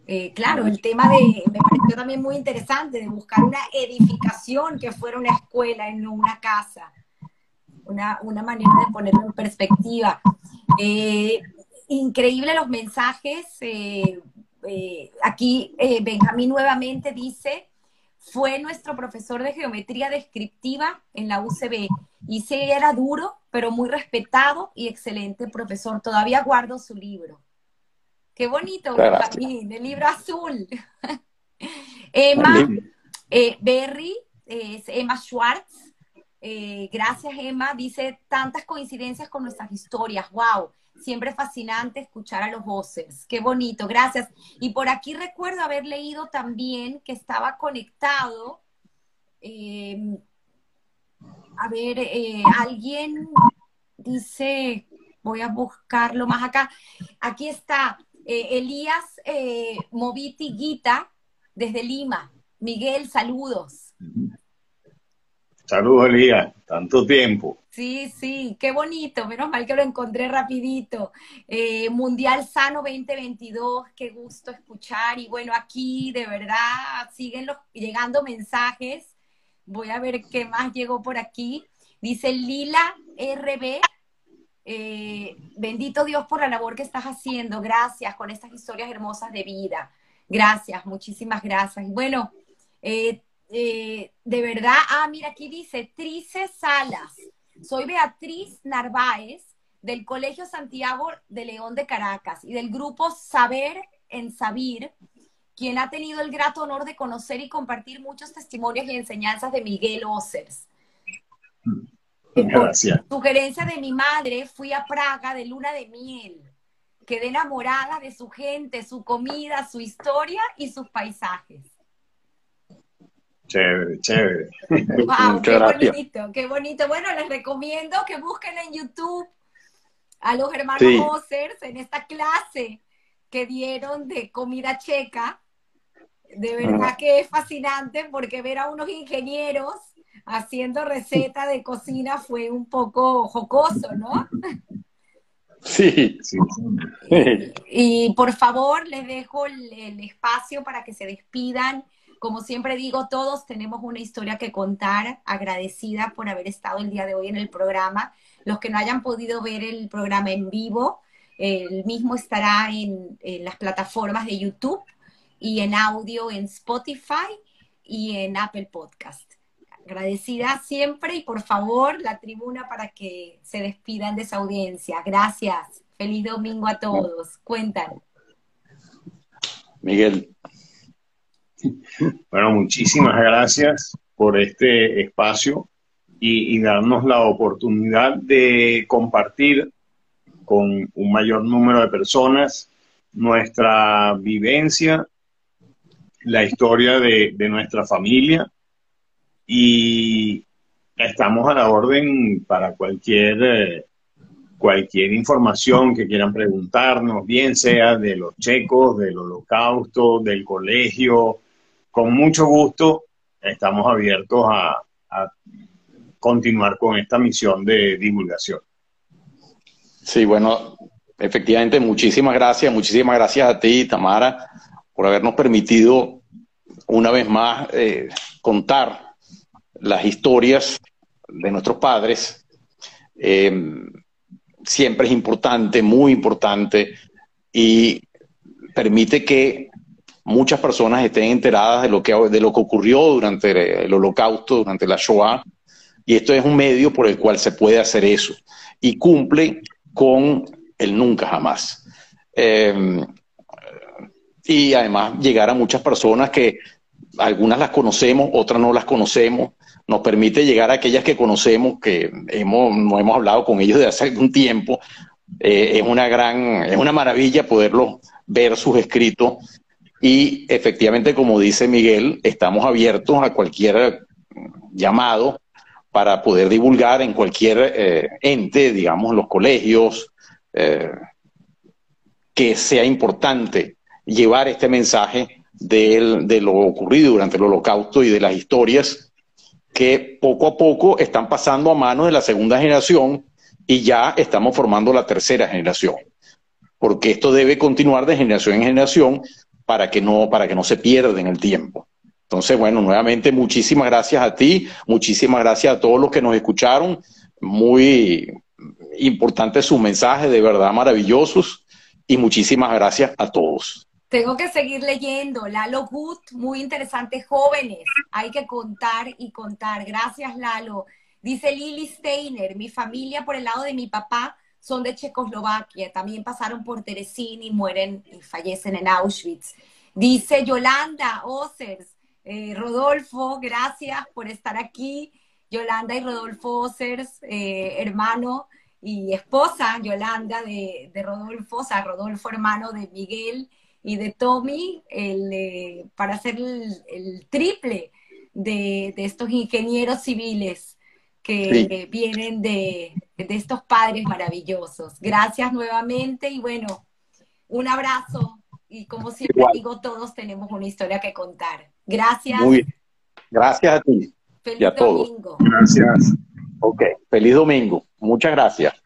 Eh, claro, el tema de, me pareció también muy interesante, de buscar una edificación que fuera una escuela y no una casa. Una, una manera de ponerlo en perspectiva. increíble los mensajes. aquí Benjamín nuevamente dice, fue nuestro profesor de geometría descriptiva en la UCB. Y sí, era duro, pero muy respetado y excelente profesor. Todavía guardo su libro. Qué bonito, Benjamín, el libro azul. Emma eh, Berry, es Emma Schwartz. Eh, gracias, Emma. Dice tantas coincidencias con nuestras historias. ¡Wow! Siempre fascinante escuchar a los voces. Qué bonito, gracias. Y por aquí recuerdo haber leído también que estaba conectado. Eh, a ver, eh, alguien dice, voy a buscarlo más acá. Aquí está eh, Elías Moviti Guita desde Lima. Miguel, saludos. Saludos, Elías. Tanto tiempo. Sí, sí, qué bonito. Menos mal que lo encontré rapidito. Eh, Mundial Sano 2022, qué gusto escuchar. Y bueno, aquí de verdad siguen los, llegando mensajes. Voy a ver qué más llegó por aquí. Dice Lila RB, eh, bendito Dios por la labor que estás haciendo. Gracias con estas historias hermosas de vida. Gracias, muchísimas gracias. Bueno, eh, de verdad, ah, mira, aquí dice Trice Salas. Soy Beatriz Narváez del Colegio Santiago de León de Caracas y del grupo Saber en Sabir, quien ha tenido el grato honor de conocer y compartir muchos testimonios y enseñanzas de Miguel Ossers. Gracias. Por sugerencia de mi madre, fui a Praga de luna de miel. Quedé enamorada de su gente, su comida, su historia y sus paisajes. Chévere, chévere. Wow, qué bonito, qué bonito. Bueno, les recomiendo que busquen en YouTube a los hermanos sí. en esta clase que dieron de comida checa. De verdad que es fascinante porque ver a unos ingenieros haciendo receta de cocina fue un poco jocoso, ¿no? Sí, sí. Y por favor, les dejo el, el, espacio para que se despidan. Como siempre digo, todos tenemos una historia que contar, agradecida por haber estado el día de hoy en el programa. Los que no hayan podido ver el programa en vivo, el mismo estará en, las plataformas de YouTube y en audio en Spotify y en Apple Podcast agradecida siempre y por favor la tribuna para que se despidan de esa audiencia. Gracias. Feliz domingo a todos. Cuentan. Miguel. Bueno, muchísimas gracias por este espacio y, darnos la oportunidad de compartir con un mayor número de personas nuestra vivencia, la historia de, de nuestra familia y estamos a la orden para cualquier, eh, cualquier información que quieran preguntarnos, bien sea de los checos, del holocausto, del colegio. Con mucho gusto estamos abiertos a, continuar con esta misión de divulgación. Sí, bueno, efectivamente, muchísimas gracias, muchísimas gracias a ti, Tamara, por habernos permitido una vez más eh, contar las historias de nuestros padres, eh, siempre es importante, muy importante, y permite que muchas personas estén enteradas de lo que, de lo que ocurrió durante el holocausto, durante la Shoah, y esto es un medio por el cual se puede hacer eso, y cumple con el nunca jamás. Eh, y además llegar a muchas personas que algunas las conocemos, otras no las conocemos, nos permite llegar a aquellas que conocemos, que hemos, no hemos hablado con ellos de hace algún tiempo. Eh, es una gran, es una maravilla poderlos ver sus escritos y efectivamente, como dice Miguel, estamos abiertos a cualquier llamado para poder divulgar en cualquier eh, ente, digamos, los colegios, eh, que sea importante llevar este mensaje de, de lo ocurrido durante el holocausto y de las historias que poco a poco están pasando a manos de la segunda generación y ya estamos formando la tercera generación. Porque esto debe continuar de generación en generación para que no, para que no se pierda en el tiempo. Entonces, bueno, nuevamente muchísimas gracias a ti, muchísimas gracias a todos los que nos escucharon. Muy importante su mensaje, de verdad maravillosos. Y muchísimas gracias a todos. Tengo que seguir leyendo. Lalo Good, muy interesante. Jóvenes, hay que contar y contar. Gracias, Lalo. Dice Lili Steiner, mi familia por el lado de mi papá son de Checoslovaquia. También pasaron por Teresín y mueren y fallecen en Auschwitz. Dice Yolanda Osers, eh, Rodolfo, gracias por estar aquí. Yolanda y Rodolfo Osers, eh, hermano y esposa, Yolanda de, de Rodolfo, o sea, Rodolfo hermano de Miguel y de Tommy el, para hacer el, triple de, de, estos ingenieros civiles que, sí. vienen de, de, estos padres maravillosos. Gracias nuevamente y bueno, un abrazo y como siempre Igual. digo, todos tenemos una historia que contar. Gracias. Muy bien. Gracias a ti. Feliz y a domingo. Todos. Gracias. Ok, feliz domingo. Muchas gracias.